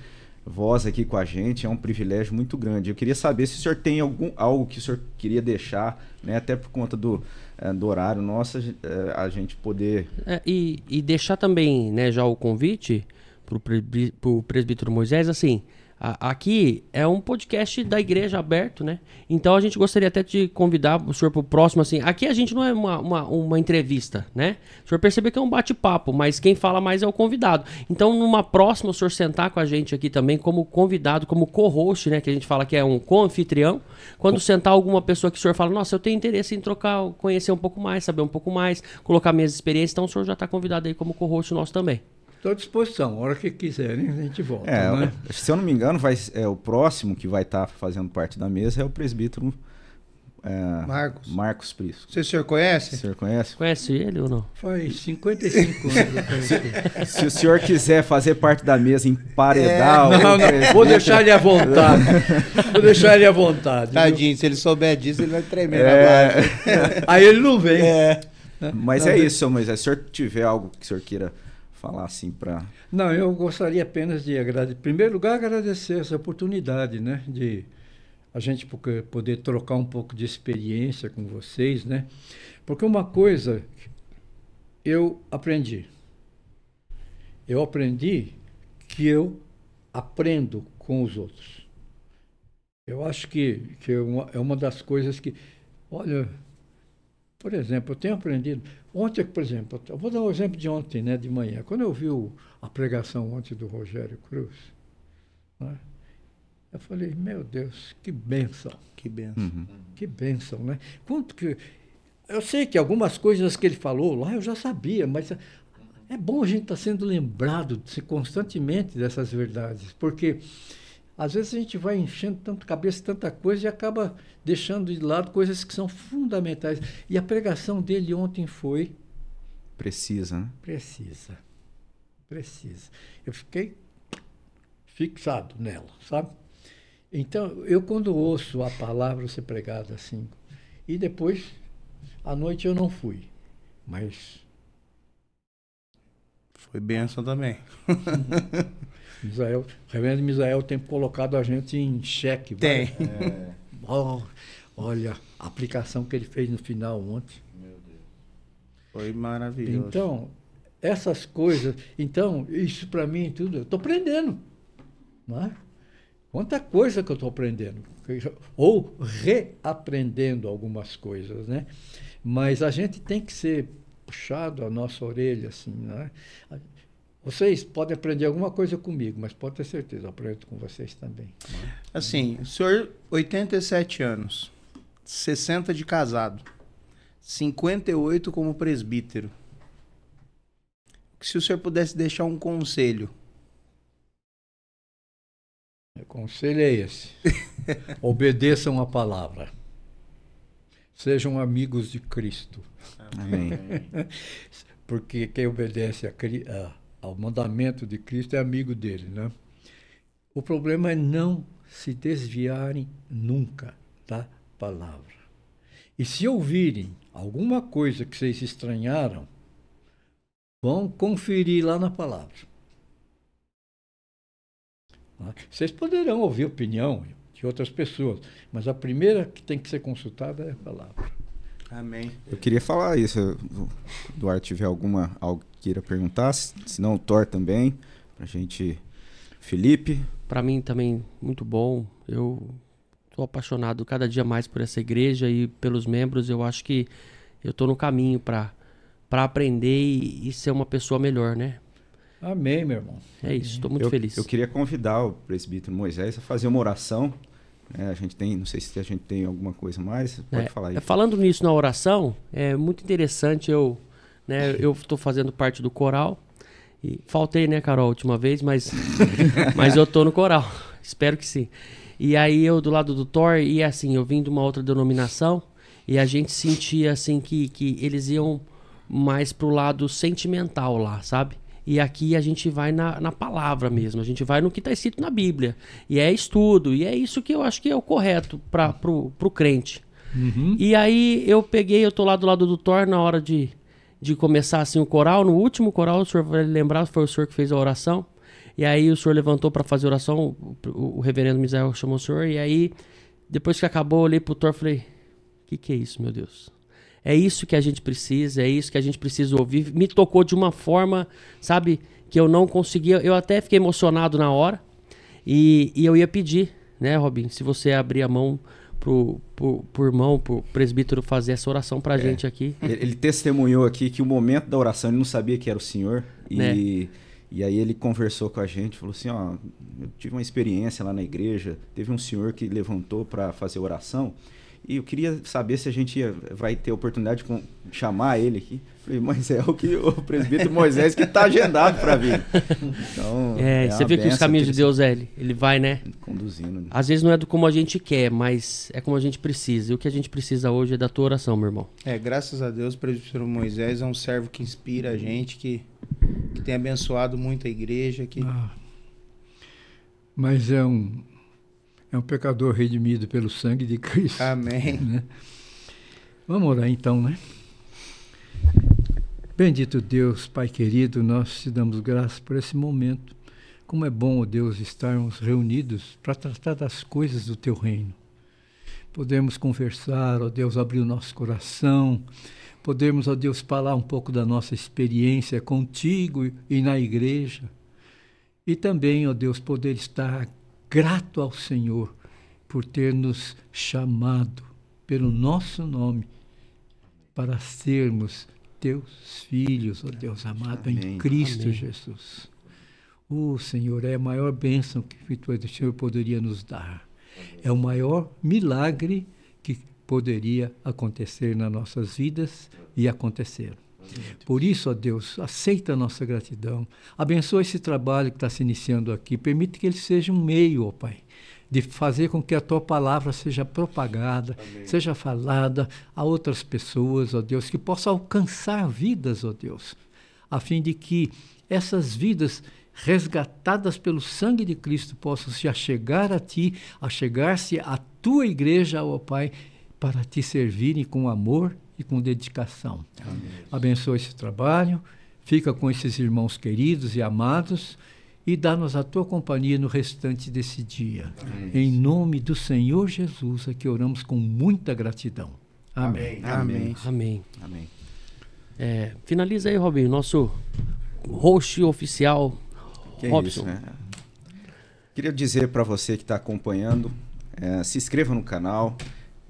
voz aqui com a gente. É um privilégio muito grande. Eu queria saber se o senhor tem algum algo que o senhor queria deixar, né? Até por conta do, é, do horário nosso, é, a gente poder é, e, e deixar também, né? Já o convite para o presbítero Moisés, assim, aqui é um podcast da igreja aberto, né? Então a gente gostaria até de convidar o senhor para o próximo, assim, aqui a gente não é uma, uma, uma entrevista, né? O senhor percebe que é um bate-papo, mas quem fala mais é o convidado. Então numa próxima o senhor sentar com a gente aqui também como convidado, como co-host, né? Que a gente fala que é um co-anfitrião. Quando sentar alguma pessoa que o senhor fala, nossa, eu tenho interesse em trocar, conhecer um pouco mais, saber um pouco mais, colocar minhas experiências, então o senhor já está convidado aí como co-host nosso também. Estou à disposição, a hora que quiserem a gente volta. É, né? Se eu não me engano, vai, é, o próximo que vai estar tá fazendo parte da mesa é o presbítero é, Marcos. Marcos Prisco. Você, o senhor conhece? O senhor conhece? Conhece ele ou não? Faz 55 anos. se, se o senhor quiser fazer parte da mesa, emparedar é, não, não, Vou deixar ele à vontade. vou deixar ele à vontade. Tadinho, viu? se ele souber disso, ele vai tremer é... Aí ele não vem. É. Mas não, é isso, Moisés. Se o senhor tiver algo que o senhor queira falar assim para. Não, eu gostaria apenas de agradecer, em primeiro lugar, agradecer essa oportunidade, né, de a gente poder trocar um pouco de experiência com vocês, né? Porque uma coisa eu aprendi. Eu aprendi que eu aprendo com os outros. Eu acho que, que é, uma, é uma das coisas que. Olha, por exemplo, eu tenho aprendido. Ontem, por exemplo, eu vou dar um exemplo de ontem, né, de manhã. Quando eu vi o, a pregação ontem do Rogério Cruz, né, eu falei, meu Deus, que benção. Que benção. Uhum. Que benção, né? Quanto que. Eu sei que algumas coisas que ele falou lá eu já sabia, mas é bom a gente estar tá sendo lembrado constantemente dessas verdades, porque às vezes a gente vai enchendo tanto cabeça, tanta coisa e acaba deixando de lado coisas que são fundamentais. E a pregação dele ontem foi. Precisa, né? Precisa. Precisa. Eu fiquei fixado nela, sabe? Então, eu quando ouço a palavra ser pregada assim, e depois, à noite eu não fui, mas. Foi benção também. Misael, o reverendo Misael tem colocado a gente em xeque. Tem. É. Oh, olha, a aplicação que ele fez no final ontem. Meu Deus. Foi maravilhoso. Então, essas coisas. Então, isso para mim tudo, eu estou aprendendo. Não é? Quanta coisa que eu estou aprendendo. Ou reaprendendo algumas coisas, né? Mas a gente tem que ser puxado a nossa orelha, assim, né? Vocês podem aprender alguma coisa comigo, mas pode ter certeza, eu aprendo com vocês também. Assim, o senhor, 87 anos, 60 de casado, 58 como presbítero. Se o senhor pudesse deixar um conselho. O conselho é esse. Obedeçam a palavra. Sejam amigos de Cristo. Amém. Porque quem obedece a, a ao mandamento de Cristo é amigo dele, né? O problema é não se desviarem nunca da palavra. E se ouvirem alguma coisa que vocês estranharam, vão conferir lá na palavra. Vocês poderão ouvir opinião de outras pessoas. Mas a primeira que tem que ser consultada é a palavra. Amém. Eu queria falar isso. O Duarte tiver alguma algo que queira perguntar, se não o Thor também, pra gente. Felipe. Para mim também muito bom. Eu tô apaixonado cada dia mais por essa igreja e pelos membros. Eu acho que eu tô no caminho para para aprender e, e, ser uma pessoa melhor, né? Amém, meu irmão. É isso, estou muito eu, feliz. Eu queria convidar o presbítero Moisés a fazer uma oração. É, a gente tem, não sei se a gente tem alguma coisa mais, pode é, falar aí. Falando nisso na oração, é muito interessante. Eu, né, eu estou fazendo parte do coral e faltei, né, Carol, a última vez, mas, mas eu tô no coral. Espero que sim. E aí eu do lado do Thor e assim eu vim de uma outra denominação e a gente sentia assim que, que eles iam mais pro lado sentimental lá, sabe? E aqui a gente vai na, na palavra mesmo, a gente vai no que está escrito na Bíblia. E é estudo, e é isso que eu acho que é o correto para pro, pro crente. Uhum. E aí eu peguei, eu tô lá do lado do Thor na hora de, de começar assim o coral. No último coral, o senhor vai lembrar, foi o senhor que fez a oração. E aí o senhor levantou para fazer a oração, o, o reverendo Misael chamou o senhor, e aí depois que acabou, eu olhei pro Thor e falei: "Que que é isso, meu Deus?" É isso que a gente precisa, é isso que a gente precisa ouvir. Me tocou de uma forma, sabe, que eu não conseguia. Eu até fiquei emocionado na hora. E, e eu ia pedir, né, Robin, se você abrir a mão pro, pro, pro irmão, pro presbítero fazer essa oração pra é. gente aqui. Ele, ele, testemunhou aqui que o momento da oração ele não sabia que era o Senhor. E, né? e aí ele conversou com a gente, falou assim, ó, eu tive uma experiência lá na igreja, teve um senhor que levantou para fazer oração. E eu queria saber se a gente ia, vai ter oportunidade de chamar ele aqui. Falei, mas é o que o presbítero Moisés que está agendado para vir. Então, é, é você vê que os caminhos de Deus é ele, ele vai, né? Conduzindo. Né? Às vezes não é do como a gente quer, mas é como a gente precisa. E o que a gente precisa hoje é da tua oração, meu irmão. É, graças a Deus, o presbítero Moisés é um servo que inspira a gente, que, que tem abençoado muito a igreja. Que... Ah, mas é um é um pecador redimido pelo sangue de Cristo. Amém. Né? Vamos orar então, né? Bendito Deus, Pai querido, nós te damos graças por esse momento. Como é bom, ó Deus, estarmos reunidos para tratar das coisas do teu reino. Podemos conversar, ó Deus, abrir o nosso coração, podemos, ó Deus, falar um pouco da nossa experiência contigo e na igreja. E também, ó Deus, poder estar grato ao Senhor por ter nos chamado pelo nosso nome para sermos teus filhos, ó oh Deus amado, Amém. em Cristo Amém. Jesus. O oh, Senhor é a maior bênção que o Senhor poderia nos dar. Amém. É o maior milagre que poderia acontecer nas nossas vidas e acontecer. Por isso, ó Deus, aceita a nossa gratidão. Abençoa esse trabalho que está se iniciando aqui. Permite que ele seja um meio, ó Pai, de fazer com que a tua palavra seja propagada, Amém. seja falada a outras pessoas, ó Deus, que possa alcançar vidas, ó Deus, a fim de que essas vidas resgatadas pelo sangue de Cristo possam se achegar a ti, achegar-se à tua igreja, ó Pai, para te servirem com amor e com dedicação. Amém. Abençoa esse trabalho, fica com esses irmãos queridos e amados e dá-nos a tua companhia no restante desse dia. Amém. Em nome do Senhor Jesus, é que oramos com muita gratidão. Amém. Amém. Amém. Amém. É, finaliza aí, Robinho, nosso host oficial, que Robson. É isso, né? Queria dizer para você que está acompanhando, é, se inscreva no canal.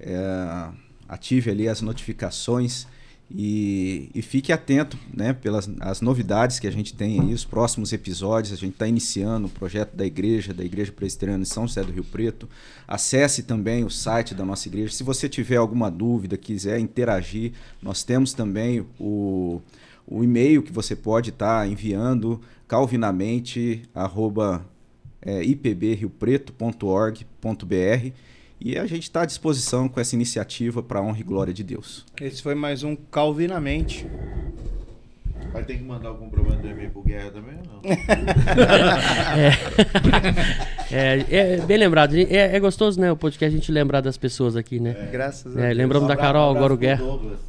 É, ative ali as notificações e, e fique atento né, pelas as novidades que a gente tem aí, os próximos episódios. A gente está iniciando o projeto da igreja, da Igreja Presbiteriana de São José do Rio Preto. Acesse também o site da nossa igreja. Se você tiver alguma dúvida, quiser interagir, nós temos também o, o e-mail que você pode estar tá enviando calvinamente arroba, é, ipbriopreto.org.br e a gente está à disposição com essa iniciativa para a honra e glória de Deus. Esse foi mais um Calvinamente. Vai ter que mandar algum problema do e-mail pro Guerra também ou não? é, é, é, bem lembrado. É, é, gostoso, né? O podcast a gente lembrar das pessoas aqui, né? É. Graças a é, Deus. Lembramos um da Carol, um agora o Guerra.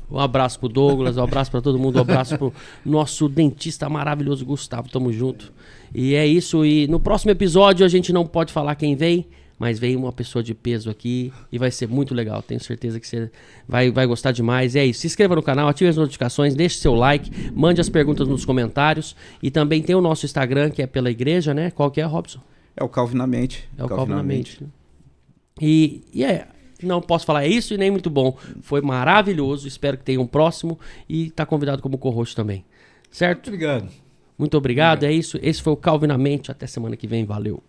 Um abraço pro Douglas, um abraço para todo mundo, um abraço pro nosso dentista maravilhoso Gustavo. Tamo junto. E é isso. E no próximo episódio a gente não pode falar quem vem mas veio uma pessoa de peso aqui e vai ser muito legal. Tenho certeza que você vai, vai gostar demais. E é isso. Se inscreva no canal, ative as notificações, deixe seu like, mande as perguntas nos comentários. E também tem o nosso Instagram, que é pela igreja, né? Qual que é, Robson? É o Calvinamente. É o Calvinamente. E, e é, não posso falar isso e nem muito bom. Foi maravilhoso. Espero que tenha um próximo e está convidado como co-host também. Certo? Muito obrigado. Muito obrigado. É isso. Esse foi o Calvinamente. Até semana que vem. Valeu.